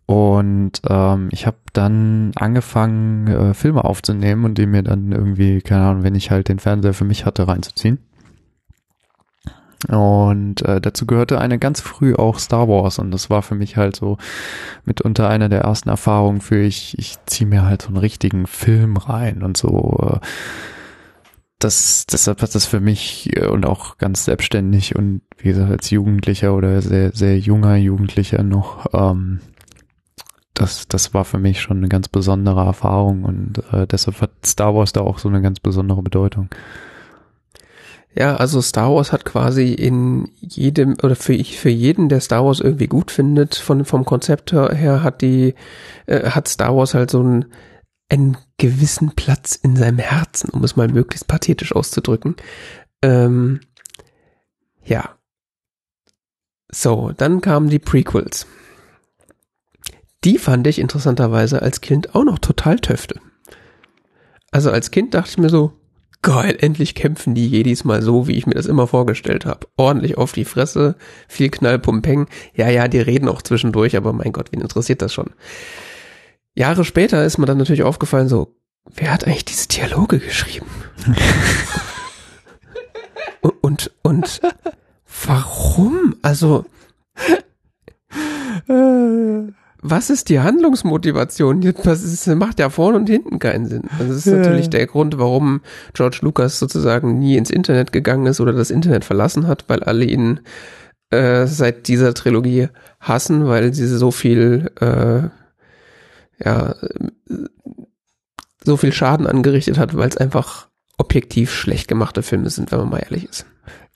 Und ähm, ich habe dann angefangen, äh, Filme aufzunehmen und die mir dann irgendwie, keine Ahnung, wenn ich halt den Fernseher für mich hatte, reinzuziehen. Und äh, dazu gehörte eine ganz früh auch Star Wars und das war für mich halt so mitunter eine der ersten Erfahrungen für ich, ich ziehe mir halt so einen richtigen Film rein und so. Äh, das, deshalb hat das für mich äh, und auch ganz selbstständig und wie gesagt als Jugendlicher oder sehr, sehr junger Jugendlicher noch, ähm, das, das war für mich schon eine ganz besondere Erfahrung und äh, deshalb hat Star Wars da auch so eine ganz besondere Bedeutung. Ja, also Star Wars hat quasi in jedem oder für für jeden, der Star Wars irgendwie gut findet, von vom Konzept her hat die äh, hat Star Wars halt so einen einen gewissen Platz in seinem Herzen, um es mal möglichst pathetisch auszudrücken. Ähm, ja. So, dann kamen die Prequels. Die fand ich interessanterweise als Kind auch noch total töfte. Also als Kind dachte ich mir so, geil, endlich kämpfen die Jedis mal so, wie ich mir das immer vorgestellt habe. Ordentlich auf die Fresse, viel Knall, Pumpeng. Ja, ja, die reden auch zwischendurch, aber mein Gott, wen interessiert das schon? Jahre später ist mir dann natürlich aufgefallen, so, wer hat eigentlich diese Dialoge geschrieben? und, und, und warum? Also, was ist die Handlungsmotivation? Das macht ja vorne und hinten keinen Sinn. Also das ist ja. natürlich der Grund, warum George Lucas sozusagen nie ins Internet gegangen ist oder das Internet verlassen hat, weil alle ihn äh, seit dieser Trilogie hassen, weil sie so viel äh, ja so viel Schaden angerichtet hat, weil es einfach objektiv schlecht gemachte Filme sind, wenn man mal ehrlich ist.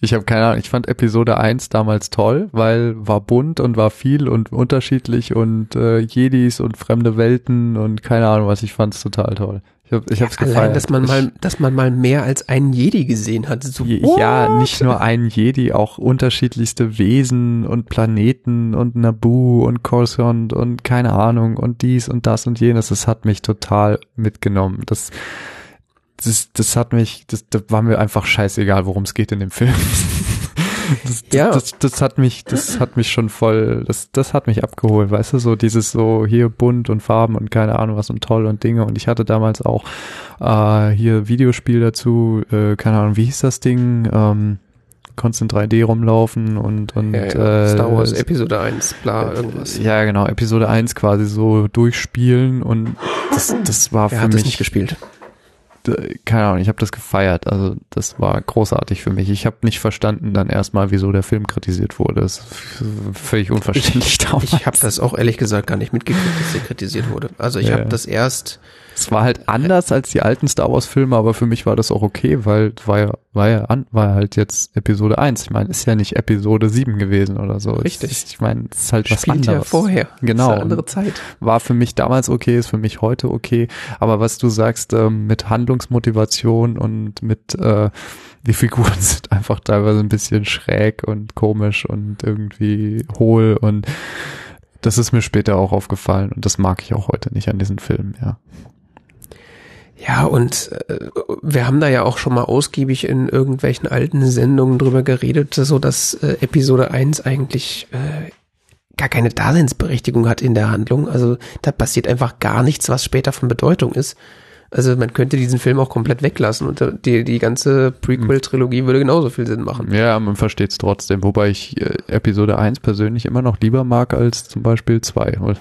Ich habe keine Ahnung, ich fand Episode 1 damals toll, weil war bunt und war viel und unterschiedlich und äh, Jedis und fremde Welten und keine Ahnung was, ich fand's total toll. Ich, hab, ich ja, hab's gefallen. Allein, dass man mal, dass man mal mehr als einen Jedi gesehen hat. So, ja, nicht nur einen Jedi, auch unterschiedlichste Wesen und Planeten und Naboo und Coruscant und keine Ahnung und dies und das und jenes. Das hat mich total mitgenommen. Das das, das hat mich, das, das war mir einfach scheißegal, worum es geht in dem Film. Das, ja. Das, das, hat mich, das hat mich schon voll, das, das hat mich abgeholt, weißt du, so dieses so hier bunt und Farben und keine Ahnung was und toll und Dinge und ich hatte damals auch äh, hier Videospiel dazu, äh, keine Ahnung, wie hieß das Ding, ähm, konntest in 3D rumlaufen und, und ja, ja. Äh, Star Wars Episode 1, bla, irgendwas. Ja, genau, Episode 1 quasi so durchspielen und das, das war Wer für hat mich. Das nicht gespielt? Keine Ahnung, ich habe das gefeiert. Also das war großartig für mich. Ich habe nicht verstanden dann erstmal, wieso der Film kritisiert wurde. Das ist völlig unverständlich. Ich, ich habe das auch ehrlich gesagt gar nicht mitgekriegt, dass der kritisiert wurde. Also ich ja. habe das erst Es war halt anders als die alten Star Wars Filme, aber für mich war das auch okay, weil war ja, war ja an, war halt jetzt Episode 1. Ich meine, ist ja nicht Episode 7 gewesen oder so. Richtig. Ich, ich meine, es ist halt was Spielt anderes. ja vorher. Genau. Ist eine andere Zeit. War für mich damals okay, ist für mich heute okay. Aber was du sagst, ähm, mit Handlungsmotivation und mit äh, die Figuren sind einfach teilweise ein bisschen schräg und komisch und irgendwie hohl und das ist mir später auch aufgefallen und das mag ich auch heute nicht an diesen Filmen, ja. Ja, und äh, wir haben da ja auch schon mal ausgiebig in irgendwelchen alten Sendungen drüber geredet, so dass äh, Episode 1 eigentlich äh, gar keine Daseinsberechtigung hat in der Handlung. Also da passiert einfach gar nichts, was später von Bedeutung ist. Also man könnte diesen Film auch komplett weglassen und die, die ganze Prequel-Trilogie würde genauso viel Sinn machen. Ja, man versteht es trotzdem, wobei ich äh, Episode 1 persönlich immer noch lieber mag als zum Beispiel 2.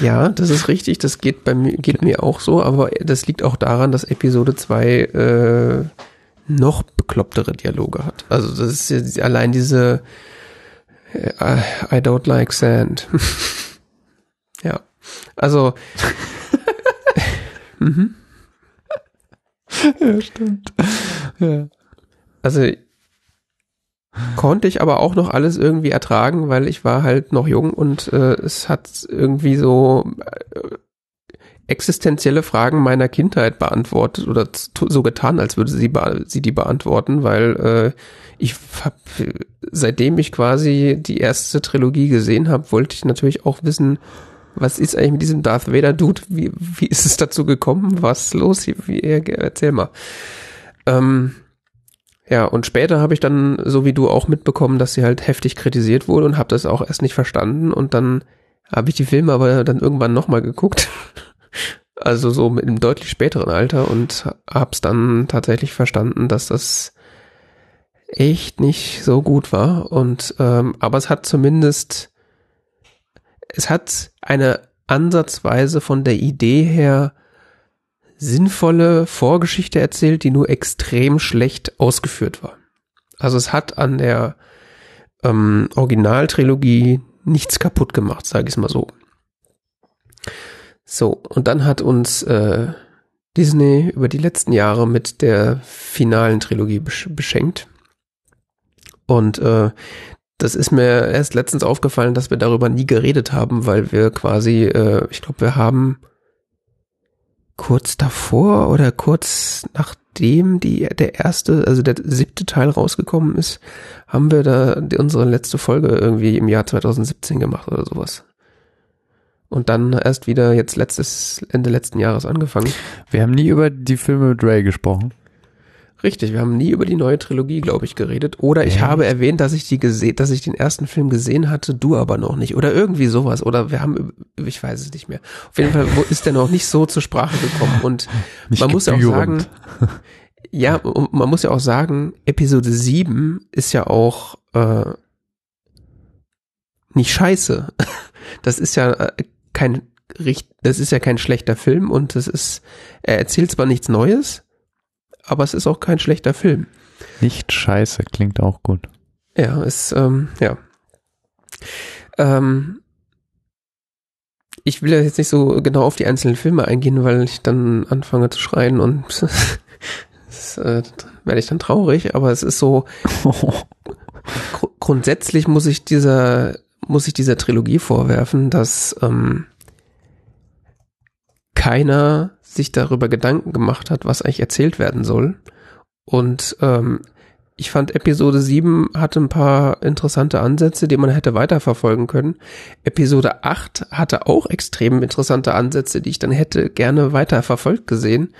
Ja, das ist richtig, das geht bei mir, geht mir auch so, aber das liegt auch daran, dass Episode 2 äh, noch beklopptere Dialoge hat. Also das ist allein diese äh, I don't like sand. ja. Also mhm. ja, stimmt. Ja. Also konnte ich aber auch noch alles irgendwie ertragen, weil ich war halt noch jung und äh, es hat irgendwie so äh, existenzielle Fragen meiner Kindheit beantwortet oder so getan, als würde sie, sie die beantworten, weil äh, ich hab, seitdem ich quasi die erste Trilogie gesehen habe, wollte ich natürlich auch wissen, was ist eigentlich mit diesem Darth Vader Dude? Wie, wie ist es dazu gekommen? Was ist los? Wie, erzähl mal. Ähm, ja, und später habe ich dann, so wie du auch mitbekommen, dass sie halt heftig kritisiert wurde und habe das auch erst nicht verstanden und dann habe ich die Filme aber dann irgendwann nochmal geguckt. Also so mit einem deutlich späteren Alter und hab's dann tatsächlich verstanden, dass das echt nicht so gut war und ähm, aber es hat zumindest es hat eine ansatzweise von der Idee her sinnvolle Vorgeschichte erzählt, die nur extrem schlecht ausgeführt war. Also es hat an der ähm, Originaltrilogie nichts kaputt gemacht, sage ich es mal so. So, und dann hat uns äh, Disney über die letzten Jahre mit der finalen Trilogie besch beschenkt. Und äh, das ist mir erst letztens aufgefallen, dass wir darüber nie geredet haben, weil wir quasi, äh, ich glaube, wir haben kurz davor oder kurz nachdem die der erste, also der siebte Teil rausgekommen ist, haben wir da unsere letzte Folge irgendwie im Jahr 2017 gemacht oder sowas. Und dann erst wieder jetzt letztes Ende letzten Jahres angefangen. Wir haben nie über die Filme mit Ray gesprochen. Richtig, wir haben nie über die neue Trilogie, glaube ich, geredet. Oder ich Echt? habe erwähnt, dass ich die gesehen, dass ich den ersten Film gesehen hatte, du aber noch nicht. Oder irgendwie sowas. Oder wir haben, ich weiß es nicht mehr. Auf jeden Fall ist der noch nicht so zur Sprache gekommen. Und Nicht man muss ja auch gebührend. sagen, ja, man muss ja auch sagen, Episode 7 ist ja auch äh, nicht scheiße. Das ist ja äh, kein das ist ja kein schlechter Film und es ist, er erzählt zwar nichts Neues, aber es ist auch kein schlechter Film. Nicht scheiße, klingt auch gut. Ja, ist, ähm, ja. Ähm, ich will ja jetzt nicht so genau auf die einzelnen Filme eingehen, weil ich dann anfange zu schreien und das, äh, werde ich dann traurig, aber es ist so, gru- grundsätzlich muss ich dieser, muss ich dieser Trilogie vorwerfen, dass ähm, keiner sich darüber Gedanken gemacht hat, was eigentlich erzählt werden soll. Und ähm, ich fand Episode 7 hatte ein paar interessante Ansätze, die man hätte weiterverfolgen können. Episode 8 hatte auch extrem interessante Ansätze, die ich dann hätte gerne weiterverfolgt gesehen.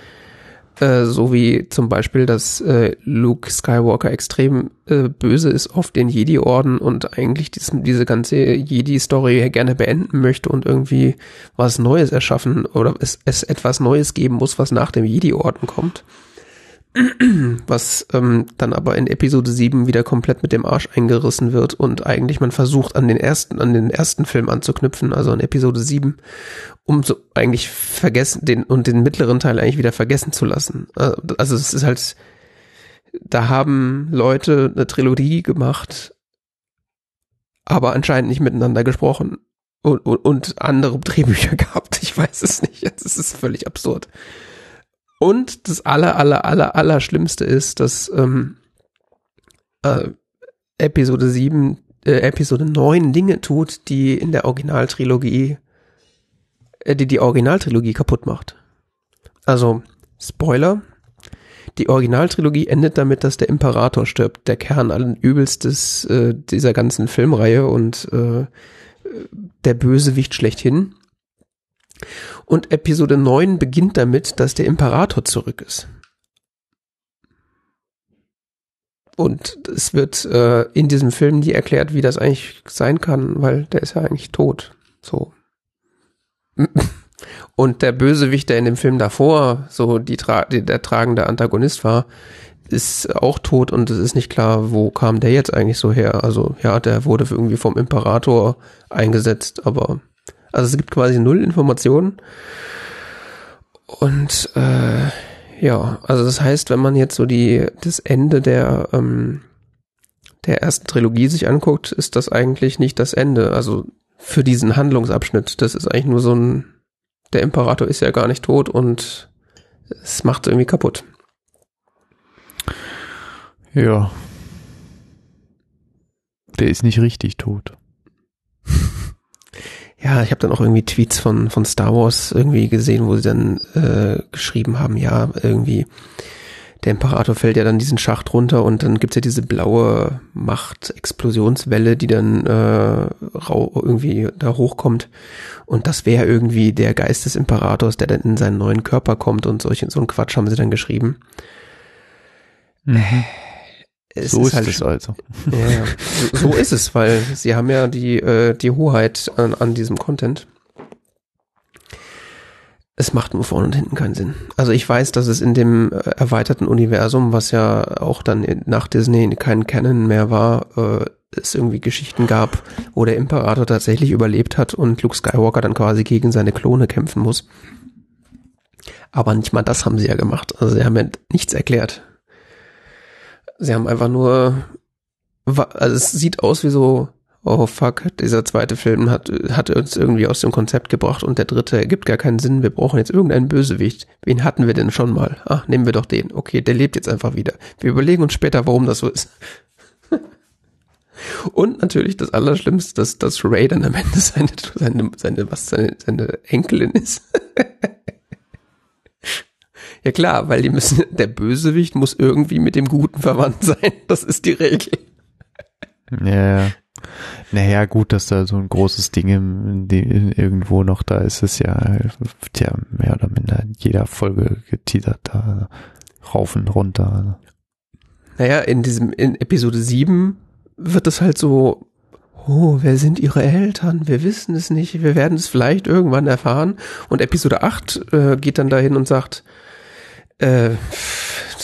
Äh, so wie zum Beispiel, dass äh, Luke Skywalker extrem äh, böse ist auf den Jedi-Orden und eigentlich dies, diese ganze Jedi-Story gerne beenden möchte und irgendwie was Neues erschaffen oder es, es etwas Neues geben muss, was nach dem Jedi-Orden kommt. Was ähm, dann aber in Episode 7 wieder komplett mit dem Arsch eingerissen wird und eigentlich man versucht an den ersten, an den ersten Film anzuknüpfen, also an Episode 7, um so eigentlich vergessen, den und den mittleren Teil eigentlich wieder vergessen zu lassen. Äh, Also es ist halt, da haben Leute eine Trilogie gemacht, aber anscheinend nicht miteinander gesprochen und, und, und andere Drehbücher gehabt. Ich weiß es nicht. Das ist völlig absurd. Und das aller, aller, aller, aller Schlimmste ist, dass ähm, äh, Episode 7, äh, Episode 9 Dinge tut, die in der Originaltrilogie, äh, die die Originaltrilogie kaputt macht. Also, Spoiler, die Originaltrilogie endet damit, dass der Imperator stirbt, der Kern allen Übelstes äh, dieser ganzen Filmreihe und äh, der Bösewicht schlechthin. Und Episode 9 beginnt damit, dass der Imperator zurück ist. Und es wird äh, in diesem Film nie erklärt, wie das eigentlich sein kann, weil der ist ja eigentlich tot. So. Und der Bösewicht, der in dem Film davor so die, tra die der tragende Antagonist war, ist auch tot und es ist nicht klar, wo kam der jetzt eigentlich so her. Also ja, der wurde irgendwie vom Imperator eingesetzt, aber also es gibt quasi null Informationen. Und äh, ja, also das heißt, wenn man jetzt so die das Ende der ähm, der ersten Trilogie sich anguckt, ist das eigentlich nicht das Ende. Also für diesen Handlungsabschnitt, das ist eigentlich nur so ein der Imperator ist ja gar nicht tot und es macht irgendwie kaputt. Ja. Der ist nicht richtig tot. Ja, ich habe dann auch irgendwie Tweets von, von Star Wars irgendwie gesehen, wo sie dann äh, geschrieben haben, ja, irgendwie der Imperator fällt ja dann diesen Schacht runter und dann gibt's ja diese blaue Macht-Explosionswelle, die dann äh, irgendwie da hochkommt. Und das wäre irgendwie der Geist des Imperators, der dann in seinen neuen Körper kommt und solche, so ein Quatsch haben sie dann geschrieben. Mhm. Es so ist, ist halt, es also. Ja, so, so, ist es, weil sie haben ja die, äh, die Hoheit an, an diesem Content es macht nur vorne und hinten keinen Sinn. Also ich weiß, dass es in dem äh, erweiterten Universum, was ja auch dann nach Disney kein Canon mehr war, äh, es irgendwie Geschichten gab, wo der Imperator tatsächlich überlebt hat und Luke Skywalker dann quasi gegen seine Klone kämpfen muss. Aber nicht mal das haben sie ja gemacht. Also sie haben ja nichts erklärt. Sie haben einfach nur, also es sieht aus wie so oh fuck, dieser zweite Film hat, hat uns irgendwie aus dem Konzept gebracht und der dritte ergibt gar keinen Sinn. Wir brauchen jetzt irgendeinen Bösewicht. Wen hatten wir denn schon mal? Ach, nehmen wir doch den. Okay, der lebt jetzt einfach wieder. Wir überlegen uns später, warum das so ist. und natürlich das Allerschlimmste, dass, dass Ray dann am Ende seine, seine, seine, was, seine, seine Enkelin ist. ja klar, weil die müssen, der Bösewicht muss irgendwie mit dem Guten verwandt sein. Das ist die Regel. Ja. Naja, gut, dass da so ein großes Ding im, in, irgendwo noch da ist, ist ja, tja, mehr oder minder in jeder Folge geteasert da rauf und runter. Naja, in diesem, in Episode 7 wird es halt so, oh, wer sind ihre Eltern? Wir wissen es nicht, wir werden es vielleicht irgendwann erfahren. Und Episode 8 äh, geht dann dahin und sagt, äh,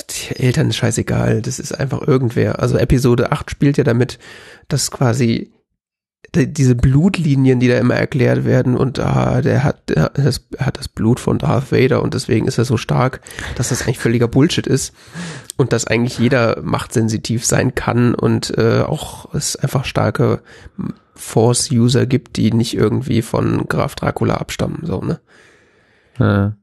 die Eltern ist scheißegal, das ist einfach irgendwer. Also Episode 8 spielt ja damit, dass quasi diese Blutlinien, die da immer erklärt werden und ah, der hat, der hat, das, Blut von Darth Vader und deswegen ist er so stark, dass das eigentlich völliger Bullshit ist und dass eigentlich jeder machtsensitiv sein kann und äh, auch es einfach starke Force-User gibt, die nicht irgendwie von Graf Dracula abstammen, so, ne? Ja.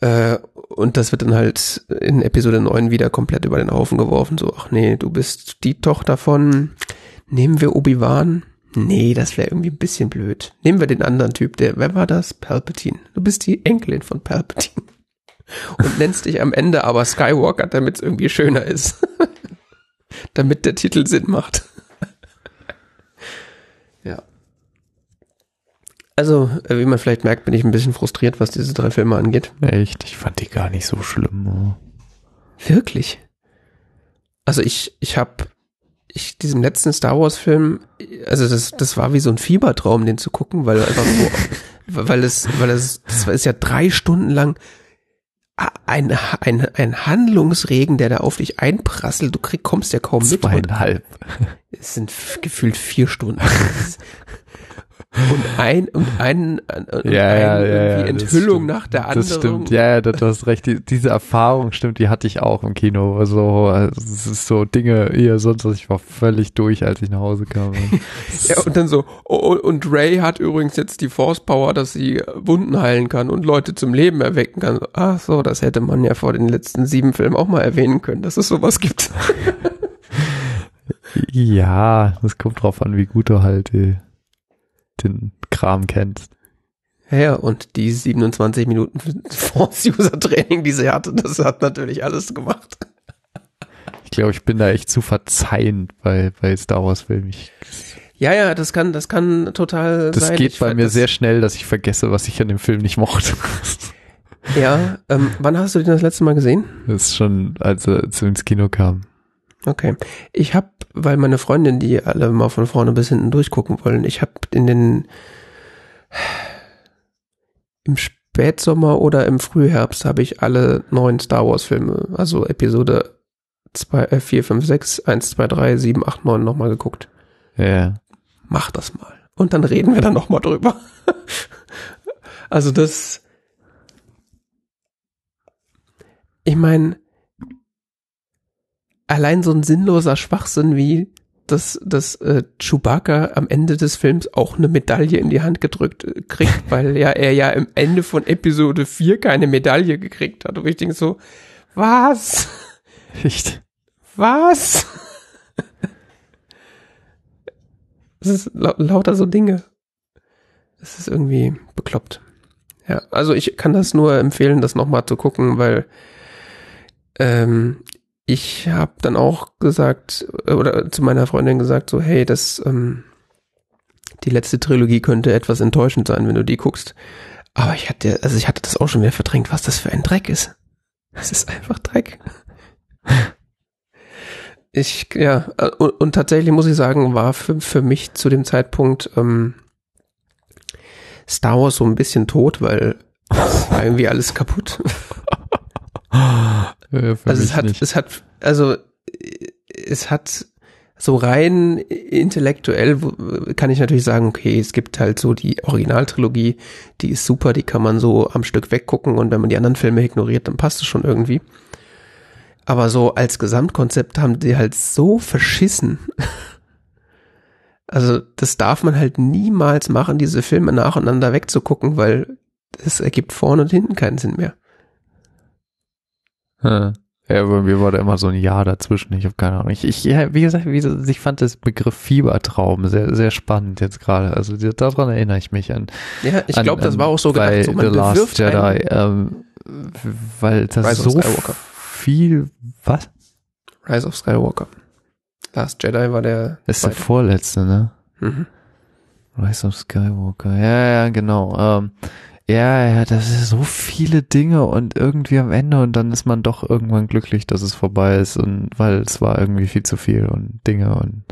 Äh, und das wird dann halt in Episode 9 wieder komplett über den Haufen geworfen. So, ach nee, du bist die Tochter von, nehmen wir Obi-Wan? Nee, das wäre irgendwie ein bisschen blöd. Nehmen wir den anderen Typ, der, wer war das? Palpatine. Du bist die Enkelin von Palpatine. Und nennst dich am Ende aber Skywalker, damit es irgendwie schöner ist. damit der Titel Sinn macht. Also, äh, wie man vielleicht merkt, bin ich ein bisschen frustriert, was diese drei Filme angeht. Echt? Ich fand die gar nicht so schlimm. Oh. Wirklich? Also ich, ich habe ich diesem letzten Star Wars Film, also das, das war wie so ein Fiebertraum, den zu gucken, weil einfach so, weil es, weil es, das ist ja drei Stunden lang ein, ein, ein Handlungsregen, der da auf dich einprasselt. Du krieg, kommst ja kaum mit. Zweieinhalb. Es sind gefühlt vier Stunden. und ein und ein und Ja, ein ja, ja, ja, Enthüllung nach der anderen. Das stimmt, ja, ja, du hast recht. Die, diese Erfahrung stimmt, die hatte ich auch im Kino. Also, es ist so Dinge, hier sonst, ich war völlig durch, als ich nach Hause kam. Ja, und dann so, oh, und Ray hat übrigens jetzt die Force Power, dass sie Wunden heilen kann und Leute zum Leben erwecken kann. Ach so, das hätte man ja vor den letzten sieben Filmen auch mal erwähnen können, dass es sowas gibt. ja, das kommt drauf an, wie gut du halt äh, den Kram kennst. Ja, ja, und die 27 Minuten Force-User-Training, die sie hatte, das hat natürlich alles gemacht. Ich glaube, ich bin da echt zu verzeihend bei, bei Star Wars Filmen. Ich, Ja, ja, das kann, das kann total das sein. geht Ich bei mir sehr schnell, dass ich vergesse, was ich an dem Film nicht mochte. Ja, ähm, wann hast du den das letzte Mal gesehen? Das ist schon, als er zu ins Kino kam. Okay. Ich habe, weil meine Freundin, die alle mal von vorne bis hinten durchgucken wollen, ich habe in den im Spätsommer oder im Frühherbst habe ich alle neuen Star Wars Filme, also Episode 2, äh, 4, 5, 6, 1, 2, 3, 7, 8, 9 nochmal geguckt. Ja. Mach das mal. Und dann reden wir dann nochmal drüber. also das, ich meine, allein so ein sinnloser Schwachsinn wie, dass, dass äh, Chewbacca am Ende des Films auch eine Medaille in die Hand gedrückt äh, kriegt, weil ja er ja am Ende von Episode 4 keine Medaille gekriegt hat. Und ich denke so, was? Echt? Was? Es ist lau lauter so Dinge. Es ist irgendwie bekloppt. Ja, also ich kann das nur empfehlen, das nochmal zu gucken, weil ähm, ich habe dann auch gesagt, äh, oder zu meiner Freundin gesagt, so, hey, das, ähm, die letzte Trilogie könnte etwas enttäuschend sein, wenn du die guckst. Aber ich hatte, also ich hatte das auch schon wieder verdrängt, was das für ein Dreck ist. Es ist einfach Dreck. Ich, ja, äh, und, und tatsächlich muss ich sagen, war für, für mich zu dem Zeitpunkt ähm, Star Wars so ein bisschen tot, weil irgendwie alles kaputt. Für Also es hat, nicht. es hat, also äh, es hat so rein intellektuell kann ich natürlich sagen, okay, es gibt halt so die Originaltrilogie, die ist super, die kann man so am Stück weggucken und wenn man die anderen Filme ignoriert, dann passt es schon irgendwie. Aber so als Gesamtkonzept haben die halt so verschissen. Also das darf man halt niemals machen, diese Filme nacheinander wegzugucken, weil es ergibt vorne und hinten keinen Sinn mehr. Ja, Ja, bei mir war da immer so ein Jahr dazwischen. Ich habe keine Ahnung. Ich, ich, ja, wie gesagt, wie, ich fand das Begriff Fiebertraum sehr, sehr spannend jetzt gerade. Also daran erinnere ich mich an. Ja, ich glaube, das war auch so bei gedacht, so man The Last Jedi, ähm, weil das Rise of so Skywalker. viel, was? Rise of Skywalker. Last Jedi war der Das ist der vorletzte, ne? Mhm. Rise of Skywalker. Ja, ja, genau. Ähm, ja, ja, das ist so viele Dinge und irgendwie am Ende und dann ist man doch irgendwann glücklich, dass es vorbei ist und weil es war irgendwie viel zu viel und Dinge und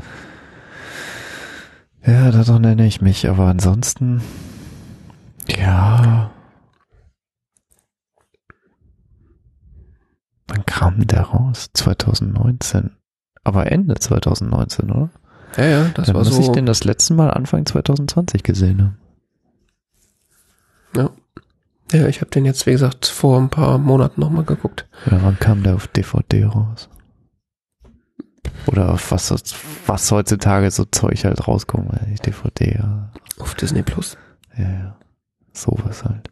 ja, daran erinnere ich mich, aber ansonsten ja. Wann kam der raus? 2019. Aber Ende 2019, oder? Ja, ja, das Dann war muss so. ich den das letzte Mal Anfang 2020 gesehen haben. Ja. ja, ich habe den jetzt, wie gesagt, vor ein paar Monaten nochmal geguckt. Ja, wann kam der auf DVD raus? Oder auf was, was heutzutage so Zeug halt rauskommt, weil die DVD, ja, Auf Disney Plus. ja, ja. Sowas halt.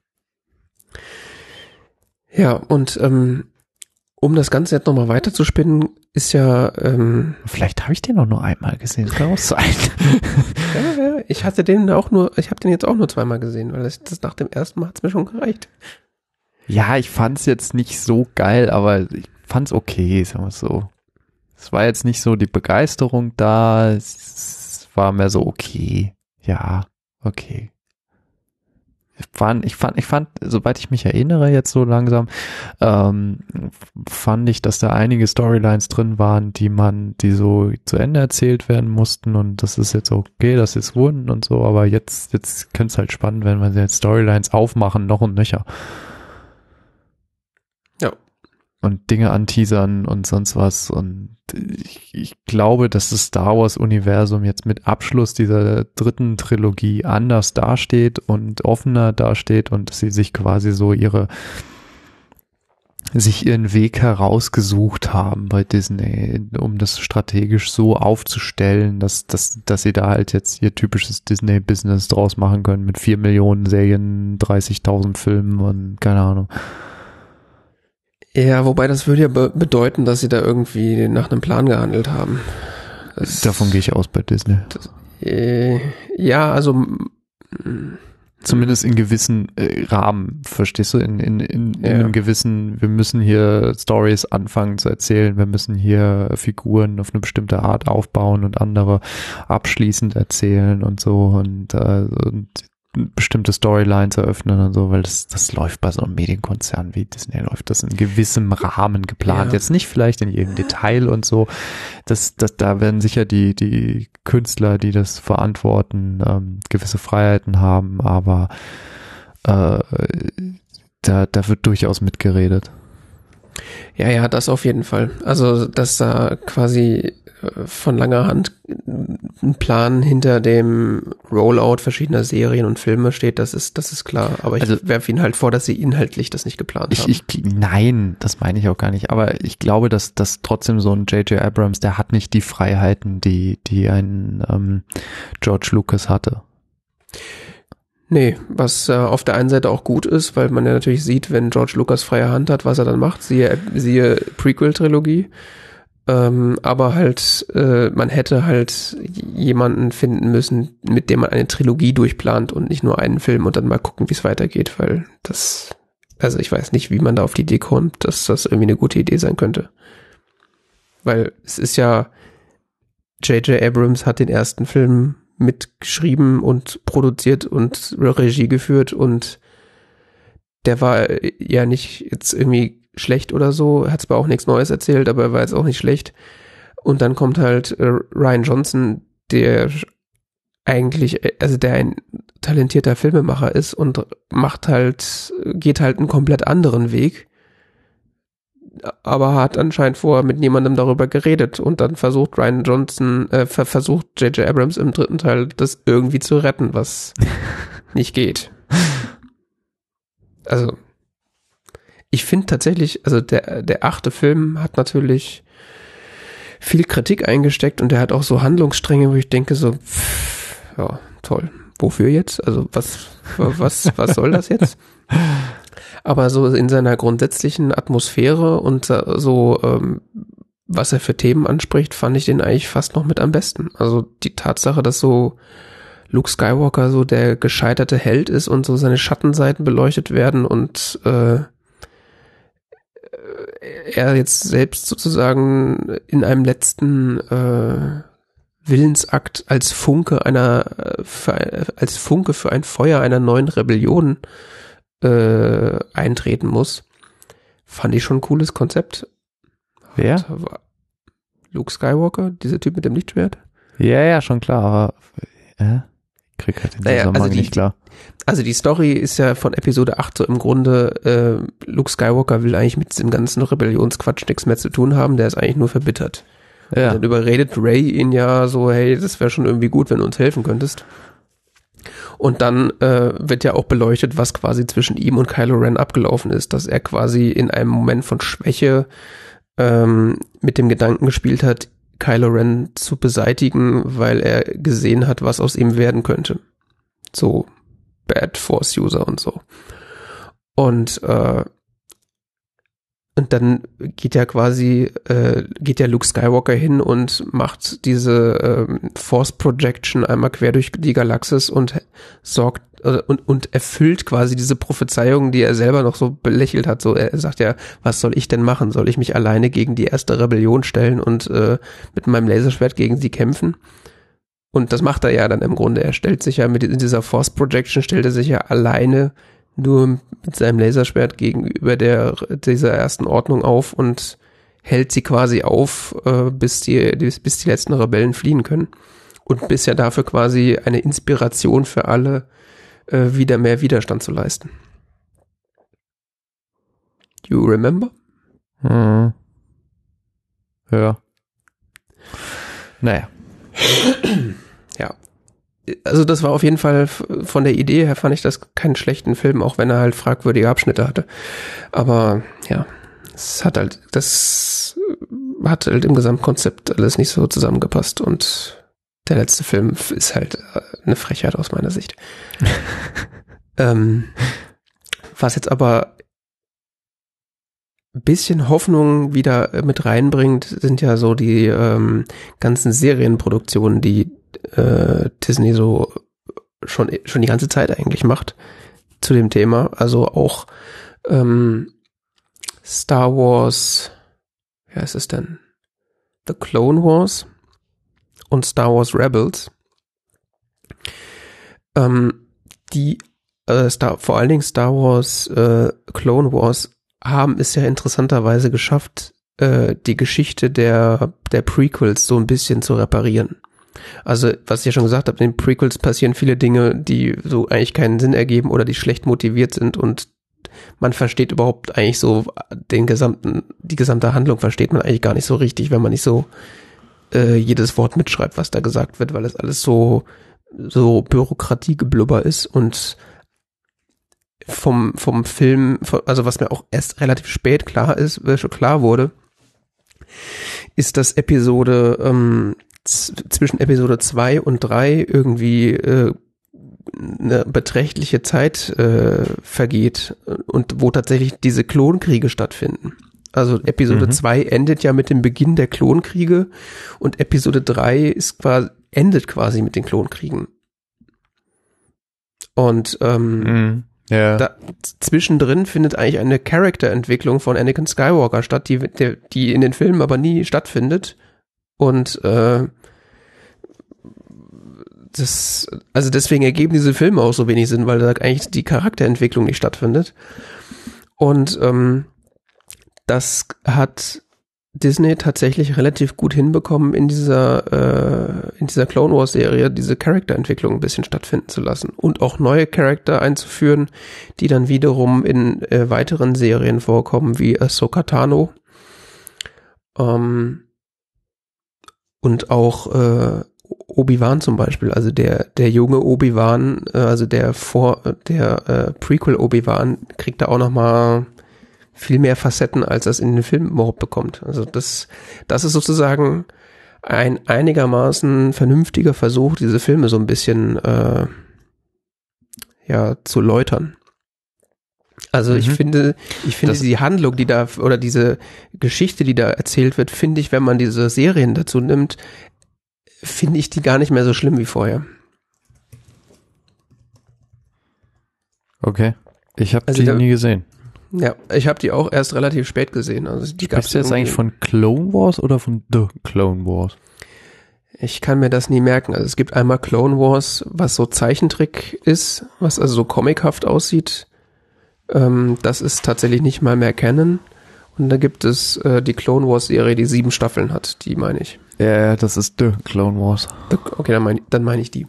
Ja, und ähm, um das Ganze jetzt nochmal weiterzuspinnen, ist ja, ähm, Vielleicht habe ich den auch nur einmal gesehen, das kann auch sein. ja, ja, ich hatte den auch nur, ich habe den jetzt auch nur zweimal gesehen, weil das, das nach dem ersten Mal hat's mir schon gereicht. ja, ich fand's jetzt nicht so geil, aber ich fand's okay, sagen wir so. Es war jetzt nicht so die Begeisterung da, es war mehr so okay. Ja, okay. Ich fand, ich fand, ich fand, soweit ich mich erinnere jetzt so langsam, ähm, fand ich, dass da einige Storylines drin waren, die man, die so zu Ende erzählt werden mussten und das ist jetzt okay, das ist Wunden und so, aber jetzt, jetzt könnte es halt spannend werden, wenn sie jetzt Storylines aufmachen, noch und nöcher. Und Dinge anteasern und sonst was. Und ich, ich glaube, dass das Star Wars-Universum jetzt mit Abschluss dieser dritten Trilogie anders dasteht und offener dasteht und dass sie sich quasi so ihre sich ihren Weg herausgesucht haben bei Disney, um das strategisch so aufzustellen, dass, dass, dass sie da halt jetzt ihr typisches Disney-Business draus machen können mit vier Millionen Serien, 30.000 Filmen und keine Ahnung. Ja, wobei das würde ja be bedeuten, dass sie da irgendwie nach einem Plan gehandelt haben. Das, Davon gehe ich aus bei Disney. Das, äh, ja, also zumindest in gewissen äh, Rahmen, verstehst du? In, in, in, in ja. einem gewissen, wir müssen hier Stories anfangen zu erzählen, wir müssen hier Figuren auf eine bestimmte Art aufbauen und andere abschließend erzählen und so und, äh, und bestimmte Storylines eröffnen und so, weil das, das läuft bei so einem Medienkonzern wie Disney, läuft das in gewissem Rahmen geplant. Ja. Jetzt nicht vielleicht in jedem Detail und so. Das, das, da werden sicher die, die Künstler, die das verantworten, ähm, gewisse Freiheiten haben, aber äh, da, da wird durchaus mitgeredet. Ja, ja, das auf jeden Fall. Also, dass da quasi von langer Hand ein Plan hinter dem Rollout verschiedener Serien und Filme steht, das ist, das ist klar. Aber ich also, werfe Ihnen halt vor, dass Sie inhaltlich das nicht geplant ich, haben. Ich, nein, das meine ich auch gar nicht. Aber ich glaube, dass, dass trotzdem so ein J.J. Abrams, der hat nicht die Freiheiten, die, die ein ähm, George Lucas hatte. Nee, was äh, auf der einen Seite auch gut ist, weil man ja natürlich sieht, wenn George Lucas freie Hand hat, was er dann macht, siehe, siehe Prequel-Trilogie. Ähm, aber halt, äh, man hätte halt jemanden finden müssen, mit dem man eine Trilogie durchplant und nicht nur einen Film und dann mal gucken, wie es weitergeht, weil das, also ich weiß nicht, wie man da auf die Idee kommt, dass das irgendwie eine gute Idee sein könnte. Weil es ist ja, J.J. Abrams hat den ersten Film mitgeschrieben und produziert und Regie geführt und der war ja nicht jetzt irgendwie schlecht oder so, hat zwar auch nichts Neues erzählt, aber er war jetzt auch nicht schlecht. Und dann kommt halt äh, Ryan Johnson, der eigentlich, also der ein talentierter Filmemacher ist und macht halt, geht halt einen komplett anderen Weg, aber hat anscheinend vorher mit niemandem darüber geredet und dann versucht Ryan Johnson, äh, versucht J.J. Abrams im dritten Teil das irgendwie zu retten, was nicht geht. Also, ich finde tatsächlich, also der, der achte Film hat natürlich viel Kritik eingesteckt und der hat auch so Handlungsstränge, wo ich denke so, pff, ja, toll. Wofür jetzt? Also was, was, was soll das jetzt? Aber so in seiner grundsätzlichen Atmosphäre und so, ähm, was er für Themen anspricht, fand ich den eigentlich fast noch mit am besten. Also die Tatsache, dass so Luke Skywalker so der gescheiterte Held ist und so seine Schattenseiten beleuchtet werden und äh, er jetzt selbst sozusagen in einem letzten äh, Willensakt als Funke einer für, als Funke für ein Feuer einer neuen Rebellion äh, eintreten muss, fand ich schon ein cooles Konzept. Wer? Luke Skywalker, dieser Typ mit dem Lichtschwert. Ja, ja, schon klar, aber äh, krieg halt den naja, Zusammenhang also die, nicht klar. Also die Story ist ja von Episode 8 so im Grunde, äh, Luke Skywalker will eigentlich mit diesem ganzen Rebellionsquatsch nichts mehr zu tun haben, der ist eigentlich nur verbittert. Ja. Und dann überredet Ray ihn ja so, hey, das wäre schon irgendwie gut, wenn du uns helfen könntest. Und dann äh, wird ja auch beleuchtet, was quasi zwischen ihm und Kylo Ren abgelaufen ist, dass er quasi in einem Moment von Schwäche ähm, mit dem Gedanken gespielt hat, Kylo Ren zu beseitigen, weil er gesehen hat, was aus ihm werden könnte. So Bad Force User und so. Und äh, und dann geht ja quasi, äh, geht ja Luke Skywalker hin und macht diese ähm, Force Projection einmal quer durch die Galaxis und sorgt äh, und, und erfüllt quasi diese Prophezeiung, die er selber noch so belächelt hat. So, er sagt ja, was soll ich denn machen? Soll ich mich alleine gegen die erste Rebellion stellen und äh, mit meinem Laserschwert gegen sie kämpfen? Und das macht er ja dann im Grunde. Er stellt sich ja mit dieser Force Projection, stellt er sich ja alleine nur mit seinem Laserschwert gegenüber der, dieser ersten Ordnung auf und hält sie quasi auf, äh, bis, die, bis die letzten Rebellen fliehen können. Und bis ja dafür quasi eine Inspiration für alle, äh, wieder mehr Widerstand zu leisten. You remember? Mhm. Ja. Naja. Also das war auf jeden Fall von der Idee her fand ich das keinen schlechten Film, auch wenn er halt fragwürdige Abschnitte hatte. Aber ja, es hat halt, das hat halt im Gesamtkonzept alles nicht so zusammengepasst und der letzte Film ist halt äh, eine Frechheit aus meiner Sicht. ähm, was jetzt aber bisschen Hoffnung wieder mit reinbringt, sind ja so die ähm, ganzen Serienproduktionen, die äh, Disney so schon schon die ganze Zeit eigentlich macht zu dem Thema. Also auch ähm, Star Wars, wie heißt es denn? The Clone Wars und Star Wars Rebels. Ähm, die äh, Star, vor allen Dingen Star Wars äh, Clone Wars haben es ja interessanterweise geschafft, äh, die Geschichte der, der Prequels so ein bisschen zu reparieren. Also, was ich ja schon gesagt habe, in den Prequels passieren viele Dinge, die so eigentlich keinen Sinn ergeben oder die schlecht motiviert sind und man versteht überhaupt eigentlich so den gesamten, die gesamte Handlung versteht man eigentlich gar nicht so richtig, wenn man nicht so äh, jedes Wort mitschreibt, was da gesagt wird, weil es alles so, so Bürokratiegeblubber ist und vom, vom Film, also was mir auch erst relativ spät klar ist, äh, schon klar wurde, ist, dass Episode ähm, zwischen Episode 2 und 3 irgendwie äh, eine beträchtliche Zeit äh, vergeht und wo tatsächlich diese Klonkriege stattfinden. Also Episode 2 mhm. endet ja mit dem Beginn der Klonkriege und Episode 3 ist quasi, endet quasi mit den Klonkriegen. Und ähm, mhm. Ja. Da, zwischendrin findet eigentlich eine Charakterentwicklung von Anakin Skywalker statt, die, der, die in den Filmen aber nie stattfindet. Und äh, das, also deswegen ergeben diese Filme auch so wenig Sinn, weil da eigentlich die Charakterentwicklung nicht stattfindet. Und ähm, das hat Disney tatsächlich relativ gut hinbekommen, in dieser, äh, in dieser Clone Wars Serie diese Charakterentwicklung ein bisschen stattfinden zu lassen und auch neue Charakter einzuführen, die dann wiederum in äh, weiteren Serien vorkommen, wie Ahsoka Tano. Ähm, und auch äh, Obi-Wan zum Beispiel, also der, der junge Obi-Wan, äh, also der vor, der äh, Prequel Obi-Wan kriegt da auch nochmal viel mehr Facetten, als das in den Film überhaupt bekommt. Also das, das ist sozusagen ein einigermaßen vernünftiger Versuch, diese Filme so ein bisschen äh, ja zu läutern. Also mhm. ich finde, ich finde das die Handlung, die da oder diese Geschichte, die da erzählt wird, finde ich, wenn man diese Serien dazu nimmt, finde ich die gar nicht mehr so schlimm wie vorher. Okay, ich habe also die nie gesehen. Ja, ich habe die auch erst relativ spät gesehen. Also die Sprichst du jetzt eigentlich von Clone Wars oder von The Clone Wars? Ich kann mir das nie merken. Also es gibt einmal Clone Wars, was so Zeichentrick ist, was also so comichaft aussieht. Ähm, das ist tatsächlich nicht mal mehr Canon. Und da gibt es äh, die Clone Wars Serie, die sieben Staffeln hat. Die meine ich. Ja, das ist The Clone Wars. Okay, dann meine dann mein ich die.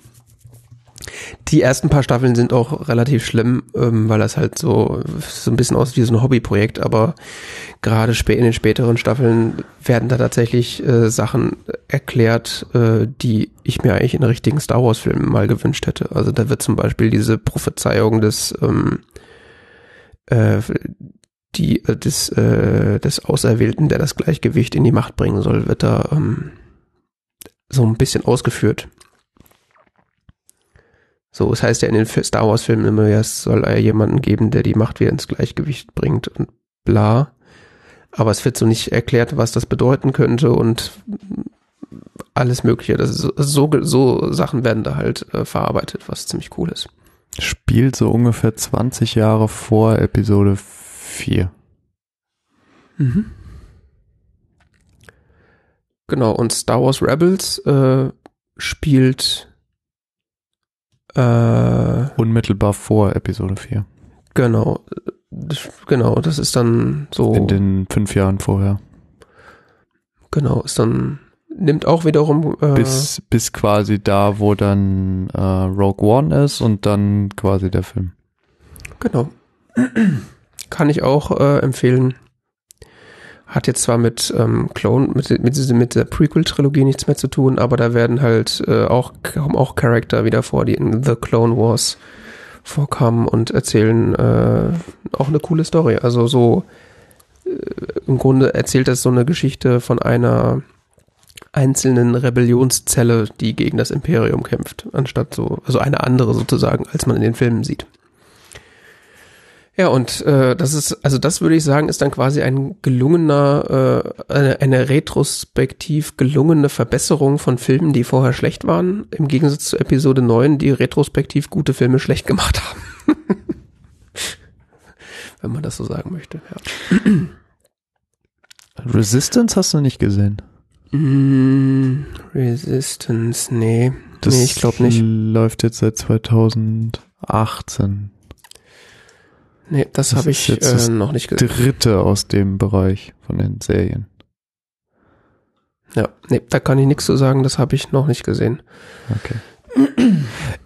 Die ersten paar Staffeln sind auch relativ schlimm, ähm, weil das halt so, so ein bisschen aussieht wie so ein Hobbyprojekt, aber gerade in den späteren Staffeln werden da tatsächlich äh, Sachen erklärt, äh, die ich mir eigentlich in richtigen Star Wars Filmen mal gewünscht hätte. Also da wird zum Beispiel diese Prophezeiung des ähm, äh, die äh, des äh, des Auserwählten, der das Gleichgewicht in die Macht bringen soll, wird da ähm, so ein bisschen ausgeführt. So, es heißt ja in den Star Wars Filmen immer, ja, es soll ja jemanden geben, der die Macht wieder ins Gleichgewicht bringt und bla. Aber es wird so nicht erklärt, was das bedeuten könnte und alles Mögliche. Das so, so, so Sachen werden da halt äh, verarbeitet, was ziemlich cool ist. Spielt so ungefähr 20 Jahre vor Episode 4. Mhm. Genau, und Star Wars Rebels äh, spielt äh, Unmittelbar vor Episode 4. Genau. Das, genau, das ist dann so. In den fünf Jahren vorher. Genau, ist dann, nimmt auch wiederum. Äh, bis, bis quasi da, wo dann äh, Rogue One ist und dann quasi der Film. Genau. Kann ich auch äh, empfehlen. hat jetzt zwar mit ähm, Clone, mit, mit, mit der Prequel-Trilogie nichts mehr zu tun, aber da werden halt äh, auch, kommen auch Charakter wieder vor, die in The Clone Wars vorkamen und erzählen äh, auch eine coole Story. Also so äh, im Grunde erzählt das so eine Geschichte von einer einzelnen Rebellionszelle, die gegen das Imperium kämpft, anstatt so, also eine andere sozusagen, als man in den Filmen sieht. Ja, und äh, das ist, also das würde ich sagen, ist dann quasi ein gelungener, äh, eine, eine retrospektiv gelungene Verbesserung von Filmen, die vorher schlecht waren, im Gegensatz zu Episode 9, die retrospektiv gute Filme schlecht gemacht haben. Wenn man das so sagen möchte, ja. Resistance hast du nicht gesehen? Mm, Resistance, nee. Das nee, ich glaube nicht. läuft jetzt seit 2018. Nee, das, Das habe ich äh, noch nicht gesehen. Dritte aus dem Bereich von den Serien. Ja, nee, da kann ich nichts zu sagen, das habe ich noch nicht gesehen. Okay.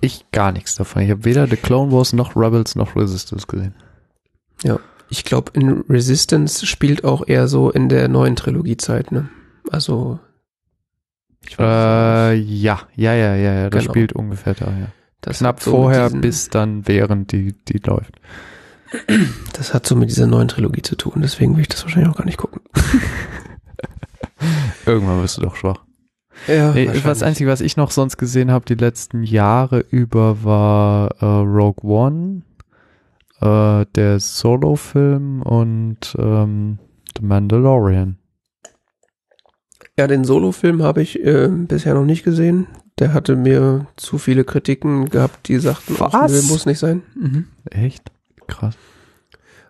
Ich gar nichts davon. Ich habe weder The Clone Wars noch Rebels noch Resistance gesehen. Ja, ich glaube, in Resistance spielt auch eher so in der neuen Trilogiezeit, ne? Also ich Äh, ja, ja, ja, ja, ja. Das Genau. spielt ungefähr da, ja. das Knapp so vorher bis dann während die, die läuft. Das hat so mit dieser neuen Trilogie zu tun, deswegen will ich das wahrscheinlich auch gar nicht gucken. Irgendwann wirst du doch schwach. Ja, Nee, das Einzige, was ich noch sonst gesehen habe die letzten Jahre über, war äh, Rogue One, äh, der Solo-Film und ähm, The Mandalorian. Ja, den Solo-Film habe ich äh, bisher noch nicht gesehen. Der hatte mir zu viele Kritiken gehabt, die sagten, Was? nee, muss nicht sein. Mhm. Echt? Krass.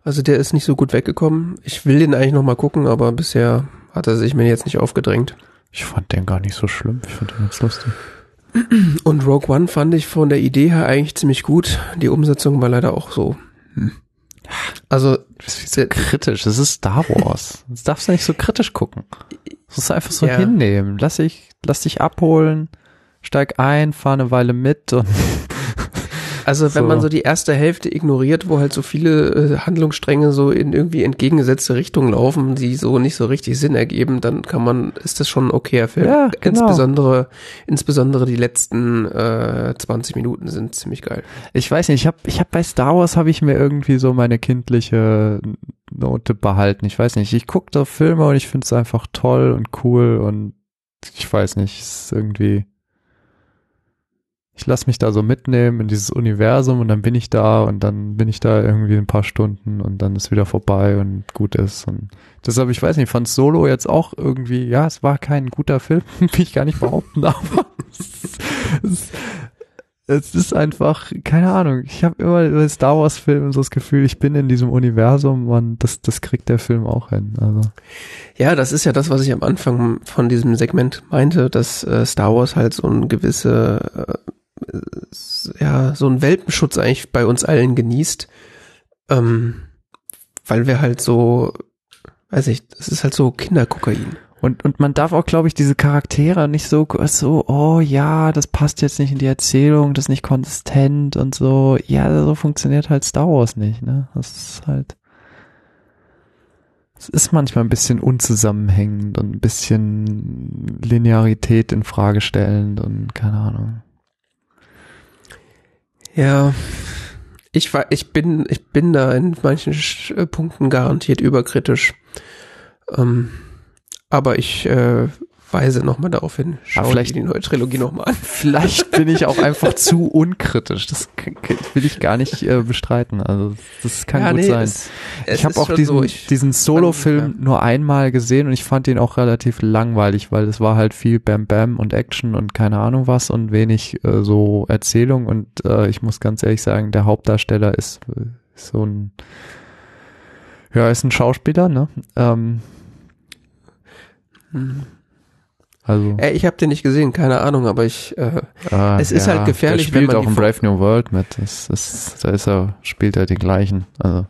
Also der ist nicht so gut weggekommen. Ich will den eigentlich noch mal gucken, aber bisher hat er sich mir jetzt nicht aufgedrängt. Ich fand den gar nicht so schlimm. Ich fand den ganz lustig. Und Rogue One fand ich von der Idee her eigentlich ziemlich gut. Die Umsetzung war leider auch so. hm. Also Das ist so kritisch. Das ist Star Wars. Das darfst du nicht so kritisch gucken. Das musst du einfach so Ja. hinnehmen. Lass dich, lass dich abholen, steig ein, fahr eine Weile mit und Also wenn So. man so die erste Hälfte ignoriert, wo halt so viele äh, Handlungsstränge so in irgendwie entgegengesetzte Richtungen laufen, die so nicht so richtig Sinn ergeben, dann kann man, ist das schon ein okayer Film. Ja, genau. Insbesondere, insbesondere die letzten äh, 20 Minuten sind ziemlich geil. ich weiß nicht, ich habe ich hab bei Star Wars habe ich mir irgendwie so meine kindliche Note behalten. Ich weiß nicht, ich gucke da Filme und ich finde es einfach toll und cool und ich weiß nicht, es ist irgendwie ich lasse mich da so mitnehmen in dieses Universum und dann bin ich da und dann bin ich da irgendwie ein paar Stunden und dann ist wieder vorbei und gut ist und deshalb, ich weiß nicht, fand Solo jetzt auch irgendwie, ja, es war kein guter Film, will ich gar nicht behaupten, aber es, es, es ist einfach, keine Ahnung, ich habe immer bei Star Wars Filmen so das Gefühl, ich bin in diesem Universum und das, das kriegt der Film auch hin, also. Ja, das ist ja das, was ich am Anfang von diesem Segment meinte, dass äh, Star Wars halt so ein gewisse, äh, ja, so einen Welpenschutz eigentlich bei uns allen genießt, ähm, weil wir halt so, weiß ich, das ist halt so Kinderkokain. Und, und man darf auch, glaube ich, diese Charaktere nicht so, so, oh ja, das passt jetzt nicht in die Erzählung, das ist nicht konsistent und so. Ja, so funktioniert halt Star Wars nicht, ne? Das ist halt, es ist manchmal ein bisschen unzusammenhängend und ein bisschen Linearität in Frage stellend und keine Ahnung. Ja, ich war, ich bin, ich bin da in manchen äh, Punkten garantiert überkritisch. Ähm, aber ich äh, weise nochmal darauf hin. Schau Aber vielleicht- die neue Trilogie nochmal an. Vielleicht bin ich auch einfach zu unkritisch. Das will ich gar nicht äh, bestreiten. Also das kann Ja, gut nee, sein. es- es ich habe auch diesen, so, diesen Solo-Film ja. nur einmal gesehen und ich fand ihn auch relativ langweilig, weil es war halt viel Bam Bam und Action und keine Ahnung was und wenig äh, so Erzählung und äh, ich muss ganz ehrlich sagen, der Hauptdarsteller ist, äh, ist so ein ja, ist ein Schauspieler, ne? Ähm, Hm. Also Äh, ich habe den nicht gesehen, keine Ahnung, aber ich, äh, äh, es ist halt gefährlich, der wenn spielt man auch in Brave New World mit. Das ist, da ist er, spielt er den gleichen. Also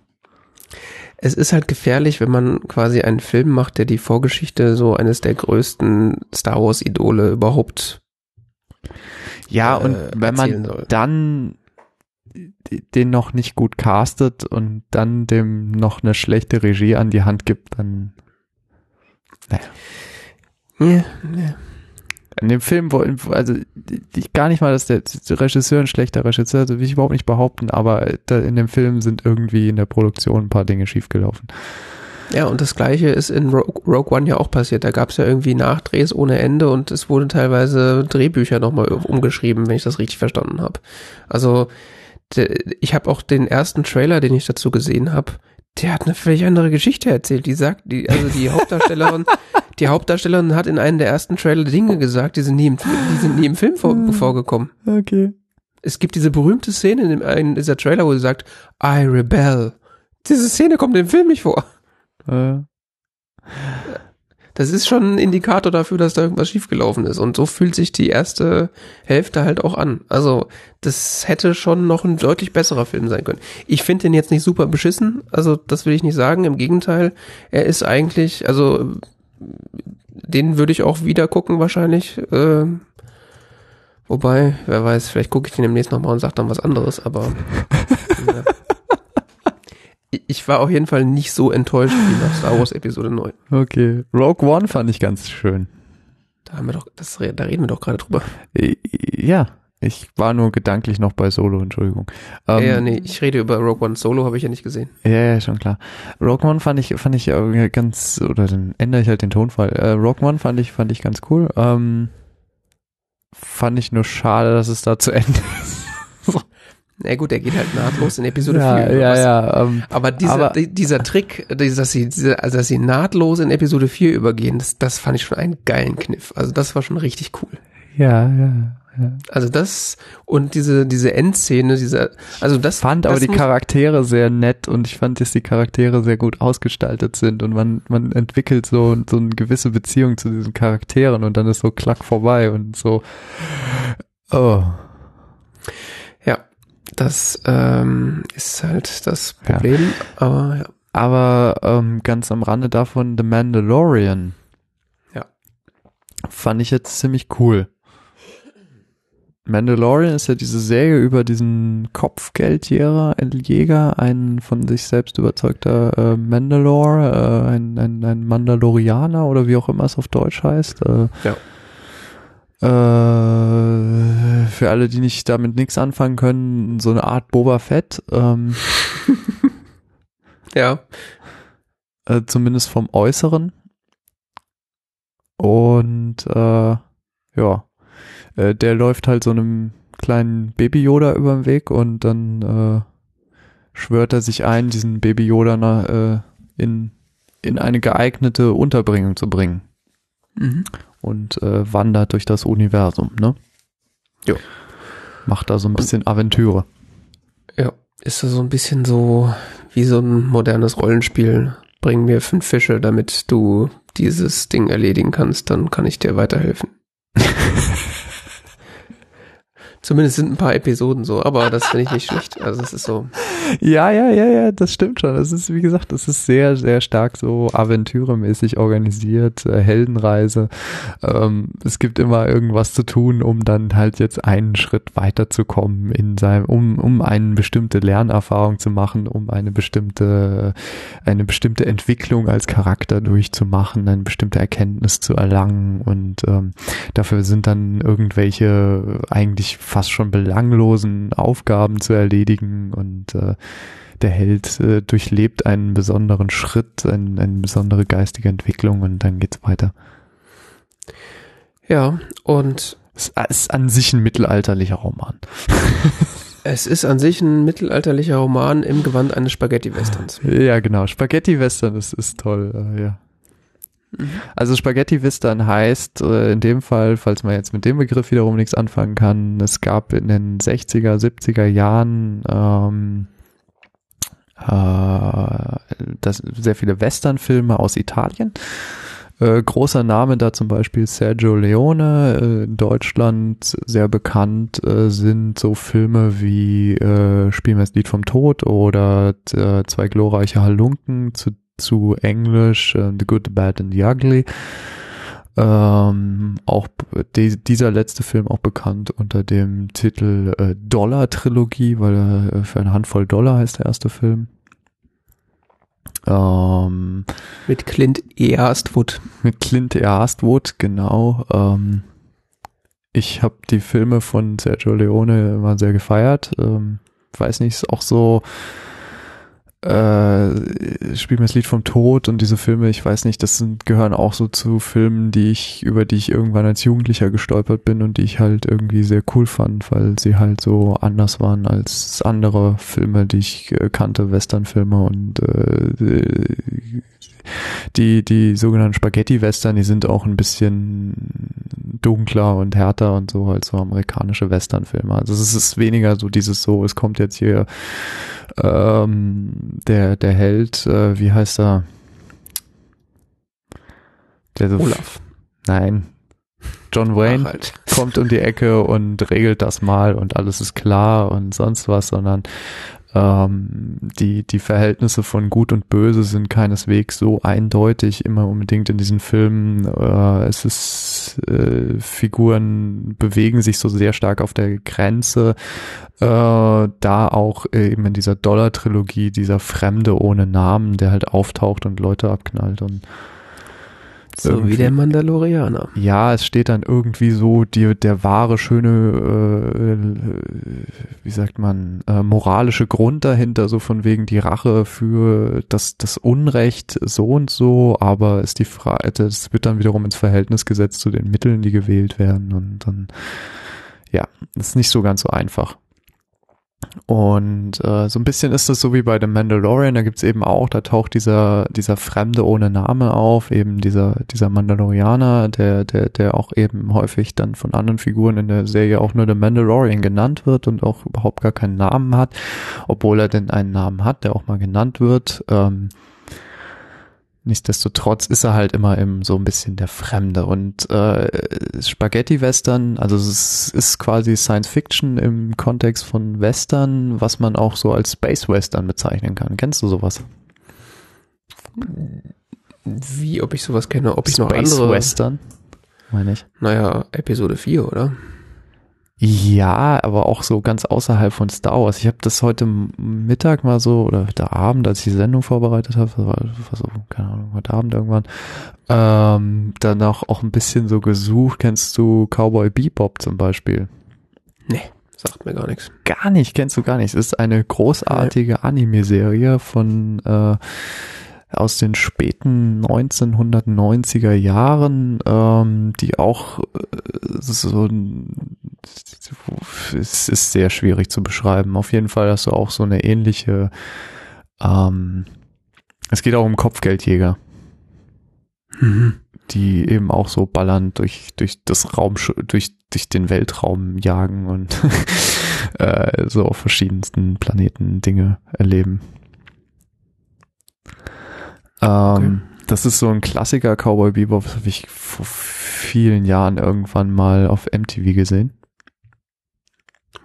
es ist halt gefährlich, wenn man quasi einen Film macht, der die Vorgeschichte so eines der größten Star Wars Idole überhaupt Ja, äh, und wenn man soll. dann den noch nicht gut castet und dann dem noch eine schlechte Regie an die Hand gibt, dann Naja. Ja, ja. In dem Film, also ich gar nicht mal, dass der Regisseur ein schlechter Regisseur ist, will ich überhaupt nicht behaupten, aber da in dem Film sind irgendwie in der Produktion ein paar Dinge schiefgelaufen. Ja, und das gleiche ist in Rogue, Rogue One ja auch passiert. Da gab es ja irgendwie Nachdrehs ohne Ende und es wurden teilweise Drehbücher nochmal umgeschrieben, wenn ich das richtig verstanden habe. Also ich habe auch den ersten Trailer, den ich dazu gesehen habe, der hat eine völlig andere Geschichte erzählt. Die sagt, die, also die Hauptdarstellerin, die Hauptdarstellerin hat in einem der ersten Trailer Dinge gesagt, die sind nie im, die sind nie im Film vor, Ah. vorgekommen. Okay. Es gibt diese berühmte Szene in, dem, in dieser Trailer, wo sie sagt, I rebel. Diese Szene kommt im Film nicht vor. Äh, Das ist schon ein Indikator dafür, dass da irgendwas schiefgelaufen ist. Und so fühlt sich die erste Hälfte halt auch an. Also, das hätte schon noch ein deutlich besserer Film sein können. Ich finde den jetzt nicht super beschissen. Also, das will ich nicht sagen. Im Gegenteil, er ist eigentlich, also, den würde ich auch wieder gucken wahrscheinlich. Ähm, wobei, wer weiß, vielleicht gucke ich den demnächst nochmal und sage dann was anderes. Aber ja. Ich war auf jeden Fall nicht so enttäuscht wie nach Star Wars Episode 9. okay. Rogue One fand ich ganz schön. Da haben wir doch, das, da reden wir doch gerade drüber. Äh, Ja, ich war nur gedanklich noch bei Solo, Entschuldigung. Ähm, ja, nee, ich rede über Rogue One Solo, habe ich ja nicht gesehen. Ja, ja, schon klar. Rogue One fand ich, fand ich irgendwie ganz, oder dann ändere ich halt den Tonfall. Äh, Rogue One fand ich, fand ich ganz cool. Ähm, fand ich nur schade, dass es da zu Ende ist. Na gut, der geht halt nahtlos in Episode ja, 4. ja, ja. Ähm, Aber dieser, Aber- di- dieser Trick, dieser- dass sie, also dass sie nahtlos in Episode 4 übergehen, das, das fand ich schon einen geilen Kniff. Also das war schon richtig cool. ja, ja, ja. Also das und diese, diese Endszene, diese, also das fand das aber die Charaktere sehr nett und ich fand, dass die Charaktere sehr gut ausgestaltet sind und man, man entwickelt so, so eine gewisse Beziehung zu diesen Charakteren und dann ist so klack vorbei und so, oh. Ja, das ähm, ist halt das Ja. Problem. Aber ja. Aber ähm, ganz am Rande davon, The Mandalorian. Ja. Fand ich jetzt ziemlich cool. Mandalorian ist ja diese Serie über diesen Kopfgeldjäger, Jäger, ein von sich selbst überzeugter äh, Mandalore, äh, ein, ein, ein Mandalorianer oder wie auch immer es auf Deutsch heißt. Äh, Ja. Äh, für alle, die nicht damit nichts anfangen können, so eine Art Boba Fett. Ähm, Ja. äh, zumindest vom Äußeren. Und äh, ja, äh, der läuft halt so einem kleinen Baby Yoda über den Weg und dann äh, schwört er sich ein, diesen Baby Yoda na, äh, in, in eine geeignete Unterbringung zu bringen Mhm. Und äh, wandert durch das Universum, ne? Jo. Macht da so ein bisschen Aventüre. Ja, ist so ein bisschen so wie so ein modernes Rollenspiel. Bring mir fünf Fische, damit du dieses Ding erledigen kannst, dann kann ich dir weiterhelfen. Zumindest sind ein paar Episoden so, aber das finde ich nicht schlecht. Also es ist so. Ja, ja, ja, ja, das stimmt schon. Das ist, wie gesagt, das ist sehr, sehr stark so aventüremäßig organisiert, äh, Heldenreise. Ähm, es gibt immer irgendwas zu tun, um dann halt jetzt einen Schritt weiterzukommen in seinem, um, um eine bestimmte Lernerfahrung zu machen, um eine bestimmte, eine bestimmte Entwicklung als Charakter durchzumachen, eine bestimmte Erkenntnis zu erlangen und ähm, dafür sind dann irgendwelche eigentlich fast schon belanglosen Aufgaben zu erledigen und äh, der Held äh, durchlebt einen besonderen Schritt, ein, eine besondere geistige Entwicklung und dann geht's weiter. Ja, und Es ist an sich ein mittelalterlicher Roman. es ist an sich ein mittelalterlicher Roman im Gewand eines Spaghetti-Westerns. Ja, genau. Spaghetti Western, das ist toll, äh, ja. Also Spaghetti Western heißt äh, in dem Fall, falls man jetzt mit dem Begriff wiederum nichts anfangen kann, es gab in den 60er, 70er Jahren ähm, äh, das, sehr viele Westernfilme aus Italien. Äh, großer Name da zum Beispiel Sergio Leone, äh, in Deutschland sehr bekannt äh, sind so Filme wie äh, Spiel mir das Lied vom Tod oder äh, Zwei glorreiche Halunken zu, zu Englisch äh, The Good, The Bad and The Ugly. Ähm, auch die, dieser letzte Film auch bekannt unter dem Titel äh, Dollar Trilogie, weil er äh, für eine Handvoll Dollar heißt der erste Film. Ähm, Mit Clint Eastwood. mit Clint Eastwood, genau. Ähm, ich habe die Filme von Sergio Leone immer sehr gefeiert. Ähm, weiß nicht, ist auch so äh, Spiel mir das Lied vom Tod und diese Filme, ich weiß nicht, das sind, gehören auch so zu Filmen, die ich, über die ich irgendwann als Jugendlicher gestolpert bin und die ich halt irgendwie sehr cool fand, weil sie halt so anders waren als andere Filme, die ich äh, kannte, Westernfilme und äh, die, die sogenannten Spaghetti-Western, die sind auch ein bisschen dunkler und härter und so als so amerikanische Westernfilme. Also es ist weniger so dieses so, es kommt jetzt hier ähm, der, der Held, äh, wie heißt er? Der so Olaf. Nein. John Wayne halt. kommt um die Ecke und regelt das mal und alles ist klar und sonst was, sondern ähm, die, die Verhältnisse von Gut und Böse sind keineswegs so eindeutig immer unbedingt in diesen Filmen. Äh, es ist, äh, Figuren bewegen sich so sehr stark auf der Grenze. Äh, da auch eben in dieser Dollar-Trilogie dieser Fremde ohne Namen, der halt auftaucht und Leute abknallt und So irgendwie- wie der Mandalorianer. ja, es steht dann irgendwie so die, der wahre, schöne, äh, wie sagt man, äh, moralische Grund dahinter, so von wegen die Rache für das, das Unrecht so und so, aber ist die Frage, das wird dann wiederum ins Verhältnis gesetzt zu den Mitteln, die gewählt werden und dann, ja, ist nicht so ganz so einfach. Und äh, so ein bisschen ist das so wie bei The Mandalorian, da gibt's eben auch, da taucht dieser, dieser Fremde ohne Name auf, eben dieser, dieser Mandalorianer, der, der, der auch eben häufig dann von anderen Figuren in der Serie auch nur The Mandalorian genannt wird und auch überhaupt gar keinen Namen hat, obwohl er denn einen Namen hat, der auch mal genannt wird. Ähm, Nichtsdestotrotz ist er halt immer im so ein bisschen der Fremde und äh, Spaghetti-Western, also es ist quasi Science-Fiction im Kontext von Western, was man auch so als Space-Western bezeichnen kann. Kennst du sowas? Wie, ob ich sowas kenne, ob ich noch andere, Space-Western, meine ich. naja, Episode 4, oder? Ja, aber auch so ganz außerhalb von Star Wars. Ich habe das heute Mittag mal so, oder heute Abend, als ich die Sendung vorbereitet habe, war, war so, keine Ahnung, heute Abend irgendwann, ähm, danach auch ein bisschen so gesucht. Kennst du Cowboy Bebop zum Beispiel? Nee, sagt mir gar nichts. Gar nicht, kennst du gar nicht. Es ist eine großartige Anime-Serie von äh, aus den späten 1990er Jahren, ähm, die auch äh, so ein- es ist sehr schwierig zu beschreiben. Auf jeden Fall hast du auch so eine ähnliche ähm, es geht auch um Kopfgeldjäger, Mhm. die eben auch so ballernd durch durch das Raum durch durch den Weltraum jagen und äh, so auf verschiedensten Planeten Dinge erleben. Ähm, Das ist so ein Klassiker Cowboy Bebop, das habe ich vor vielen Jahren irgendwann mal auf MTV gesehen.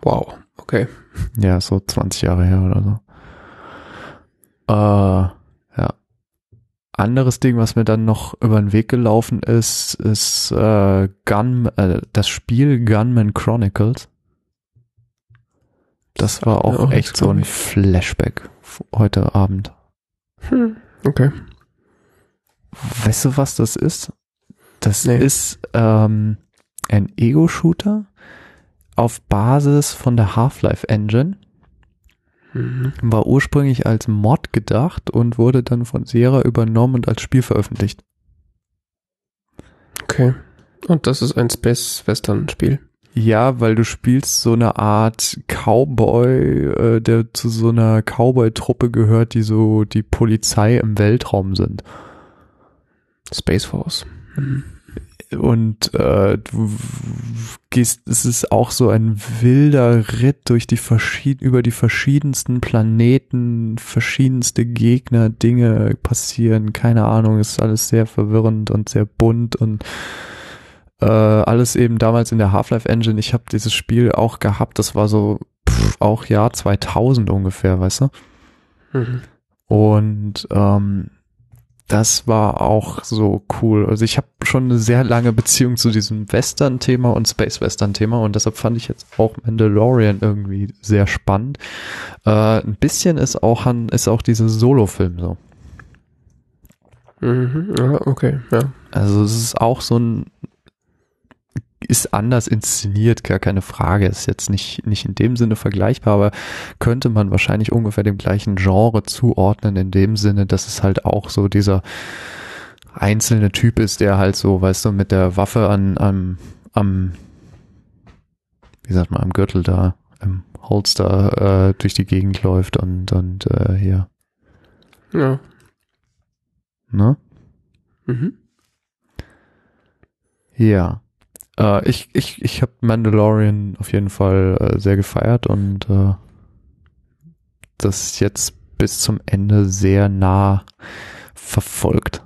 Wow, okay. Ja, so 20 Jahre her oder so. Äh, ja. Anderes Ding, was mir dann noch über den Weg gelaufen ist, ist äh, Gun, äh, das Spiel Gunman Chronicles. Das war auch auch echt nichts, so ein. Flashback heute Abend. Hm, okay. Weißt du, was das ist? Das Nee. ist ähm, ein Ego-Shooter auf Basis von der Half-Life Engine. Mhm. War ursprünglich als Mod gedacht und wurde dann von Sierra übernommen und als Spiel veröffentlicht. Okay. Und das ist ein Space-Western-Spiel. Ja, weil du spielst so eine Art Cowboy, äh, der zu so einer Cowboy-Truppe gehört, die so die Polizei im Weltraum sind. Space Force. Mhm. Und äh, du gehst, es ist auch so ein wilder Ritt durch die verschied über die verschiedensten Planeten, verschiedenste Gegner, Dinge passieren, keine Ahnung, es ist alles sehr verwirrend und sehr bunt und äh, alles eben damals in der Half-Life Engine. Ich habe dieses Spiel auch gehabt, das war so pff, auch Jahr 2000 ungefähr, weißt du? Mhm. Und ähm, das war auch so cool. Also ich habe schon eine sehr lange Beziehung zu diesem Western-Thema und Space-Western-Thema und deshalb fand ich jetzt auch Mandalorian irgendwie sehr spannend. Äh, ein bisschen ist auch an, ist auch dieser Solo-Film so. Mhm, ja, okay, ja. Also es ist auch so ein, ist anders inszeniert, gar keine Frage. Ist jetzt nicht, nicht in dem Sinne vergleichbar, aber könnte man wahrscheinlich ungefähr dem gleichen Genre zuordnen, in dem Sinne, dass es halt auch so dieser einzelne Typ ist, der halt so, weißt du, mit der Waffe an, am, am, wie sagt man, am Gürtel da, im Holster äh, durch die Gegend läuft und, und äh, hier. Ja. Ne? Mhm. Ja. Äh, ich ich, ich habe Mandalorian auf jeden Fall äh, sehr gefeiert und äh, das jetzt bis zum Ende sehr nah verfolgt.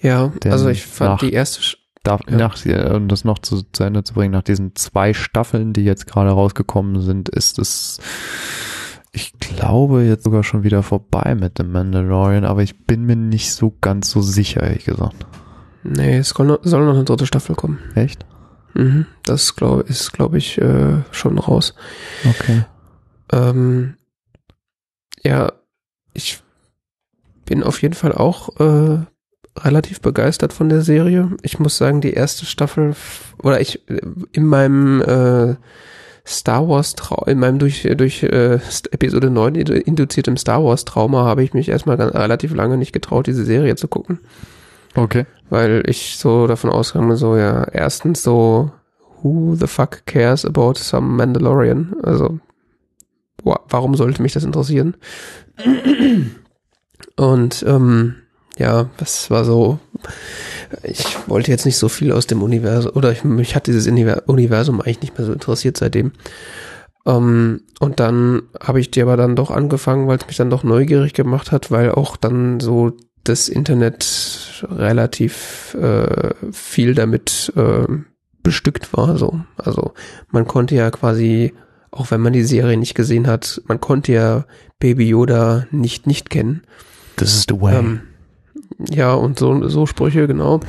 Ja, Denn also ich fand nach- die erste, Sch- Da, Ja. nach, um das noch zu, zu Ende zu bringen, nach diesen zwei Staffeln, die jetzt gerade rausgekommen sind, ist es, ich glaube, jetzt sogar schon wieder vorbei mit dem Mandalorian, aber ich bin mir nicht so ganz so sicher, ehrlich gesagt. Nee, es soll noch, soll noch eine dritte Staffel kommen. Echt? Mhm. Das glaub, ist, glaube ich, äh, schon raus. Okay. Ähm, ja, ich bin auf jeden Fall auch äh, relativ begeistert von der Serie. Ich muss sagen, die erste Staffel oder ich in meinem äh, Star Wars Trau in meinem durch durch äh, Episode 9 indu- induziertem Star Wars Trauma habe ich mich erstmal relativ lange nicht getraut, diese Serie zu gucken, Okay. weil ich so davon ausgegangen so ja, erstens so who the fuck cares about some Mandalorian? Also wa- warum sollte mich das interessieren? Und ähm, ja, das war so, ich wollte jetzt nicht so viel aus dem Universum, oder ich, mich hat dieses Univer- Universum eigentlich nicht mehr so interessiert seitdem. Ähm, und dann habe ich die aber dann doch angefangen, weil es mich dann doch neugierig gemacht hat, weil auch dann so das Internet relativ äh, viel damit äh, bestückt war. So. Also man konnte ja quasi, auch wenn man die Serie nicht gesehen hat, man konnte ja Baby Yoda nicht nicht kennen. This is the way. Ähm, ja, und so, so Sprüche, genau.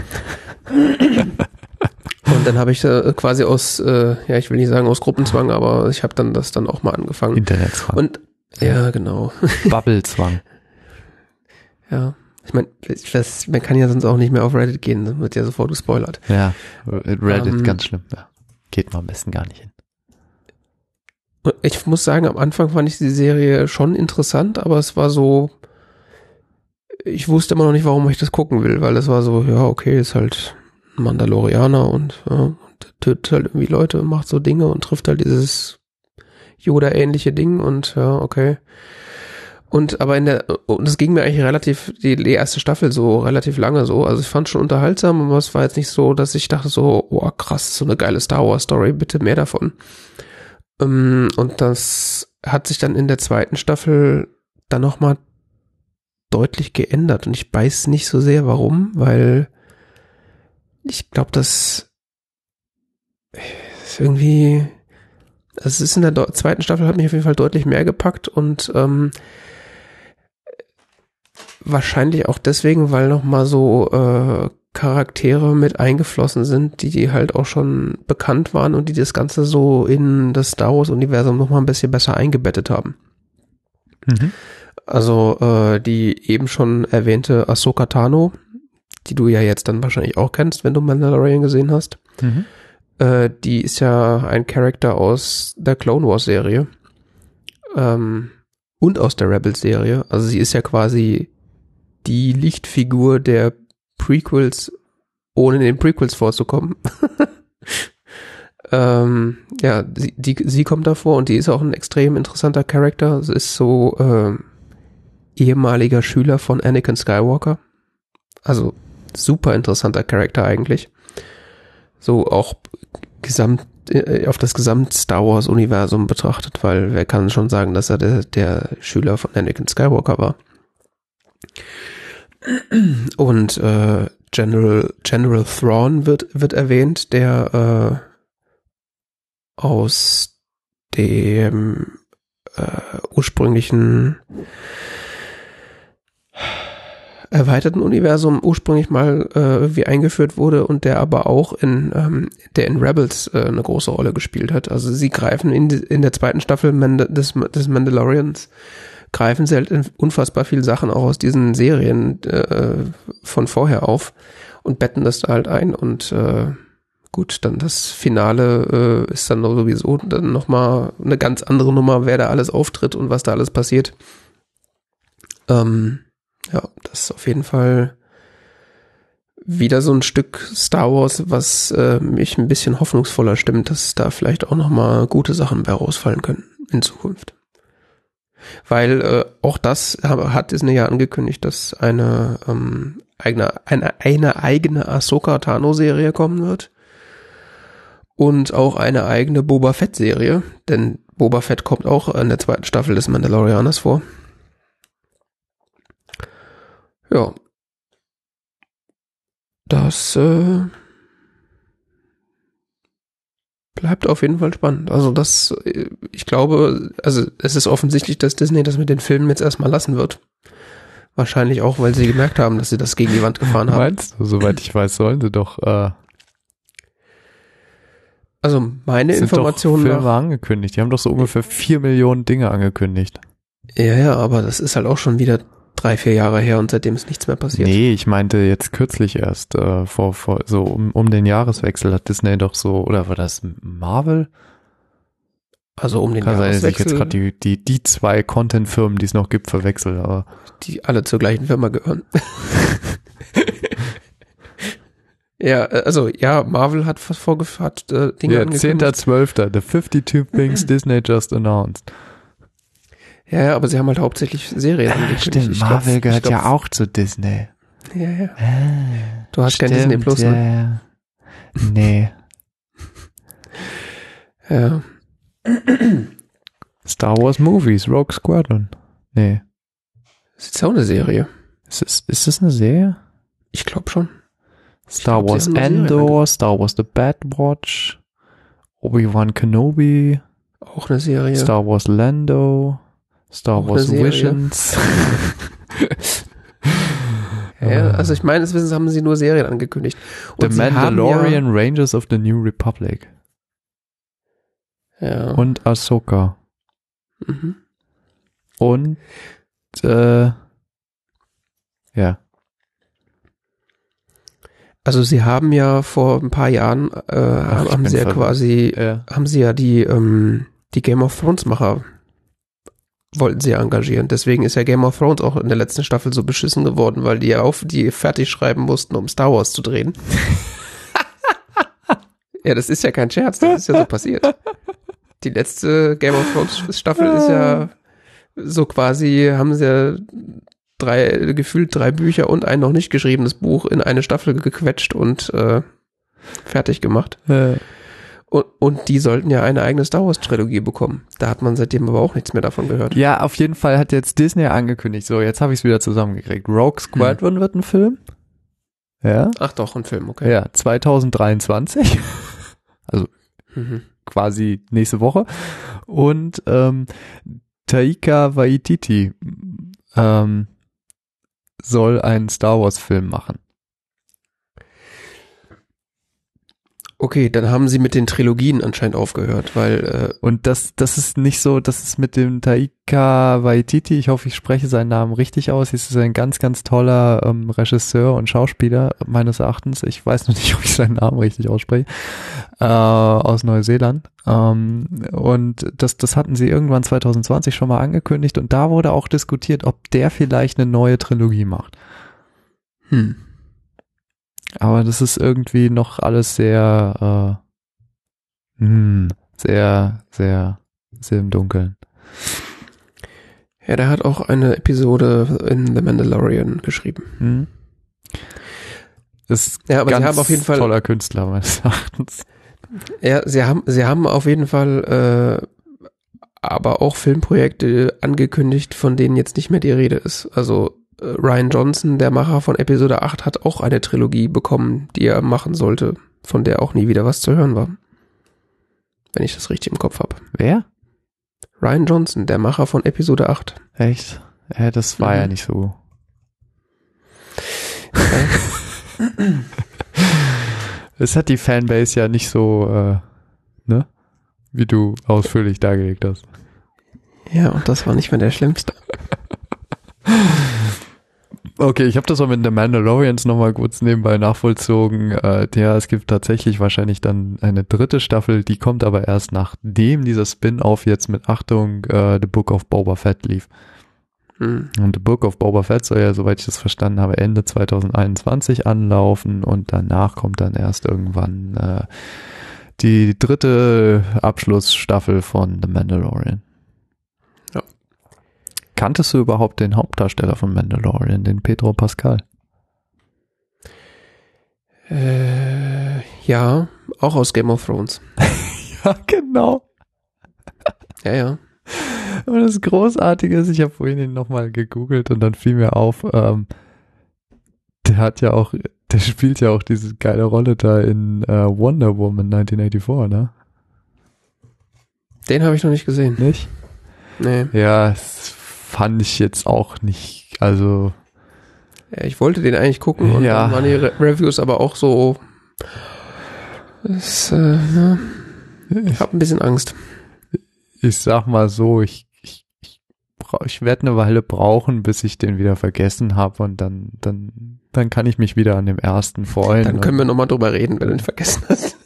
Und dann habe ich äh, quasi aus, äh, ja, ich will nicht sagen aus Gruppenzwang, aber ich habe dann das dann auch mal angefangen. Internetzwang. Und ja, genau. Bubblezwang. Ja. Ich meine, weiß, man kann ja sonst auch nicht mehr auf Reddit gehen, dann wird ja sofort gespoilert. Ja. Reddit, Ähm, ganz schlimm. Ja. Geht mal am besten gar nicht hin. Und Ich muss sagen, am Anfang fand ich die Serie schon interessant, aber es war so, ich wusste immer noch nicht, warum ich das gucken will, weil es war so, ja, okay, ist halt ein Mandalorianer und ja, und tötet halt irgendwie Leute, macht so Dinge und trifft halt dieses Yoda-ähnliche Ding und ja, okay. Und aber in der, und es ging mir eigentlich relativ, die, erste Staffel so relativ lange so. Also ich fand schon unterhaltsam, aber es war jetzt nicht so, dass ich dachte so, oh krass, so eine geile Star Wars Story, bitte mehr davon. Ähm, Und das hat sich dann in der zweiten Staffel dann nochmal deutlich geändert. Und ich weiß nicht so sehr warum, weil ich glaube, das ist irgendwie, also es ist in der zweiten Staffel hat mich auf jeden Fall deutlich mehr gepackt und ähm, wahrscheinlich auch deswegen, weil nochmal so äh, Charaktere mit eingeflossen sind, die, die halt auch schon bekannt waren und die das Ganze so in das Star Wars-Universum nochmal ein bisschen besser eingebettet haben. Mhm. Also äh, die eben schon erwähnte Ahsoka Tano, die du ja jetzt dann wahrscheinlich auch kennst, wenn du Mandalorian gesehen hast. Mhm. Äh, die ist ja ein Charakter aus der Clone Wars Serie ähm, und aus der Rebels Serie. Also sie ist ja quasi die Lichtfigur der Prequels, ohne in den Prequels vorzukommen. ähm, ja, sie, die, sie kommt davor und die ist auch ein extrem interessanter Charakter. Sie ist so ähm, ehemaliger Schüler von Anakin Skywalker. Also super interessanter Charakter eigentlich. So auch gesamt äh, auf das gesamt Star Wars Universum betrachtet, weil wer kann schon sagen, dass er der, der Schüler von Anakin Skywalker war. Und äh, General General Thrawn wird wird erwähnt, der äh, aus dem äh, ursprünglichen erweiterten Universum ursprünglich mal äh, irgendwie eingeführt wurde und der aber auch in ähm, der in Rebels äh, eine große Rolle gespielt hat. Also sie greifen in, in der zweiten Staffel Mand des, des Mandalorians greifen sie halt unfassbar viele Sachen auch aus diesen Serien äh, von vorher auf und betten das da halt ein und äh, gut, dann das Finale äh, ist dann sowieso dann nochmal eine ganz andere Nummer, wer da alles auftritt und was da alles passiert. Ähm, ja, das ist auf jeden Fall wieder so ein Stück Star Wars, was äh, mich ein bisschen hoffnungsvoller stimmt, dass da vielleicht auch nochmal gute Sachen bei rausfallen können in Zukunft. Weil äh, auch das hat Disney ja angekündigt, dass eine ähm, eigene, eine, eine eigene Ahsoka Tano Serie kommen wird. Und auch eine eigene Boba Fett Serie, denn Boba Fett kommt auch in der zweiten Staffel des Mandalorianers vor. Ja. Das äh, bleibt auf jeden Fall spannend. Also das, äh, ich glaube, also es ist offensichtlich, dass Disney das mit den Filmen jetzt erstmal lassen wird. Wahrscheinlich auch, weil sie gemerkt haben, dass sie das gegen die Wand gefahren haben. Meinst du, soweit ich weiß, sollen sie doch. Äh, also meine sind Informationen. Doch Filme angekündigt. Die haben doch so ungefähr vier Millionen Dinge angekündigt. Ja, ja, aber das ist halt auch schon wieder drei, vier Jahre her und seitdem ist nichts mehr passiert. Nee, ich meinte jetzt kürzlich erst, äh, vor, vor, so um, um den Jahreswechsel hat Disney doch so, oder war das Marvel? Also um den Kann sein, dass ich Jahreswechsel, jetzt gerade die, die, die zwei Content-Firmen, die es noch gibt, verwechsel, aber die alle zur gleichen Firma gehören. ja, äh, also ja, Marvel hat was vorgefahren, äh, Dinge ja, angekündigt. 10.12. The 52 Things Disney just announced. Ja, ja, aber sie haben halt hauptsächlich Serien angekündigt. Ich glaub- Marvel gehört glaub- ja auch zu Disney. Ja, ja. Ah, Du hast kein Disney Plus, ja, ne? ja. Nee. Ja. Star Wars Movies, Rogue Squadron. Nee. Das ist auch eine Serie. Ist das, ist das eine Serie? Ich glaube schon. Star glaub, Wars Endor, Star Wars The Bad Watch, Obi-Wan Kenobi, Auch eine Serie. Star Wars Lando, Star Wars. Visions. ja, also ich meines Wissens haben sie nur Serien angekündigt. The Und haben Mandalorian Rangers of the New Republic Ja, ja. und Ahsoka Mhm. und äh, ja. Also sie haben ja vor ein paar Jahren äh, Ach, haben sie ja quasi ja. haben sie ja die ähm, die Game of Thrones Macher wollten sie ja engagieren. Deswegen ist ja Game of Thrones auch in der letzten Staffel so beschissen geworden, weil die ja auf die fertig schreiben mussten, um Star Wars zu drehen. ja, das ist ja kein Scherz, das ist ja so passiert. Die letzte Game of Thrones Staffel ist ja so quasi, haben sie ja drei, gefühlt drei Bücher und ein noch nicht geschriebenes Buch in eine Staffel gequetscht und äh, fertig gemacht. Äh, Und, und die sollten ja eine eigene Star Wars Trilogie bekommen. Da hat man seitdem aber auch nichts mehr davon gehört. Ja, auf jeden Fall hat jetzt Disney angekündigt. So, jetzt habe ich es wieder zusammengekriegt. Rogue Squadron wird ein Film. Ja. Ach doch, ein Film, okay. Ja, 2023. Mhm. quasi nächste Woche. Und ähm, Taika Waititi ähm, soll einen Star Wars Film machen. Okay, dann haben sie mit den Trilogien anscheinend aufgehört, weil Und das, das ist nicht so, das ist mit dem Taika Waititi, ich hoffe, ich spreche seinen Namen richtig aus. Es ist ein ganz, ganz toller ähm, Regisseur und Schauspieler, meines Erachtens. Ich weiß noch nicht, ob ich seinen Namen richtig ausspreche. Äh, aus Neuseeland. Ähm, und das, das hatten sie irgendwann 2020 schon mal angekündigt und da wurde auch diskutiert, ob der vielleicht eine neue Trilogie macht. äh, hm. Aber das ist irgendwie noch alles sehr, äh, hm, sehr, sehr, sehr im Dunkeln. Ja, der hat auch eine Episode in The Mandalorian geschrieben. Hm? Ist Ja, aber ganz sie haben auf jeden Fall, toller Künstler meines Erachtens. ja, sie haben, sie haben auf jeden Fall, äh, aber auch Filmprojekte angekündigt, von denen jetzt nicht mehr die Rede ist. Also Ryan Johnson, der Macher von Episode 8, hat auch eine Trilogie bekommen, die er machen sollte, von der auch nie wieder was zu hören war. Wenn ich das richtig im Kopf habe. Wer? Ryan Johnson, der Macher von Episode 8. Echt? Ja, das war Mhm. ja nicht so. Es hat die Fanbase ja nicht so, äh, ne? Wie du ausführlich dargelegt hast. Ja, und das war nicht mehr der schlimmste. Okay, ich habe das auch mit The Mandalorians nochmal kurz nebenbei nachvollzogen. Äh, ja, es gibt tatsächlich wahrscheinlich dann eine dritte Staffel, die kommt aber erst nachdem dieser Spin-off jetzt mit Achtung äh, The Book of Boba Fett lief. Hm. Und The Book of Boba Fett soll ja, soweit ich das verstanden habe, Ende 2021 anlaufen und danach kommt dann erst irgendwann äh, die dritte Abschlussstaffel von The Mandalorian. Kanntest du überhaupt den Hauptdarsteller von Mandalorian, den Pedro Pascal? Äh, ja, auch aus Game of Thrones. Ja, genau. Ja, ja. Und das Großartige ist, ich habe vorhin ihn nochmal gegoogelt und dann fiel mir auf, ähm, der hat ja auch, der spielt ja auch diese geile Rolle da in äh, Wonder Woman 1984, ne? Den habe ich noch nicht gesehen. Nicht? Nee. Ja, das fand ich jetzt auch nicht, also Ja, ich wollte den eigentlich gucken und Ja. dann waren die Re Reviews aber auch so. Es, äh, ja, ich habe ein bisschen Angst. ich sag mal so, ich, ich, ich, ich werde eine Weile brauchen, bis ich den wieder vergessen habe und dann, dann, dann kann ich mich wieder an dem ersten freuen. Dann können wir nochmal drüber reden, wenn du ihn vergessen hast.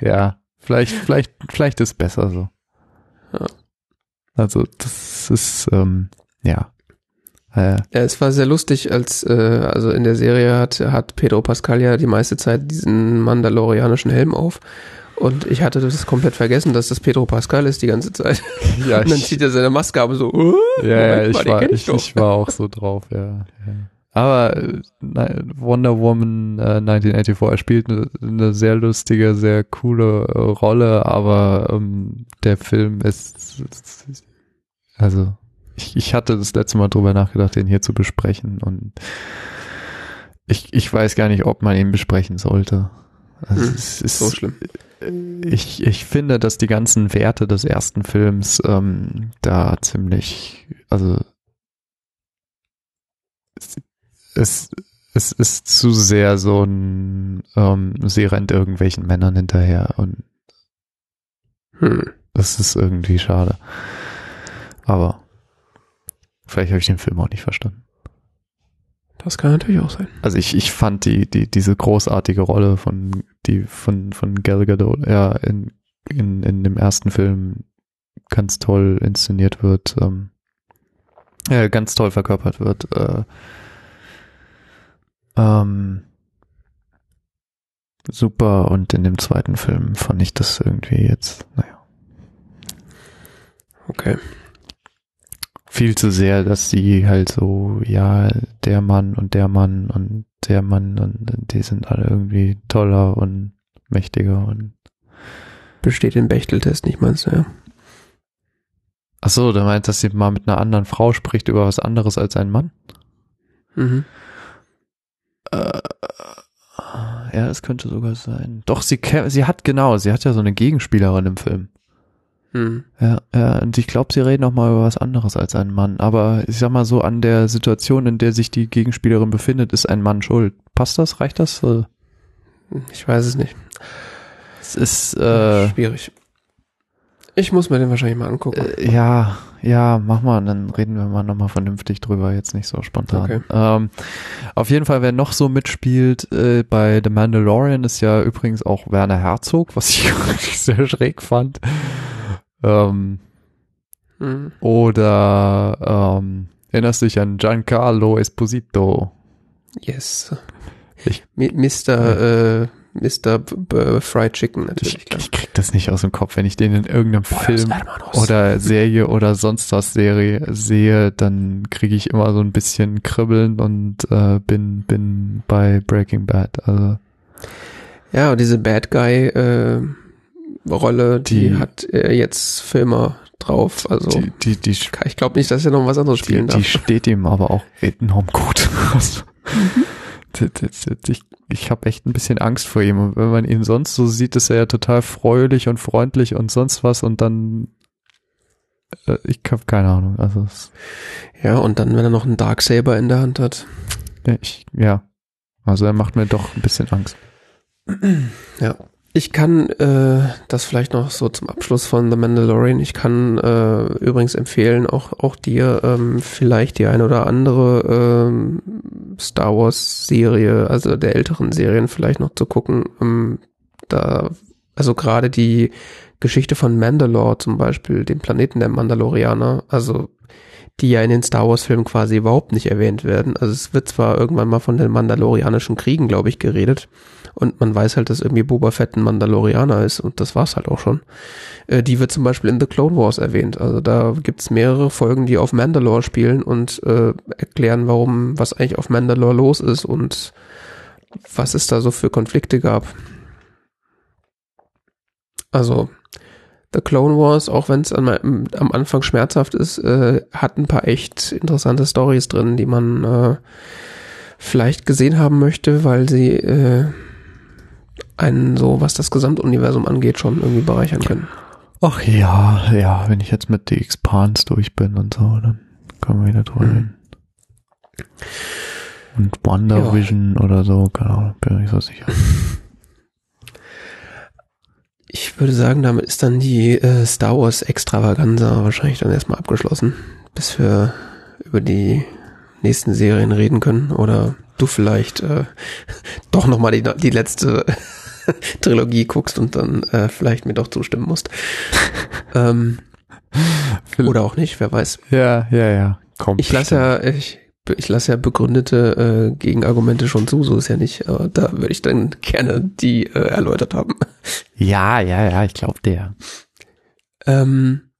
Ja, vielleicht, vielleicht, vielleicht ist besser so. Ja. Also das ist, ähm, ja. Äh, Ja, es war sehr lustig, als äh, also in der Serie hat, hat Pedro Pascal ja die meiste Zeit diesen mandalorianischen Helm auf. Und ich hatte das komplett vergessen, dass das Pedro Pascal ist die ganze Zeit. ja, Und dann ich, zieht er seine Maske ab und so, uh, ja, ja, ich war, ich, doch. ich war auch so drauf, ja. ja. Aber äh, Wonder Woman äh, 1984, er spielt eine, eine sehr lustige, sehr coole äh, Rolle, aber ähm, der Film ist, ist also ich, ich hatte das letzte Mal drüber nachgedacht, den hier zu besprechen und ich, ich weiß gar nicht, ob man ihn besprechen sollte. Also Hm, es ist so schlimm. ich, ich finde, dass die ganzen Werte des ersten Films ähm, da ziemlich, also es, es, ist zu sehr so ein, ähm, sie rennt irgendwelchen Männern hinterher und Hm. das ist irgendwie schade. Aber vielleicht habe ich den Film auch nicht verstanden. Das kann natürlich auch sein. Also ich, ich fand die, die, diese großartige Rolle von, die von, von Gal Gadot, ja, in, in, in dem ersten Film ganz toll inszeniert wird, ähm, äh, ganz toll verkörpert wird, äh, ähm, super und in dem zweiten Film fand ich das irgendwie jetzt, naja, Okay. viel zu sehr, dass sie halt so, ja, der Mann und der Mann und der Mann und die sind alle irgendwie toller und mächtiger und Besteht den Bechteltest nicht, meinst du, ja? ach so, der meint, dass sie mal mit einer anderen Frau spricht über was anderes als ein Mann? Mhm. Äh, ja, es könnte sogar sein. Doch, sie, sie hat genau, sie hat ja so eine Gegenspielerin im Film. Hm. Ja, ja, und ich glaube, sie reden auch mal über was anderes als ein Mann. Aber ich sag mal so, an der Situation, in der sich die Gegenspielerin befindet, ist ein Mann schuld. Passt das? Reicht das? Äh, Ich weiß es nicht. Es ist, äh, Schwierig. Ich muss mir den wahrscheinlich mal angucken. äh, ja, ja, mach mal, dann reden wir mal nochmal vernünftig drüber, jetzt nicht so spontan. Okay. Ähm, auf jeden Fall, wer noch so mitspielt äh, bei The Mandalorian, ist ja übrigens auch Werner Herzog, was ich sehr schräg fand. Ähm, Mhm. oder ähm, erinnerst du dich an Giancarlo Esposito? Yes. Ich- Mr. Äh, Mr. B Fried Chicken natürlich, Ich, ich krieg das nicht aus dem Kopf, wenn ich den in irgendeinem Pollos Film oder Serie oder sonst was Serie sehe, dann kriege ich immer so ein bisschen Kribbeln und äh, bin bin bei Breaking Bad. Also Ja, diese Bad Guy äh, Rolle, die, Die- hat er jetzt Filmer drauf. Also die die die, ich glaube nicht, dass er noch was anderes die, spielen die darf. steht ihm aber auch enorm gut. Ich ich habe echt ein bisschen Angst vor ihm. Und wenn man ihn sonst so sieht, ist er ja total fröhlich und freundlich und sonst was und dann äh, ich habe keine Ahnung. Also Ja, und dann, wenn er noch einen Darksaber in der Hand hat. ich, ja, also er macht mir doch ein bisschen Angst. Ja. Ich kann äh, das vielleicht noch so zum Abschluss von The Mandalorian. Ich kann äh, übrigens empfehlen, auch auch dir ähm, vielleicht die eine oder andere ähm, Star Wars Serie, also der älteren Serien vielleicht noch zu gucken. Ähm, da also gerade die Geschichte von Mandalore zum Beispiel, dem Planeten der Mandalorianer, also die ja in den Star Wars Filmen quasi überhaupt nicht erwähnt werden. Also es wird zwar irgendwann mal von den Mandalorianischen Kriegen, glaube ich, geredet und man weiß halt, dass irgendwie Boba Fett ein Mandalorianer ist und das war's halt auch schon. Äh, die wird zum Beispiel in The Clone Wars erwähnt. Also da gibt's mehrere Folgen, die auf Mandalore spielen und äh, erklären, warum, was eigentlich auf Mandalore los ist und was es da so für Konflikte gab. Also The Clone Wars, auch wenn es am Anfang schmerzhaft ist, äh, hat ein paar echt interessante Stories drin, die man äh, vielleicht gesehen haben möchte, weil sie äh, einen so, was das Gesamtuniversum angeht, schon irgendwie bereichern können. Ach ja, ja, wenn ich jetzt mit The Expanse durch bin und so, dann können wir wieder drüber reden. Und WandaVision ja. oder so, keine Ahnung, bin ich so sicher. Ich würde sagen, damit ist dann die äh, Star Wars Extravaganza wahrscheinlich dann erstmal abgeschlossen, bis wir über die nächsten Serien reden können oder du vielleicht äh, doch nochmal die, die letzte Trilogie guckst und dann äh, vielleicht mir doch zustimmen musst. ähm, oder auch nicht, wer weiß. Ja, ja, ja. Komm, ich lasse ja, ich, ich lasse ja begründete äh, Gegenargumente schon zu, so ist ja nicht. Aber da würde ich dann gerne die äh, erläutert haben. Ja, ja, ja, ich glaube der. Ähm,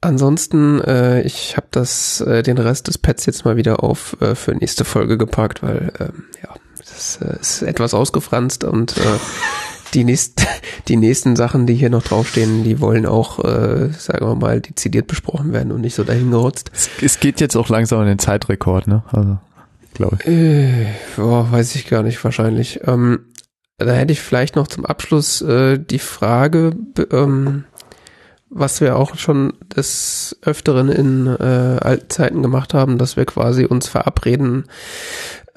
ansonsten, äh, ich habe das äh, den Rest des Pads jetzt mal wieder auf äh, für nächste Folge gepackt, weil ähm, ja, das äh, ist etwas ausgefranst und äh, die, nächst, die nächsten Sachen, die hier noch draufstehen, die wollen auch, äh, sagen wir mal, dezidiert besprochen werden und nicht so dahingerotzt. Es, es geht jetzt auch langsam an den Zeitrekord, ne? Also, glaube ich. Äh, boah, weiß ich gar nicht, wahrscheinlich. Ähm, da hätte ich vielleicht noch zum Abschluss äh, die Frage, ähm, was wir auch schon des Öfteren in äh, alten Zeiten gemacht haben, dass wir quasi uns verabreden,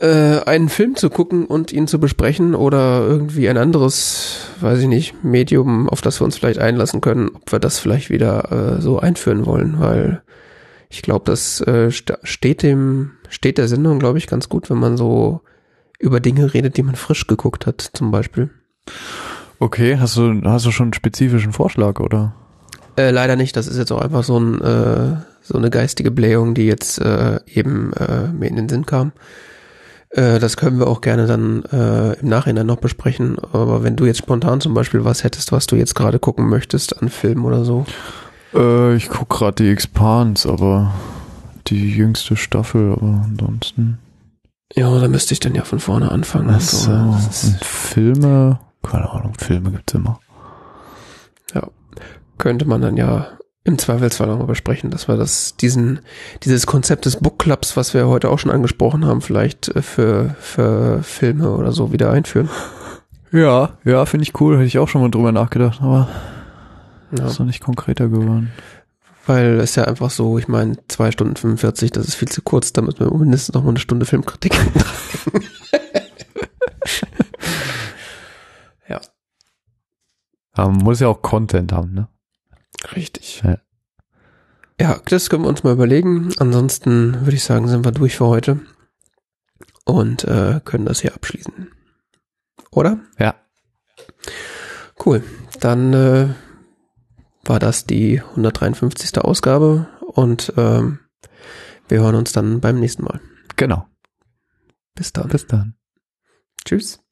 äh, einen Film zu gucken und ihn zu besprechen oder irgendwie ein anderes, weiß ich nicht, Medium, auf das wir uns vielleicht einlassen können, ob wir das vielleicht wieder äh, so einführen wollen, weil ich glaube, das äh, steht dem, steht der Sendung, glaube ich, ganz gut, wenn man so über Dinge redet, die man frisch geguckt hat, zum Beispiel. Okay, hast du, hast du schon einen spezifischen Vorschlag, oder? Äh, leider nicht, das ist jetzt auch einfach so ein, äh, so eine geistige Blähung, die jetzt äh, eben äh, mir in den Sinn kam. Äh, das können wir auch gerne dann äh, im Nachhinein noch besprechen. Aber wenn du jetzt spontan zum Beispiel was hättest, was du jetzt gerade gucken möchtest an Film oder so. Äh, ich guck gerade die Expans, aber die jüngste Staffel, aber ansonsten. Ja, da müsste ich dann ja von vorne anfangen. Ach so. Und Filme, keine Ahnung, Filme gibt's immer. Ja, könnte man dann ja im Zweifelsfall nochmal besprechen, dass wir das, diesen, dieses Konzept des Book Clubs, was wir heute auch schon angesprochen haben, vielleicht äh, für, für Filme oder so wieder einführen. Ja, ja, finde ich cool, hätte ich auch schon mal drüber nachgedacht, aber ja. ist noch nicht konkreter geworden. Weil es ja einfach so, ich meine, zwei Stunden 45, das ist viel zu kurz, damit wir mindestens noch mal eine Stunde Filmkritik Ja. Aber man muss ja auch Content haben, ne? Richtig. Ja. ja, das können wir uns mal überlegen. Ansonsten würde ich sagen, sind wir durch für heute und äh, können das hier abschließen. Oder? Ja. Cool. Dann äh, war das die 153. Ausgabe und ähm, wir hören uns dann beim nächsten Mal. Genau. Bis dann. Bis dann. Tschüss.